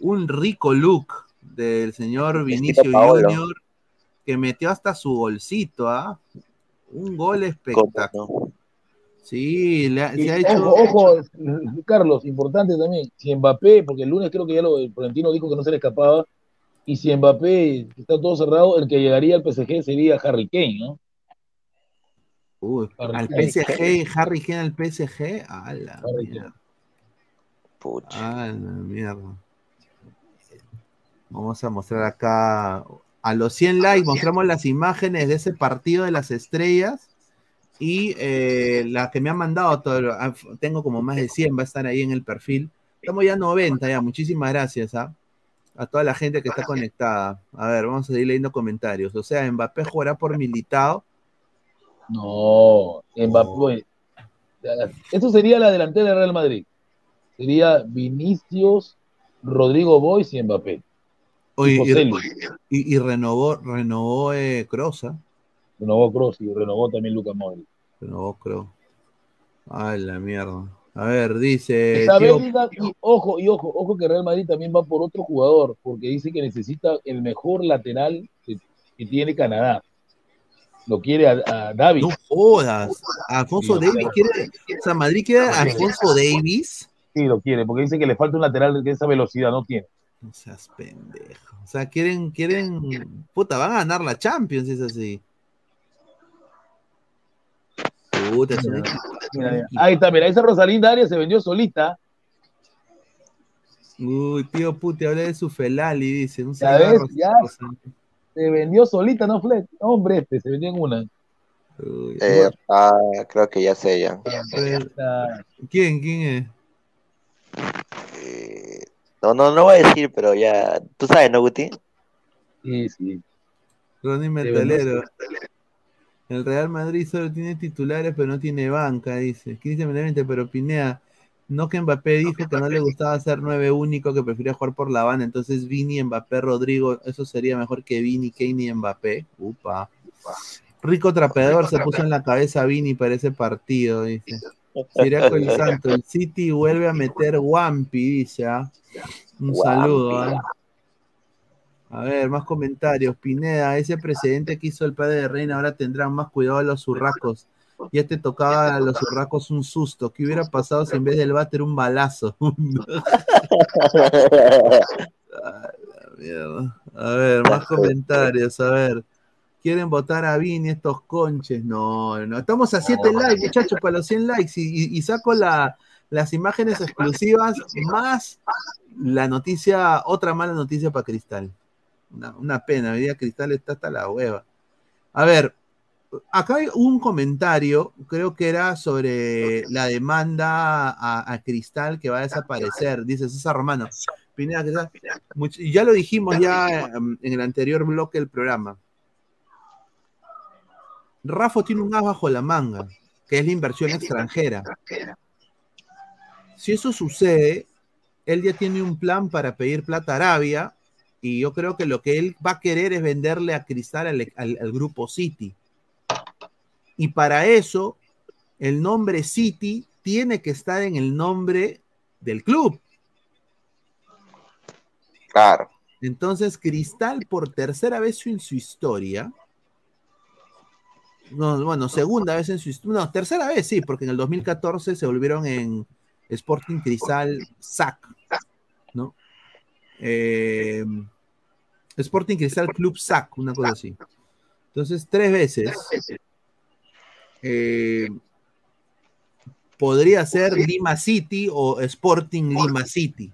un rico look del señor Vinicio. Junior que metió hasta su golcito, ¿ah? Un gol espectacular. Sí, le ha- Y se ha hecho. Ojo, ojo, Carlos, importante también. Si Mbappé, porque el lunes creo que ya lo el Florentino dijo que no se le escapaba, y si Mbappé está todo cerrado, el que llegaría al PSG sería Harry Kane, ¿no? Uy, Harry al Kane. PSG, Harry Kane al PSG, a la Harry mierda. Pucha. A la mierda. Vamos a mostrar acá a los 100 likes, mostramos las imágenes de ese partido de las estrellas y eh, la que me han mandado, todo- tengo como más de 100, va a estar ahí en el perfil. Estamos ya 90, ya, muchísimas gracias ¿ah? a toda la gente que está conectada. A ver, vamos a seguir leyendo comentarios. O sea, Mbappé jugará por Militao. No, Mbappé. Esto sería la delantera del Real Madrid. Sería Vinicius, Rodrigo Boys y Mbappé. Oye, Y renovó, renovó eh, Kroos, ¿ah? Renovó Kroos y renovó también Lucas Modric. Renovó Kroos. Ay, la mierda. A ver, dice. Tío- y ojo, y ojo, ojo que Real Madrid también va por otro jugador, porque dice que necesita el mejor lateral que, que tiene Canadá. Lo quiere a, a David. No jodas. Alfonso Sí, Davis quiere. O sea, Madrid quiere a Alfonso Davis. Sí, lo quiere, porque dice que le falta un lateral que esa velocidad no tiene. No seas pendejo. O sea, quieren, quieren. Puta, van a ganar la Champions, si es así. Puta, Mira. Ahí está, mira, esa Rosalinda Arias se vendió solita. Uy, tío Puti, hablé de su Felali, dice. Un Ya cigarro, ves, ya. Se vendió solita, ¿no, Fleck? Hombre, este, se vendió en una. Eh, ah, creo que ya sé ya. ¿Quién? ¿Quién es? Eh, no, no, no voy a decir, pero ya. Tú sabes, ¿no, Guti? Sí, sí. Ronnie Metalero. El Real Madrid solo tiene titulares, pero no tiene banca, dice. Cristian Benavente, pero Pinea, no que Mbappé dijo que no le gustaba ser nueve único, que prefería jugar por la banda. Entonces Vini, Mbappé, Rodrigo, eso sería mejor que Vini, Kane y Mbappé. Upa. Rico trapeador se puso en la cabeza a Vini para ese partido, dice. Siriaco el Santo, el City vuelve a meter Wampi, dice. ¿ah? Un Wampi. saludo. ¿ah? A ver, más comentarios. Pineda, ese precedente que hizo el padre de Reina, ahora tendrán más cuidado a los zurracos. Ya te tocaba a los zurracos un susto. ¿Qué hubiera pasado si en vez del váter un balazo? La mierda. A ver, más comentarios. A ver. ¿Quieren votar a Vini estos conches? No, no. Estamos a 7 likes, muchachos, para los 100 likes. Y, saco la- las imágenes exclusivas más la noticia, otra mala noticia para Cristal. Una, una pena, hoy día Cristal está hasta la hueva. A ver, acá hay un comentario, creo que era sobre la demanda a, a Cristal que va a desaparecer, dice César Romano. Pineda, Cristal, much- y ya lo dijimos ya en el anterior bloque del programa. Rafa tiene un as bajo la manga, que es la inversión extranjera. Si eso sucede, él ya tiene un plan para pedir plata a Arabia y yo creo que lo que él va a querer es venderle a Cristal al, al- al grupo City. Y para eso, el nombre City tiene que estar en el nombre del club. Claro. Entonces, Cristal, por tercera vez en su historia, no, bueno, segunda vez en su historia, no, tercera vez sí, porque en el 2014 se volvieron en Sporting Cristal SAC, ¿no? Eh, Sporting Cristal Club SAC, una cosa así. Entonces, tres veces eh, podría ser Lima City o Sporting Lima City.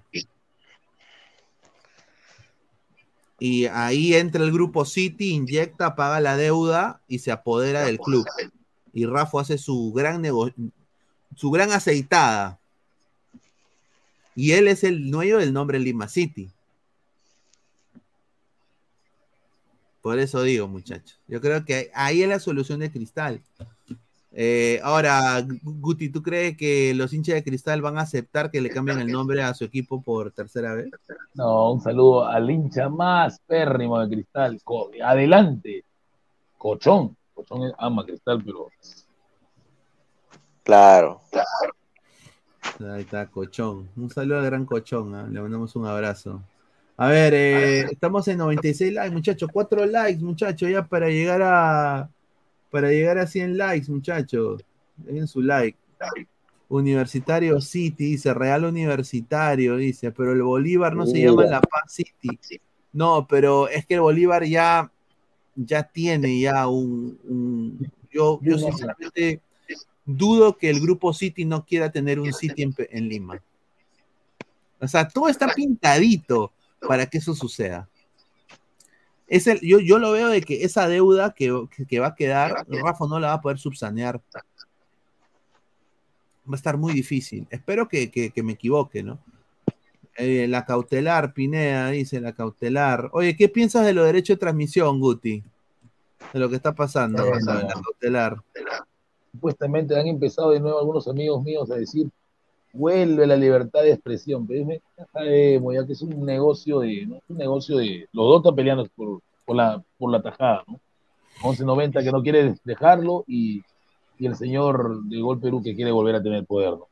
Y ahí entra el grupo City, inyecta, paga la deuda y se apodera del club. Y Rafa hace su gran negocio, su gran aceitada. Y él es el dueño del nombre Lima City. Por eso digo, muchachos. Yo creo que ahí es la solución de Cristal. Eh, ahora, Guti, ¿tú crees que los hinchas de Cristal van a aceptar que le cambien el nombre a su equipo por tercera vez? No, un saludo al hincha más pérrimo de Cristal. Co- adelante. Cochón. Cochón ama Cristal, pero Claro. Ahí está, Cochón. Un saludo al gran Cochón, ¿ah? le mandamos un abrazo. A ver, eh, estamos en 96 likes, muchachos. 4 likes, muchachos, ya para llegar a para llegar a 100 likes, muchachos. Dejen su like. Universitario City, dice Real Universitario, dice, pero el Bolívar no se llama La Paz City. No, pero es que el Bolívar ya, ya tiene ya un, un- yo, yo sinceramente dudo que el grupo City no quiera tener un City en, en Lima. O sea, todo está pintadito para que eso suceda. Es el- yo, yo lo veo de que esa deuda que, que- va a quedar, Rafa no la va a poder subsanear. Va a estar muy difícil. Espero que, que- que me equivoque, ¿no? Eh, la cautelar, Pineda, dice la cautelar. Oye, ¿qué piensas de los derechos de transmisión, Guti? De lo que está pasando en la no. cautelar. supuestamente han empezado de nuevo algunos amigos míos a decir, vuelve la libertad de expresión, pero es- sabemos ya que es un negocio de, ¿no? Un negocio de, los dos están peleando por, por la, por la tajada, ¿no? 1190 que no quiere dejarlo y, y el señor de Gol Perú que quiere volver a tener poder, ¿no?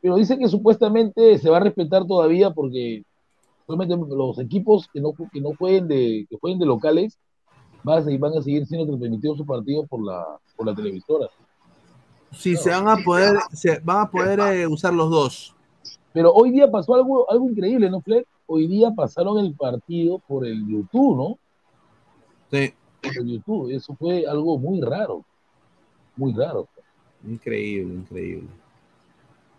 Pero dice que supuestamente se va a respetar todavía porque los equipos que no, que no jueguen de, que jueguen de locales van a, seguir, van a seguir siendo transmitidos sus partidos por la, por la televisora. Sí, se van a poder, se van a poder eh, usar los dos. Pero hoy día pasó algo, algo increíble, ¿no, Fred? hoy día pasaron el partido por el YouTube, ¿no? Sí. Por el YouTube. Eso fue algo muy raro. Muy raro. Increíble, increíble.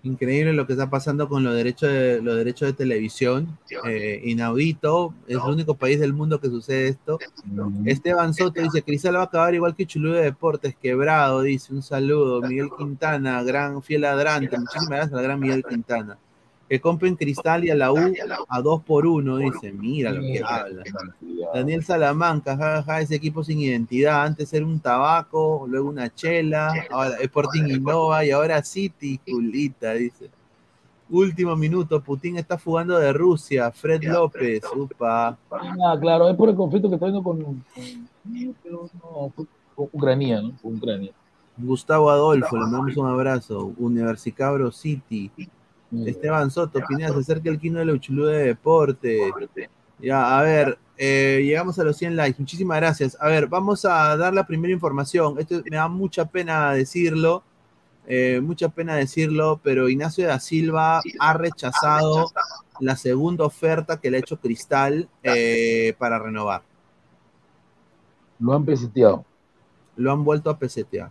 Increíble lo que está pasando con los derechos de, los derechos de televisión. Eh, inaudito. Es el único país del mundo que sucede esto. Esteban Soto dice, Cristal va a acabar igual que Chulú de Deportes, quebrado, dice, un saludo. Miguel Quintana, gran fiel ladrante. Muchísimas gracias al gran Miguel Quintana. Que compren Cristal y a la U a dos por uno, dice, mira lo que habla. Daniel Salamanca, jajaja, ese equipo sin identidad. Antes era un tabaco, luego una chela, ahora Sporting Innova y ahora City, Julita, dice. Último minuto, Putin está fugando de Rusia, Fred López, upa. Ah, claro, es por el conflicto que está viendo con, con- pero no, fue con Ucrania, ¿no? Con Ucrania. Gustavo Adolfo, le mandamos un abrazo. Universicabro City. Esteban Soto, Pineda, se acerca el Kino de la Uchulú de Deporte. Ya, a ver, eh, llegamos a los 100 likes. Muchísimas gracias. A ver, vamos a dar la primera información. Esto me da mucha pena decirlo, eh, mucha pena decirlo, pero Ignacio da Silva ha rechazado la segunda oferta que le ha hecho Cristal eh, para renovar. Lo han peseteado. Lo han vuelto a pesetear.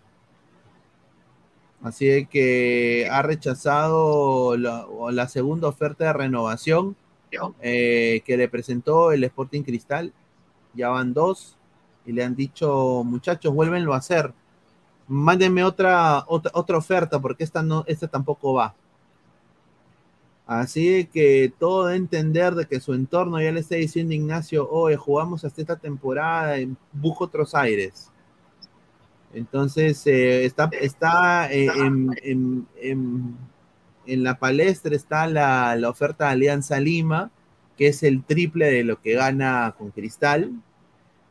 Así que ha rechazado la, segunda oferta de renovación eh, que le presentó el Sporting Cristal. Ya van dos y le han dicho, muchachos, vuélvenlo a hacer. Mándenme otra, otra, otra oferta porque esta, no, esta tampoco va. Así que todo de entender de que su entorno ya le está diciendo Ignacio, oye, jugamos hasta esta temporada, busco otros aires. Entonces, eh, está, está eh, en, en- en- en la palestra está la, la oferta de Alianza Lima, que es el triple de lo que gana con Cristal,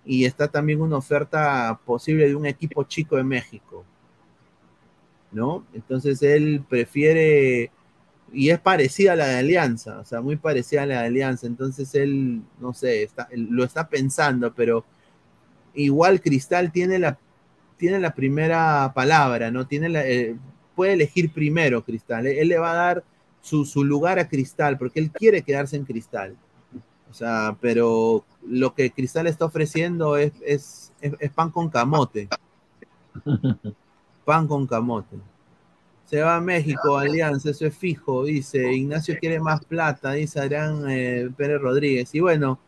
y está también una oferta posible de un equipo chico de México, ¿no? Entonces él prefiere, y es parecida a la de Alianza, o sea, muy parecida a la de Alianza, entonces él, no sé, está, lo está pensando, pero igual Cristal tiene la tiene la primera palabra, ¿no? Tiene la, eh, puede elegir primero Cristal. Él, él le va a dar su, su lugar a Cristal porque él quiere quedarse en Cristal. O sea, pero lo que Cristal está ofreciendo es, es, es- es pan con camote. Pan con camote. Se va a México, Alianza, eso es fijo, dice. Ignacio quiere más plata, dice Adrián eh, Pérez Rodríguez. Y bueno,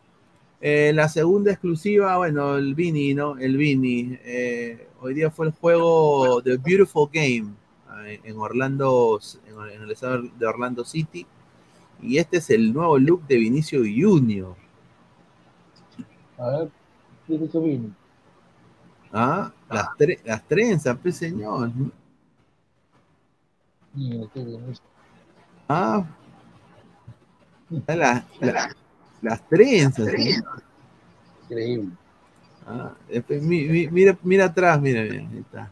eh, la segunda exclusiva, bueno, el Vini, ¿no? El Vini. eh, hoy día fue el juego The Beautiful Game eh, en Orlando, en, el estado de Orlando City. Y este es el nuevo look de Vinicio Junior. A ver, ¿qué es eso vino? ¿Ah? Las, tre- las trenzas, pues señor. Ah. La- la- las trenzas. Increíble. Ah, mi- mira, mira atrás, mira, mira, ahí está.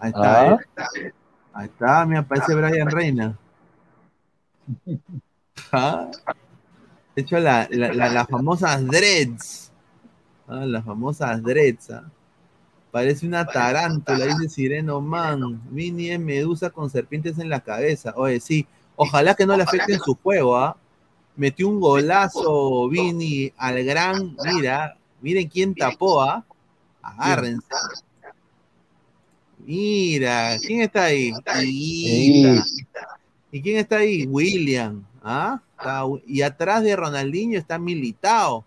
Ahí está, Ah. eh. ahí está, me aparece Brian Reina. Ah. De hecho, la- la- la- las famosas dreads. Ah, las famosas dreads. ah. Parece una tarántula, dice Sireno Man. Mini es medusa con serpientes en la cabeza. Oye, sí. Ojalá que no le afecten su juego, ¿ah? Metió un golazo Vini al gran. Mira, miren quién tapó, ¿ah? Agárrense. Mira, ¿quién está ahí? Mira. ¿Y quién está ahí? William. ¿Ah? Está- y atrás de Ronaldinho está Militao.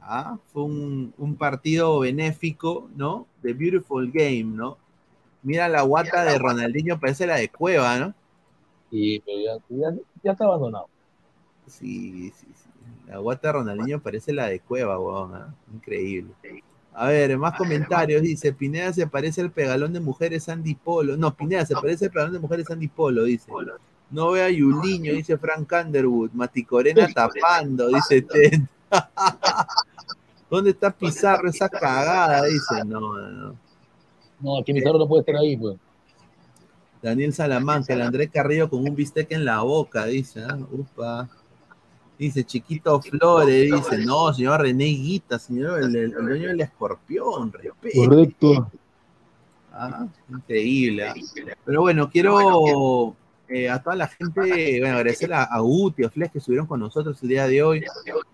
¿Ah? Fue un, un partido benéfico, ¿no? The Beautiful Game, ¿no? Mira la guata de Ronaldinho, parece la de Cueva, ¿no? Sí, pero ya, ya, ya está abandonado. Sí, sí, sí. La guata de Ronaldinho parece la de Cueva, weón. ¿ah? Increíble. A ver, más comentarios. Dice, Pineda se parece al pegalón de mujeres Sandy Polo. No, Pineda se parece al pegalón de mujeres Sandy Polo, dice. No vea a Yuliño, dice Frank Underwood. Maticorena tapando, dice Ted. ¿Dónde está Pizarro esa cagada? Dice, no, no, no. No, aquí Pizarro no puede estar ahí, pues. Daniel Salamanca, el Andrés Carrillo con un bistec en la boca, dice, ¿ah? upa. Dice Chiquito Flores, dice, no, señor René Guita, señor, el, el- el dueño del escorpión, respete. Correcto. Ah, increíble. ¿ah? Pero bueno, quiero eh, a toda la gente, bueno, agradecer a, a Guti, a Flex que estuvieron con nosotros el día de hoy.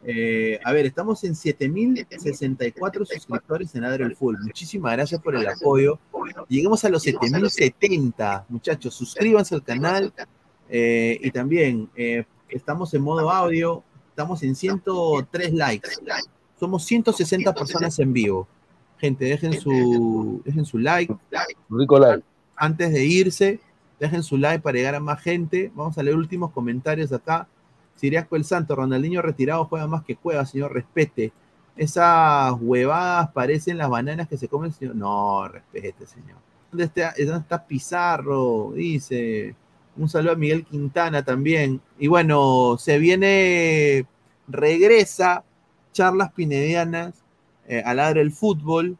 Eh, a ver, estamos en 7064 suscriptores en Adre el Full. Muchísimas gracias por el apoyo. Lleguemos a los 7070, muchachos. Suscríbanse al canal. eh, y también estamos en modo audio. Estamos en 103 likes. Somos 160 personas en vivo. Gente, dejen su, dejen su like. Rico like. Antes de irse, dejen su like para llegar a más gente. Vamos a leer últimos comentarios acá. Siriaco el Santo, Ronaldinho retirado juega más que juega, señor, respete. Esas huevadas parecen las bananas que se comen, señor. No, respete, señor. ¿Dónde está, está Pizarro? Dice. Un saludo a Miguel Quintana también. Y bueno, se viene, regresa charlas pinedianas eh, al ladre del fútbol.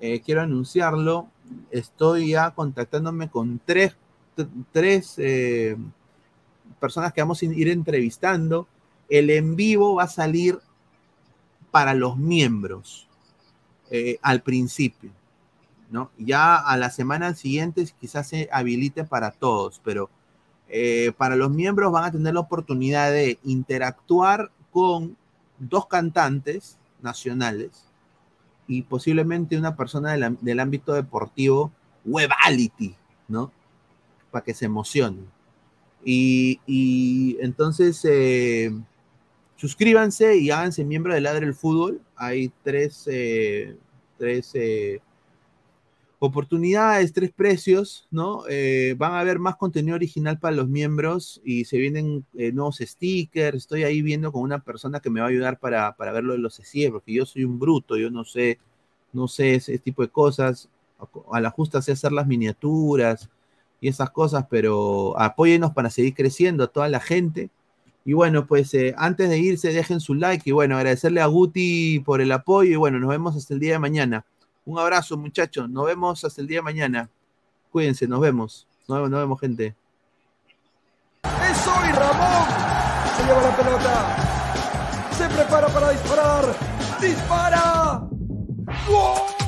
Eh, quiero anunciarlo. Estoy ya contactándome con tres, tres eh, personas que vamos a ir entrevistando. El en vivo va a salir para los miembros eh, al principio. ¿no? Ya a la semana siguiente quizás se habilite para todos, pero eh, para los miembros van a tener la oportunidad de interactuar con dos cantantes nacionales y posiblemente una persona del, del ámbito deportivo, webality, ¿no? Para que se emocionen. Y, y entonces eh, suscríbanse y háganse miembro de Ladre el Fútbol. Hay tres, eh, tres eh, oportunidades, tres precios, ¿no? Van a haber más contenido original para los miembros y se vienen nuevos stickers. Estoy ahí viendo con una persona que me va a ayudar para, para ver lo de los CCIE, porque yo soy un bruto, yo no sé, no sé ese tipo de cosas. A la justa sé hacer las miniaturas y esas cosas, pero apóyenos para seguir creciendo a toda la gente. Y bueno, pues eh, antes de irse, dejen su like y bueno, agradecerle a Guti por el apoyo y bueno, nos vemos hasta el día de mañana. Un abrazo, muchachos. Nos vemos hasta el día de mañana. Cuídense, nos vemos. Nos vemos, nos vemos gente. ¡Es hoy Ramón! Se lleva la pelota. Se prepara para disparar. ¡Dispara! ¡Gol!